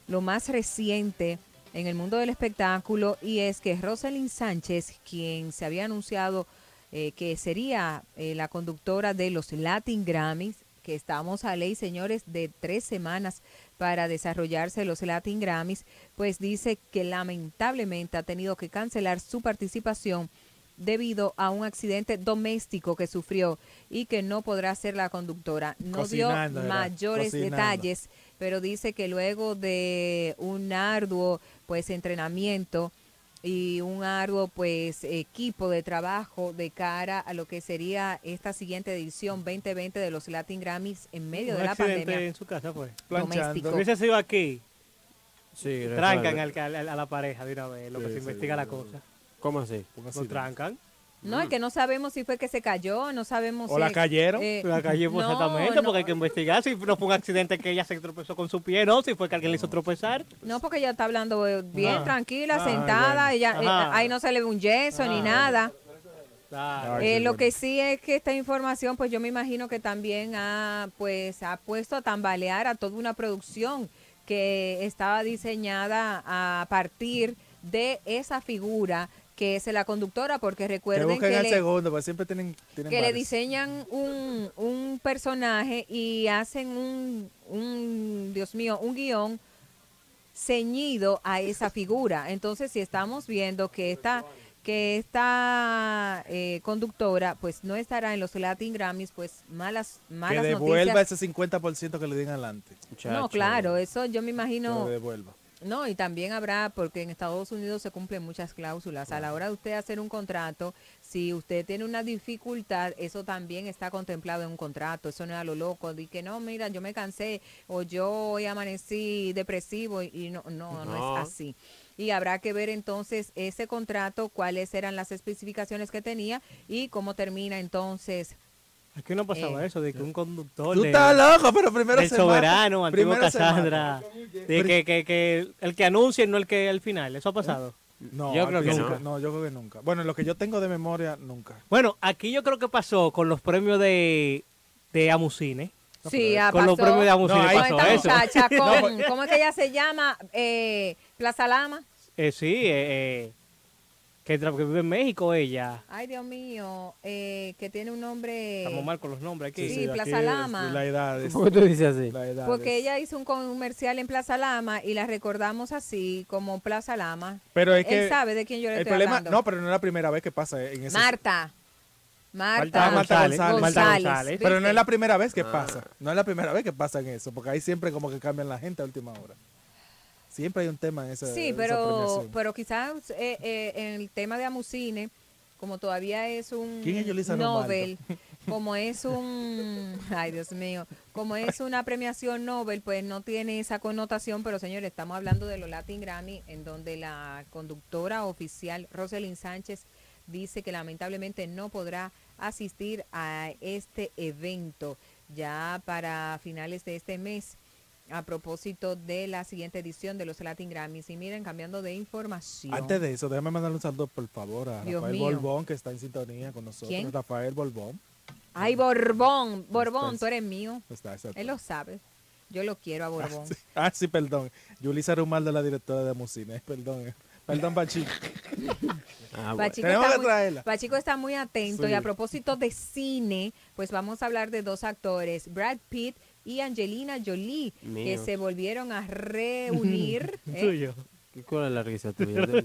lo más reciente en el mundo del espectáculo y es que Rosalind Sánchez, quien se había anunciado eh, que sería eh, la conductora de los Latin Grammys, que estamos a ley, señores, de tres semanas para desarrollarse los Latin Grammys, pues dice que lamentablemente ha tenido que cancelar su participación debido a un accidente doméstico que sufrió y que no podrá ser la conductora. No Cocinando dio mayores cocinando. detalles, pero dice que luego de un arduo pues entrenamiento y un arduo pues equipo de trabajo de cara a lo que sería esta siguiente edición 2020 de los Latin Grammys en medio Un de la pandemia. en su casa fue. Doméstico. Hubiese sido aquí. Sí, trancan al- al- a la pareja de una vez, lo que se sí, investiga la sí. cosa. ¿Cómo así? Lo trancan. No, es que no sabemos si fue que se cayó, no sabemos O si... la cayeron. eh, la calle, pues, no, exactamente, no, porque hay que investigar si no fue un accidente que ella se tropezó con su pie, no, si fue que alguien le hizo tropezar. No, porque ella está hablando eh, bien Ah. tranquila, Ah, sentada, bueno. ella, eh, Ajá. ahí no se le ve un yeso ni Ah. nada. Eh, lo que sí es que esta información, pues yo me imagino que también ha, pues, ha puesto a tambalear a toda una producción que estaba diseñada a partir de esa figura que es la conductora, porque Que recuerden que, le, segundo, pues siempre tienen, tienen que le varios. diseñan un, un personaje y hacen un, un, Dios mío, un guion ceñido a esa figura. Entonces, si estamos viendo que esta, que esta eh, conductora pues no estará en los Latin Grammys, pues malas, Que malas devuelva noticias. ese 50% que le den adelante. No, claro, eso yo me Que imagino... lo devuelva. No, y también habrá, porque en Estados Unidos se cumplen muchas cláusulas. A la hora de usted hacer un contrato, si usted tiene una dificultad, eso también está contemplado en un contrato. Eso no es a lo loco. Di que no, mira, yo me cansé o yo hoy amanecí depresivo y, no, no, No. es así. Y habrá que ver entonces ese contrato, cuáles eran las especificaciones que tenía y cómo termina entonces. Aquí no pasaba Eh. eso, de que un conductor. Tú de- estás loco, pero primero El se mata. soberano, antiguo Primero se Cassandra. De que, que, que el que anuncia y no el que al final. ¿Eso ha pasado? No, Yo creo que principio- no. yo creo que nunca. Bueno, lo que yo tengo de memoria, nunca. Bueno, aquí yo creo que pasó con los premios de, de Amucine. Sí, ah, Con los premios de Amusine pasó esta eso. muchacha, No, con- ¿cómo es que ella se llama? Eh, Plaza Lama. Eh, sí, eh, eh, que, que vive en México ella. Ay, Dios mío, eh, que tiene un nombre... Estamos mal con los nombres aquí. Sí, Plaza Lama. La edad es- ¿Por qué tú dices así? La edad Porque es- ella hizo un comercial en Plaza Lama y la recordamos así, como Plaza Lama. Pero es que Él sabe de quién yo le el estoy problema, hablando. no, pero no es la primera vez que pasa en ese Marta. Marta. Ah, Marta González. González, Pero no es la primera vez que Ah. pasa. No es la primera vez que pasa en eso, porque ahí siempre como que cambian la gente a última hora. Siempre hay un tema en esa Sí, pero, pero quizás eh, eh, en el tema de Amusine, como todavía es un ¿Quién es Yulisa Nobel, como es un, ay Dios mío, como es una premiación Nobel, pues no tiene esa connotación, pero señores, estamos hablando de los Latin Grammy, en donde la conductora oficial Roselyn Sánchez dice que lamentablemente no podrá asistir a este evento ya para finales de este mes a propósito de la siguiente edición de los Latin Grammys. Y miren, cambiando de información. Antes de eso, déjame mandar un saludo, por favor, a Dios Rafael mío. Borbón, que está en sintonía con nosotros. ¿Quién? Rafael Borbón. Ay, Borbón, Borbón, Está- tú eres mío. Está. Él lo sabe. Yo lo quiero a Borbón. Ah, sí, perdón. Yulisa Rumal de la directora de Amusine. Perdón. eh. Perdón, Pachi. Pachico, Tenemos está que muy, traerla. Pachico está muy atento Sí. y a propósito de cine, pues vamos a hablar de dos actores, Brad Pitt y Angelina Jolie, que Mío. se volvieron a reunir. ¿eh? Tuyo. ¿Cuál es la risa tuya?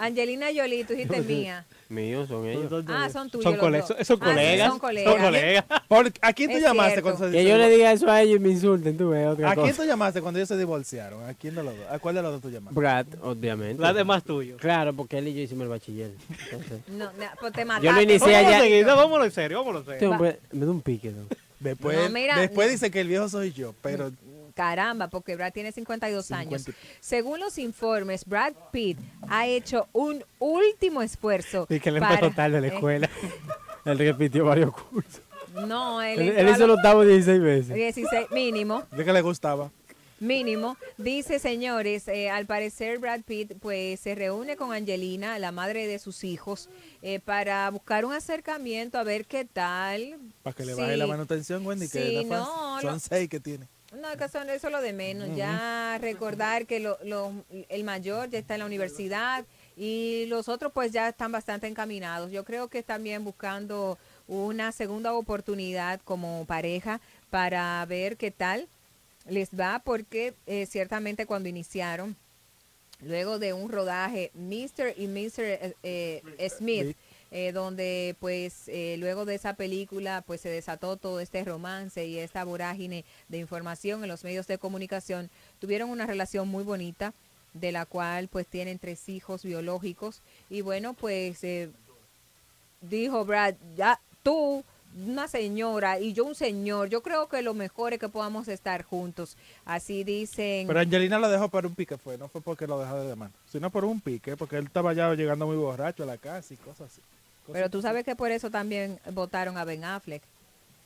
Angelina Jolie, tú dijiste mía. Míos son ellos. Ah, son tuyos. Son cole- son- son Ah, sí, colegas, son colegas. son colegas. Por- ¿A quién tú Es llamaste cierto. cuando se Que yo le diga eso a ellos y me insulten, tú ves, otra ¿A quién tú llamaste cuando ellos se divorciaron? ¿A quién de los dos? ¿A cuál de los dos tú llamaste? Brad, obviamente. Brad es más tuyo. Claro, porque él y yo hicimos el bachiller. Entonces, No, no, pues te mataste. Yo lo inicié Vámonos allá. seguido, vámonos en serio, vámonos en este serio. hombre me da un pique. ¿no? Después, No, mira, después no. dice que el viejo soy yo, pero Caramba, porque Brad tiene 52 años. 50. Según los informes, Brad Pitt ha hecho un último esfuerzo. Y que le para- tarde a la eh, escuela. él repitió varios cursos. no, él, Él, él hizo el los octavo 16 veces. 16, mínimo. de que le gustaba. Mínimo. Dice, señores, eh, al parecer Brad Pitt pues se reúne con Angelina, la madre de sus hijos, eh, para buscar un acercamiento, a ver qué tal. Para que le Sí. baje la manutención, Wendy, que Sí, fácil. no, son lo- seis que tiene. No, que son eso es lo de menos. Ya recordar que lo- lo- el mayor ya está en la universidad y los otros pues ya están bastante encaminados. Yo creo que están bien buscando una segunda oportunidad como pareja para ver qué tal les va, porque eh, ciertamente cuando iniciaron, luego de un rodaje, Mr. y Mr. eh, eh, Smith, eh, donde pues eh, luego de esa película pues se desató todo este romance y esta vorágine de información en los medios de comunicación, tuvieron una relación muy bonita de la cual pues tienen tres hijos biológicos y bueno pues eh, dijo Brad, ya tú una señora y yo un señor, yo creo que lo mejor es que podamos estar juntos. Así dicen. Pero Angelina lo dejó por un pique, fue. No fue porque lo dejó de mano, sino por un pique, porque él estaba ya llegando muy borracho a la casa y cosas así. Pero tú sabes que por eso también votaron a Ben Affleck.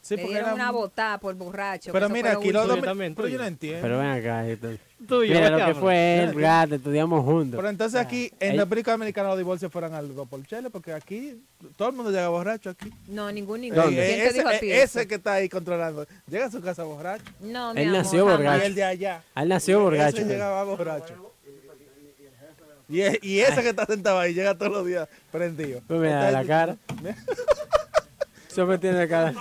Sí, Le porque dieron era una un- botada por borracho. Pero mira, aquí los dos... Pero yo no entiendo. Pero ven acá. esto- Tuyo, Mira, lo que fue él, Brad, estudiamos juntos. Pero entonces aquí, en Ey. República Dominicana, los divorcios fueran al dos por chele, porque aquí todo el mundo llega borracho aquí. No, ningún Eh, ningún. ¿Quién te ese, dijo a ti eh, eso? ese que está ahí controlando, llega a su casa borracho. No, mi Él amor, nació jamás. borracho. Y el de allá. Él nació borracho. Ese llegaba borracho. Y, e- y ese que está sentado ahí llega todos los días prendido. Pues mira, la cara. Eso me tiene cara.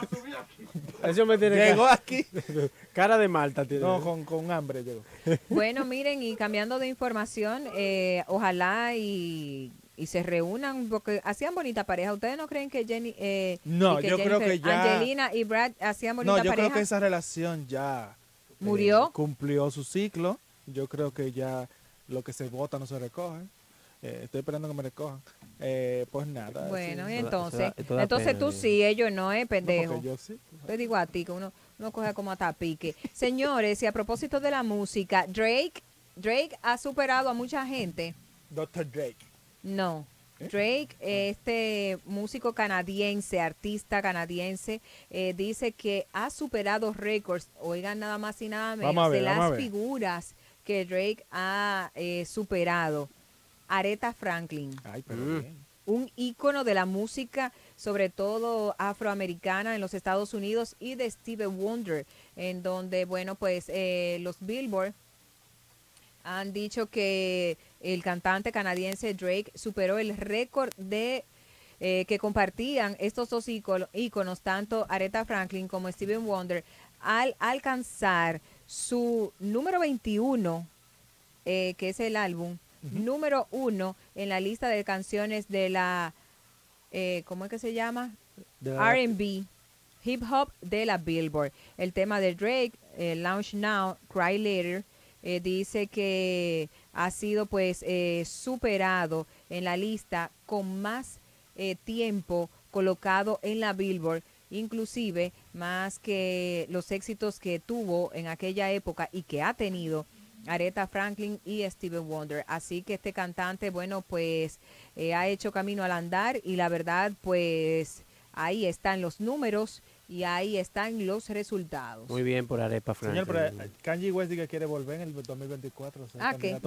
Eso me tiene Llegó cara. aquí. Cara de Malta tiene. No, con, con hambre llegó. Bueno, miren, y cambiando de información, eh, ojalá y, y se reúnan, porque hacían bonita pareja. ¿Ustedes no creen que Jenny... eh, No, yo creo que ya- Angelina y Brad hacían bonita No, yo pareja? creo que esa relación ya eh, ¿Murió? cumplió su ciclo. Yo creo que ya lo que se vota no se recoge. Eh, estoy esperando que me recojan. Eh, pues nada. Bueno, sí. y entonces, entonces pena, tú digo. sí, ellos no, eh, pendejo. yo sí. Te digo a ti que uno, uno coge como hasta pique. Señores, y a propósito de la música, Drake, Drake ha superado a mucha gente. Dr. Drake. No. ¿Eh? Drake, este músico canadiense, artista canadiense, eh, dice que ha superado récords, oigan nada más y nada menos, Vamos a ver, de vamos a las ver. figuras que Drake ha eh, superado. Aretha Franklin, Ay, pero Mm. bien. un ícono de la música sobre todo afroamericana en los Estados Unidos y de Steve Wonder, en donde, bueno, pues eh, los Billboard han dicho que el cantante canadiense Drake superó el récord de eh, que compartían estos dos ícono- íconos, tanto Aretha Franklin como Steven Wonder, al alcanzar su número 21, eh, que es el álbum, número uno en la lista de canciones de la, eh, ¿cómo es que se llama? R&B, hip hop de la Billboard. El tema de Drake, eh, Launch Now, Cry Later, eh, dice que ha sido pues eh, superado en la lista con más eh, tiempo colocado en la Billboard, inclusive más que los éxitos que tuvo en aquella época y que ha tenido Aretha Franklin y Steven Wonder. Así que este cantante, bueno, pues eh, ha hecho camino al andar y la verdad, pues ahí están los números y ahí están los resultados. Muy bien por Arepa Franklin. Señor, pero eh, Kanye West dice que quiere volver en el 2024. o sea, ¿Ah, qué?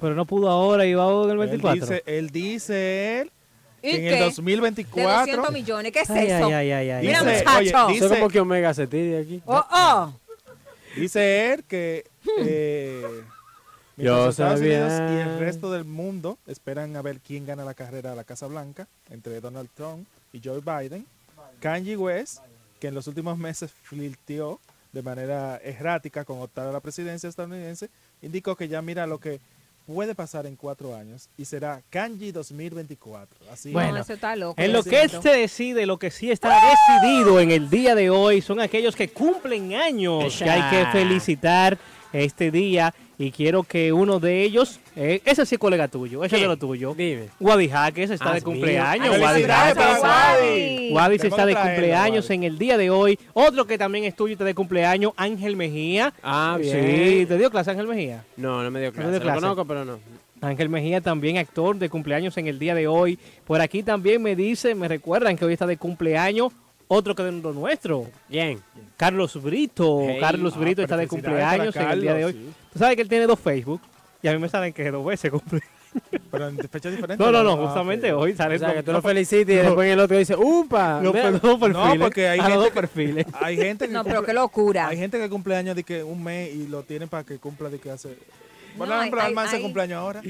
Pero no pudo ahora y va en el 24. Él dice, él dice él ¿Y que en qué? el 2024 De 200 millones, ¿qué es Ay, eso? ay, ay, ay, ay. Mira, Dice, muchacho. oye, dice- como que Omega se tire aquí. Oh, oh. Dice él que eh, Yo Estados Unidos y el resto del mundo esperan a ver quién gana la carrera a la Casa Blanca entre Donald Trump y Joe Biden, Kanye West, que en los últimos meses flirteó de manera errática con optar a la presidencia estadounidense, indicó que ya mira lo que puede pasar en cuatro años y será Kanye 2024. Así Bueno, No, eso está loco. En lo que siento. se decide, lo que sí está decidido en el día de hoy son aquellos que cumplen años que hay que felicitar este día y quiero que uno de ellos, eh, ese sí es colega tuyo, ese es de lo tuyo. Dime. Wadi Jaques está Ah, de cumpleaños. Wadi Wadi. Wadi se está de traerlo, cumpleaños Wadi. en el día de hoy. Otro que también es tuyo y está de cumpleaños, Ángel Mejía. Ah, bien. Sí, ¿te dio clase Ángel Mejía? No, no me dio No clase. dio Lo conozco, pero no. Ángel Mejía también actor de cumpleaños en el día de hoy. Por aquí también me dice, me recuerdan que hoy está de cumpleaños otro que de lo nuestro. Bien. Carlos Brito. Hey. Carlos Ah, Brito está de cumpleaños en el día de hoy. Sí. Tú sabes que él tiene dos Facebook y a mí me salen que dos veces cumple. Pero en fechas diferentes. No, no, no, Ah, justamente hoy sale O sea, que tú lo no, felicites y después en el otro dice, ¡upa! los Mira, dos perfiles. No, porque hay a los gente dos que-. Hay gente que No, pero cumple- qué locura. Hay gente que cumple años de que un mes y lo tienen para que cumpla de que hace. Bueno, No, ejemplo, cumpleaños ahora.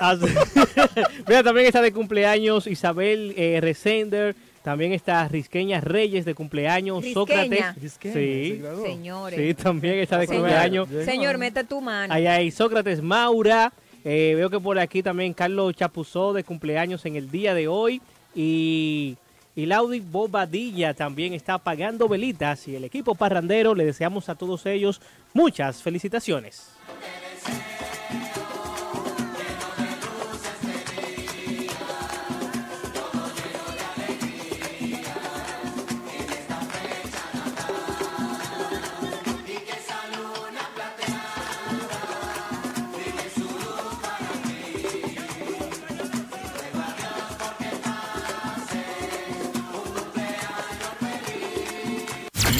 Ah. Mira, también está de cumpleaños Isabel eh, Resender. También está Risqueña Reyes de cumpleaños. Risqueña. Sócrates. Risqueña, Sí. Señores. Sí, también está de Señor, cumpleaños. Señor, mete tu mano. Ahí hay Sócrates Maura. eh, veo que por aquí también Carlos Chapuzó de cumpleaños en el día de hoy. Y, y Laudi Bobadilla también está apagando velitas. Y el equipo parrandero le deseamos a todos ellos muchas felicitaciones.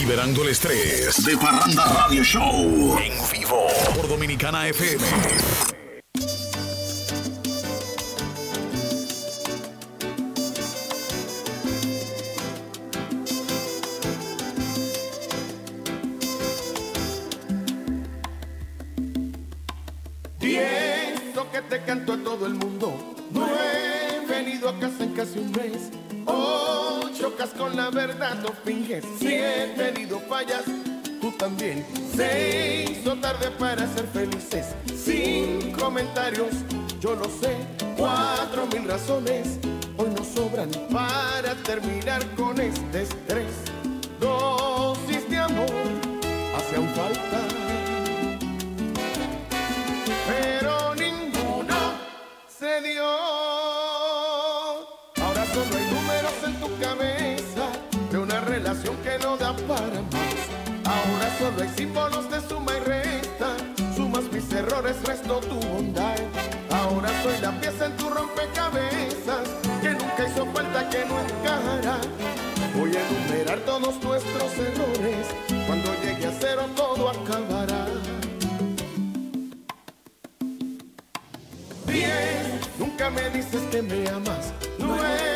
Liberando el estrés de Parranda Radio Show en vivo por Dominicana FM. Pienso que te canto a todo el mundo. No he venido a casa en casi un mes. Con la verdad, no finges. Si he tenido fallas, tú también. Se hizo tarde para ser felices. Sin comentarios, yo lo sé. Cuatro mil razones hoy nos sobran para terminar con este estrés. Dosis de amor hacían falta pero ninguno se dio. Cabeza de una relación que no da para más. Ahora solo hay símbolos de suma y resta. Sumas mis errores, resto tu bondad. Ahora soy la pieza en tu rompecabezas que nunca hizo falta que no encajará. Voy a enumerar todos nuestros errores. Cuando llegue a cero todo acabará. Bien, nunca me dices que me amas. Nueve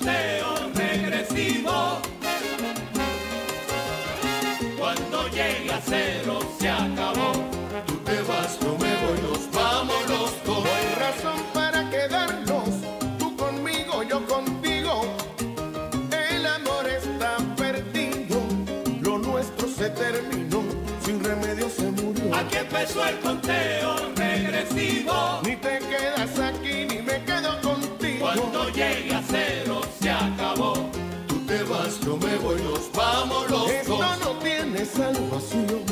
Conteo regresivo. Cuando llegue a cero se acabó. Tú te vas, yo me voy, nos vamos los dos. No hay razón para quedarnos, tú conmigo, yo contigo. El amor está perdido, lo nuestro se terminó, sin remedio se murió. Aquí empezó el conteo regresivo. Ni te quedas aquí, ni me quedo contigo. Cuando llegue a cero Esto no tiene salvación,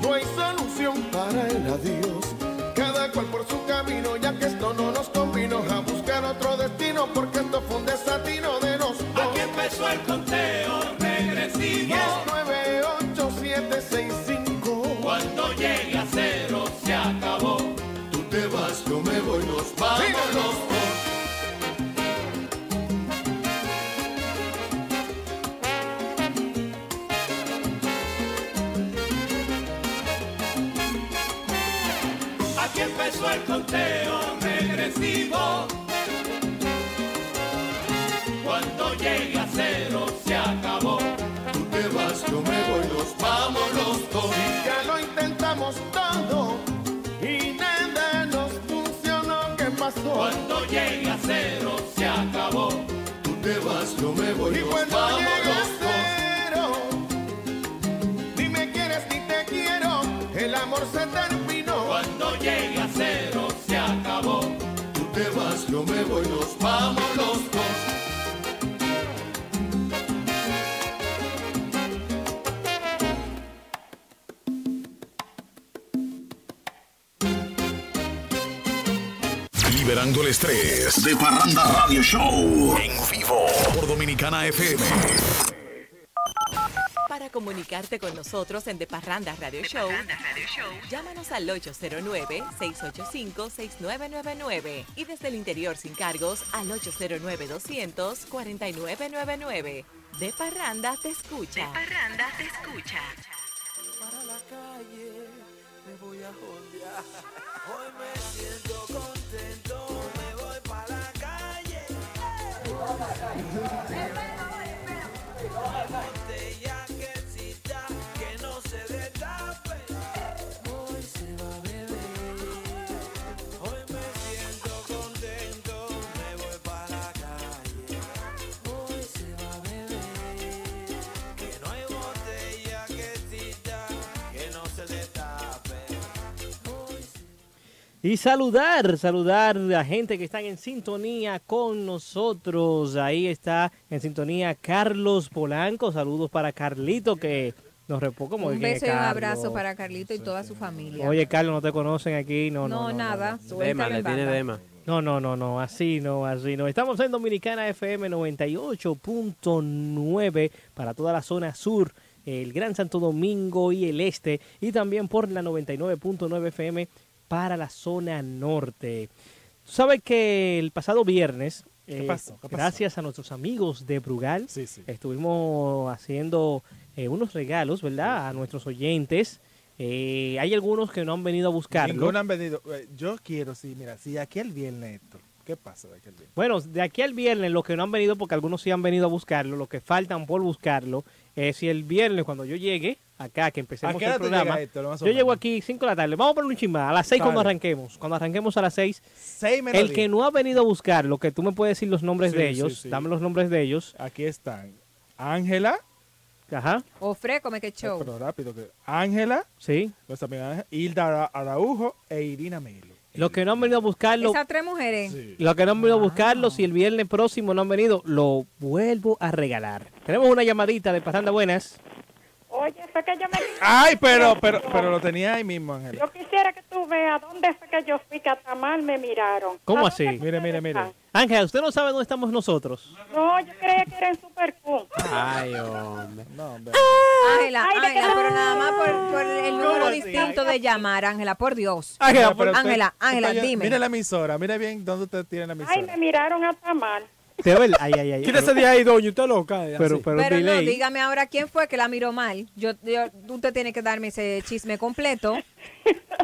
no hay solución para el adiós. Cada cual por su camino, ya que esto no nos convino a buscar otro destino, porque esto fue un desatino conteo regresivo. Cuando llegue a cero se acabó. Tú te vas, yo me voy, nos vamos los dos. Y ya lo intentamos todo y nada nos funcionó. ¿Qué pasó? Cuando llegue a cero se acabó. Tú te vas, yo me voy, Y nos cuando vamos los dos. cero, ni me quieres ni te quiero, el amor se terminó. Cuando llegue yo me voy, nos vamos los dos. Liberando el estrés. De Parranda Radio Show. En vivo. Por Dominicana FM. Para comunicarte con nosotros en De Parranda Radio Show, llámanos al 809-685-6999 y desde el interior sin cargos al 809-200-4999. De Parranda te escucha. De Parranda te escucha. Para la calle me voy a jodear. Hoy me siento contento, me voy para la calle. Y saludar, saludar a gente que están en sintonía con nosotros. Ahí está en sintonía Carlos Polanco. Saludos para Carlito que nos repó como Un beso y un abrazo para Carlito y toda su familia. Oye, Carlos, no te conocen aquí. No, no, No, no, nada, no. Dema, le tiene dema. No, no, no, no, así no, así no. Estamos en Dominicana FM 98.9 para toda la zona sur, el Gran Santo Domingo y el este, y también por la 99.9 FM para la zona norte. Tú sabes que el pasado viernes, ¿Qué eh, pasó? ¿Qué pasó? gracias a nuestros amigos de Brugal, estuvimos haciendo eh, unos regalos, ¿verdad? A nuestros oyentes. Eh, hay algunos que no han venido a buscarlo. Ninguno han venido. Eh, Yo quiero, sí, mira, si aquí el viernes, Héctor, ¿qué pasa de aquí el viernes? Bueno, de aquí al viernes, los que no han venido, porque algunos sí han venido a buscarlo, los que faltan por buscarlo, eh, si el viernes cuando yo llegue acá, que empecemos ¿A qué el programa, yo llego aquí 5 de la tarde, vamos a poner un chismar, a las 6 cuando arranquemos, cuando arranquemos a las 6, Seis menos el diez. que no ha venido a buscar, lo que tú me puedes decir los nombres Sí, de ellos, sí. dame los nombres de ellos. Aquí están. Ángela. Ajá. Ofre, come que show. Pero rápido. que Ángela. Sí. Nuestra amiga Hilda Ara- Araujo e Irina Melo. Los que no han venido a buscarlo, Esas tres mujeres. los que no han venido a buscarlo, si el viernes próximo no han venido, lo vuelvo a regalar. Tenemos una llamadita de Parranda Buenas. Oye, fue que yo me... Ay, pero, pero, pero lo tenía ahí mismo, Ángela. Yo quisiera que tú veas dónde fue que yo fui, que hasta mal me miraron. ¿Cómo ¿A así? Mire, mire, mire. Ángela, usted no sabe dónde estamos nosotros. No, yo creía que era en Super Q. Ay, hombre. No, hombre. Ángela. Ángela, pero nada más por, por el ¿Cómo número distinto de llamar, Ángela, por Dios. Ángela, Ángela, Ángela, dime. Mire la emisora, mire bien dónde usted tiene la emisora. Ay, me miraron hasta mal. ¿De verdad? Ay, ay, ay. Quítese de ahí, doña, usted loca. eh, Pero, así. pero, Pero no, delay. dígame ahora quién fue que la miró mal. Yo, yo, usted tiene que darme ese chisme completo.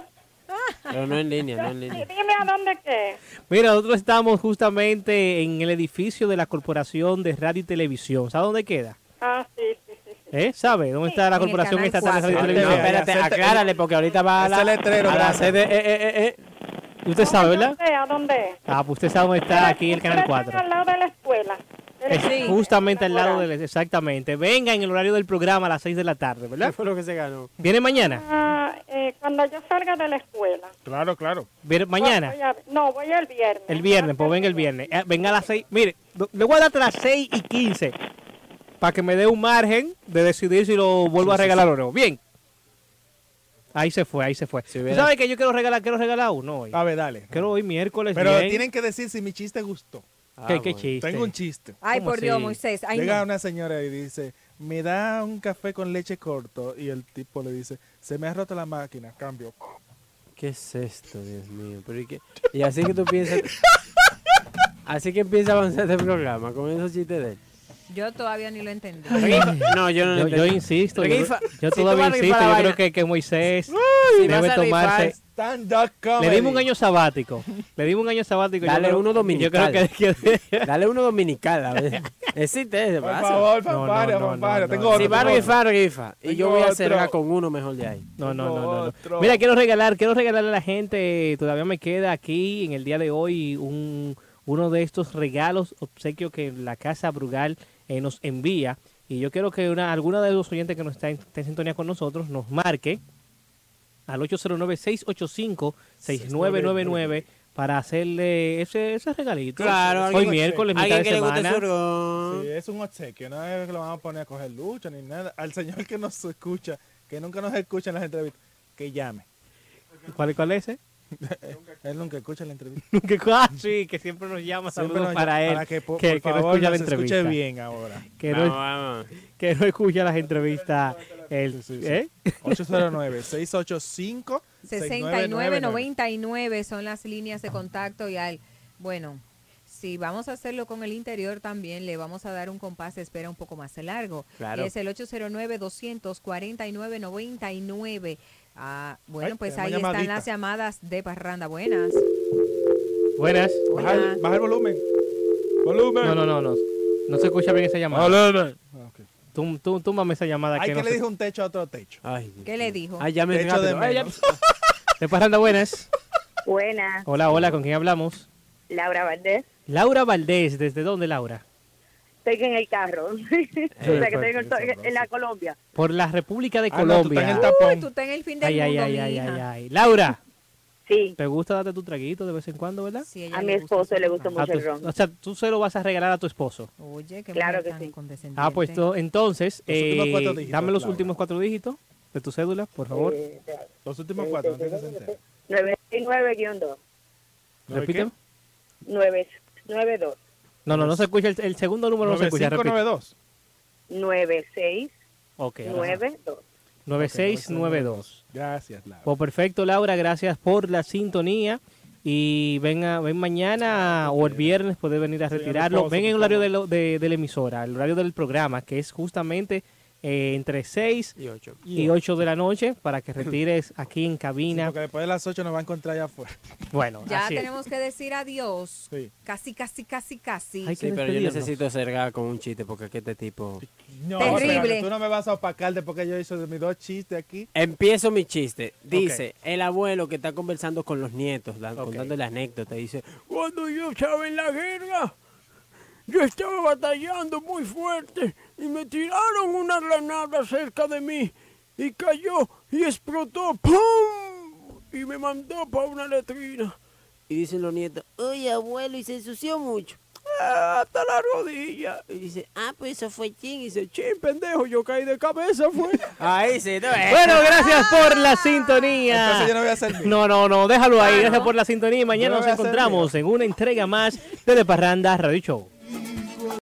Pero no en línea, no en línea. Dime a dónde qué. Mira, nosotros estamos justamente en el edificio de la Corporación de Radio y Televisión. ¿Sabe dónde queda? Ah, sí, sí, sí. ¿Eh? ¿Sabe dónde está la el Corporación canal Estatal de Radio y cuatro. No, Televisión? espérate, aclárale, porque ahorita va a la, Ese letrero a la grande. sede. Eh, eh, eh, eh. ¿Usted sabe, Yo verdad? sé a dónde. Ah, pues usted sabe dónde está aquí el Canal Ustedes 4. están al lado de la escuela. Es Sí. justamente al lado del... Exactamente. Venga en el horario del programa a las 6 de la tarde, ¿Qué ¿verdad? fue lo que se ganó? ¿Viene mañana? Ah, eh, cuando yo salga de la escuela. Claro, claro. ¿Viene mañana? Voy a- no, voy el viernes. El viernes, pues venga el viernes. Eh, Venga a las 6. Mire, le voy a dar hasta las 6 y 15 para que me dé un margen de decidir si lo vuelvo a regalar o no. Bien. Ahí se fue, ahí se fue. Si ¿Tú hubiera- sabes que yo quiero regalar, quiero regalar uno hoy? A ver, dale. Quiero hoy miércoles Pero bien. tienen que decir si mi chiste gustó. ¿Qué, Ah, qué bueno. chiste? Tengo un chiste. Ay, ¿Cómo por Dios, así? Moisés. Ay, Llega no. una señora y dice, me da un café con leche corto. Y el tipo le dice, se me ha roto la máquina, cambio. ¿Qué es esto, Dios mío? Pero ¿y, qué? y así que tú piensas. así que empieza a avanzar este programa con esos chistes de él. Yo todavía ni lo entendí. No, yo no lo Yo, insisto, yo, Rifa, yo si tú todavía insisto, yo creo que, que Moisés si debe tomarse... Le dimos un año sabático. Le dimos un año sabático. Dale uno Yo creo dominical. que... que- Dale uno dominical, a ver. Existe ese, Por favor, No, no, no, no, fanfaria. no, Tengo no. otro. Si va a rifar, rifa. Y yo voy a cerrar con uno mejor de ahí. No, no, no, no. Mira, quiero regalar, quiero regalarle a la gente, todavía me queda aquí en el día de hoy un, uno de estos regalos, obsequios que la Casa Brugal eh, nos envía. Y yo quiero que una, alguna de los oyentes que nos está en, está en sintonía con nosotros nos marque al 809-685-6999 para hacerle ese, ese regalito. Claro, hoy miércoles, mitad Alguien de que le guste semana. su ron. Sí, es un obsequio, no es que lo vamos a poner a coger lucha ni nada. Al señor que nos escucha, que nunca nos escucha en las entrevistas, que llame. ¿Cuál, ¿Cuál es ese? Él nunca escucha la entrevista. que, ah, sí, que siempre nos llama, saludos nos para llama, él, para que, por- que, por que no favor, escucha la nos escuche entrevista. bien ahora. Que Vamos, no, vamos. que no escucha las entrevistas. El, Sí, sí. ¿eh? 809-685. 6999 son las líneas de contacto y al bueno, si vamos a hacerlo con el interior también le vamos a dar un compás de espera un poco más largo. Claro. Y es el 809 249 99 Ah, bueno, Ay, pues ahí están llamadita. las llamadas de Parranda. Buenas. Buenas. Baja baja el volumen. Volumen. No, no, no, no. No se escucha bien esa llamada. Volumen. Ah, ok. Tú, tú, túmbame esa llamada. Ay, que que no le se- dijo un techo a otro techo. Ay, Dios ¿Qué le dijo? Ay, ya me Techo de. Ay, ya-. De Parranda, buenas. Buenas. Hola, hola, ¿con quién hablamos? Laura Valdés. Laura Valdés, ¿desde dónde, Laura? Estoy en el carro. o sea, que estoy en, el- en la Colombia. Por la República de Ah, no, tú estás en Colombia. el tapón. Uy, tú estás en el fin del ay, ay, mundo, ay, ay, ay, ay. Laura, Sí. ¿te gusta darte tu traguito de vez en cuando, verdad? Sí, A mi esposo le gusta ron. A mucho el ron. o sea, tú se lo vas a regalar a tu esposo. Oye, qué Claro que sí. Ah, pues to- entonces, Los últimos eh, cuatro dígitos, dame los Laura. últimos cuatro dígitos de tu cédula, por favor. Eh, Los últimos cuatro, antes que se entere. 969-2. ¿Nueve Repite. 992. No, no, no se escucha. El, el segundo número no se escucha. Repite. 9592. 9692. Ok, ahora sí. 9692. Gracias, Laura. Pues perfecto, Laura, gracias por la sintonía. Y venga, ven mañana o el viernes, puede venir a retirarlo. Ven en el horario de, lo- de- de la emisora, el horario del programa, que es justamente eh, entre 6 Y 8. y 8 de la noche para que retires aquí en cabina. Porque después de las 8 nos va a encontrar allá afuera. Bueno, Ya así es. tenemos que decir adiós. Sí. Casi, casi, casi, casi. Hay Sí, pero yo necesito cerrar con un chiste porque aquí este tipo... No, Terrible. espérate, tú no me vas a opacar después que yo hice mis dos chistes aquí. Empiezo mi chiste. Dice, el abuelo que está conversando con los nietos, Ok. contándole anécdotas, dice, cuando yo estaba en la guerra, yo estaba batallando muy fuerte y me tiraron una granada cerca de mí y cayó y explotó, ¡pum! Y me mandó para una letrina. Y dicen los nietos, oye abuelo, y se ensució mucho. "Ah, hasta la rodilla. Y dice, ah, pues eso fue chin. Y dice, chin, pendejo, yo caí de cabeza, fue. Ahí sí, no es. Bueno, gracias por la sintonía. Entonces yo no voy a hacer mío. No, no, no, déjalo ahí. Gracias por la sintonía. y Mañana no nos encontramos en una entrega más de De Parranda Radio Show.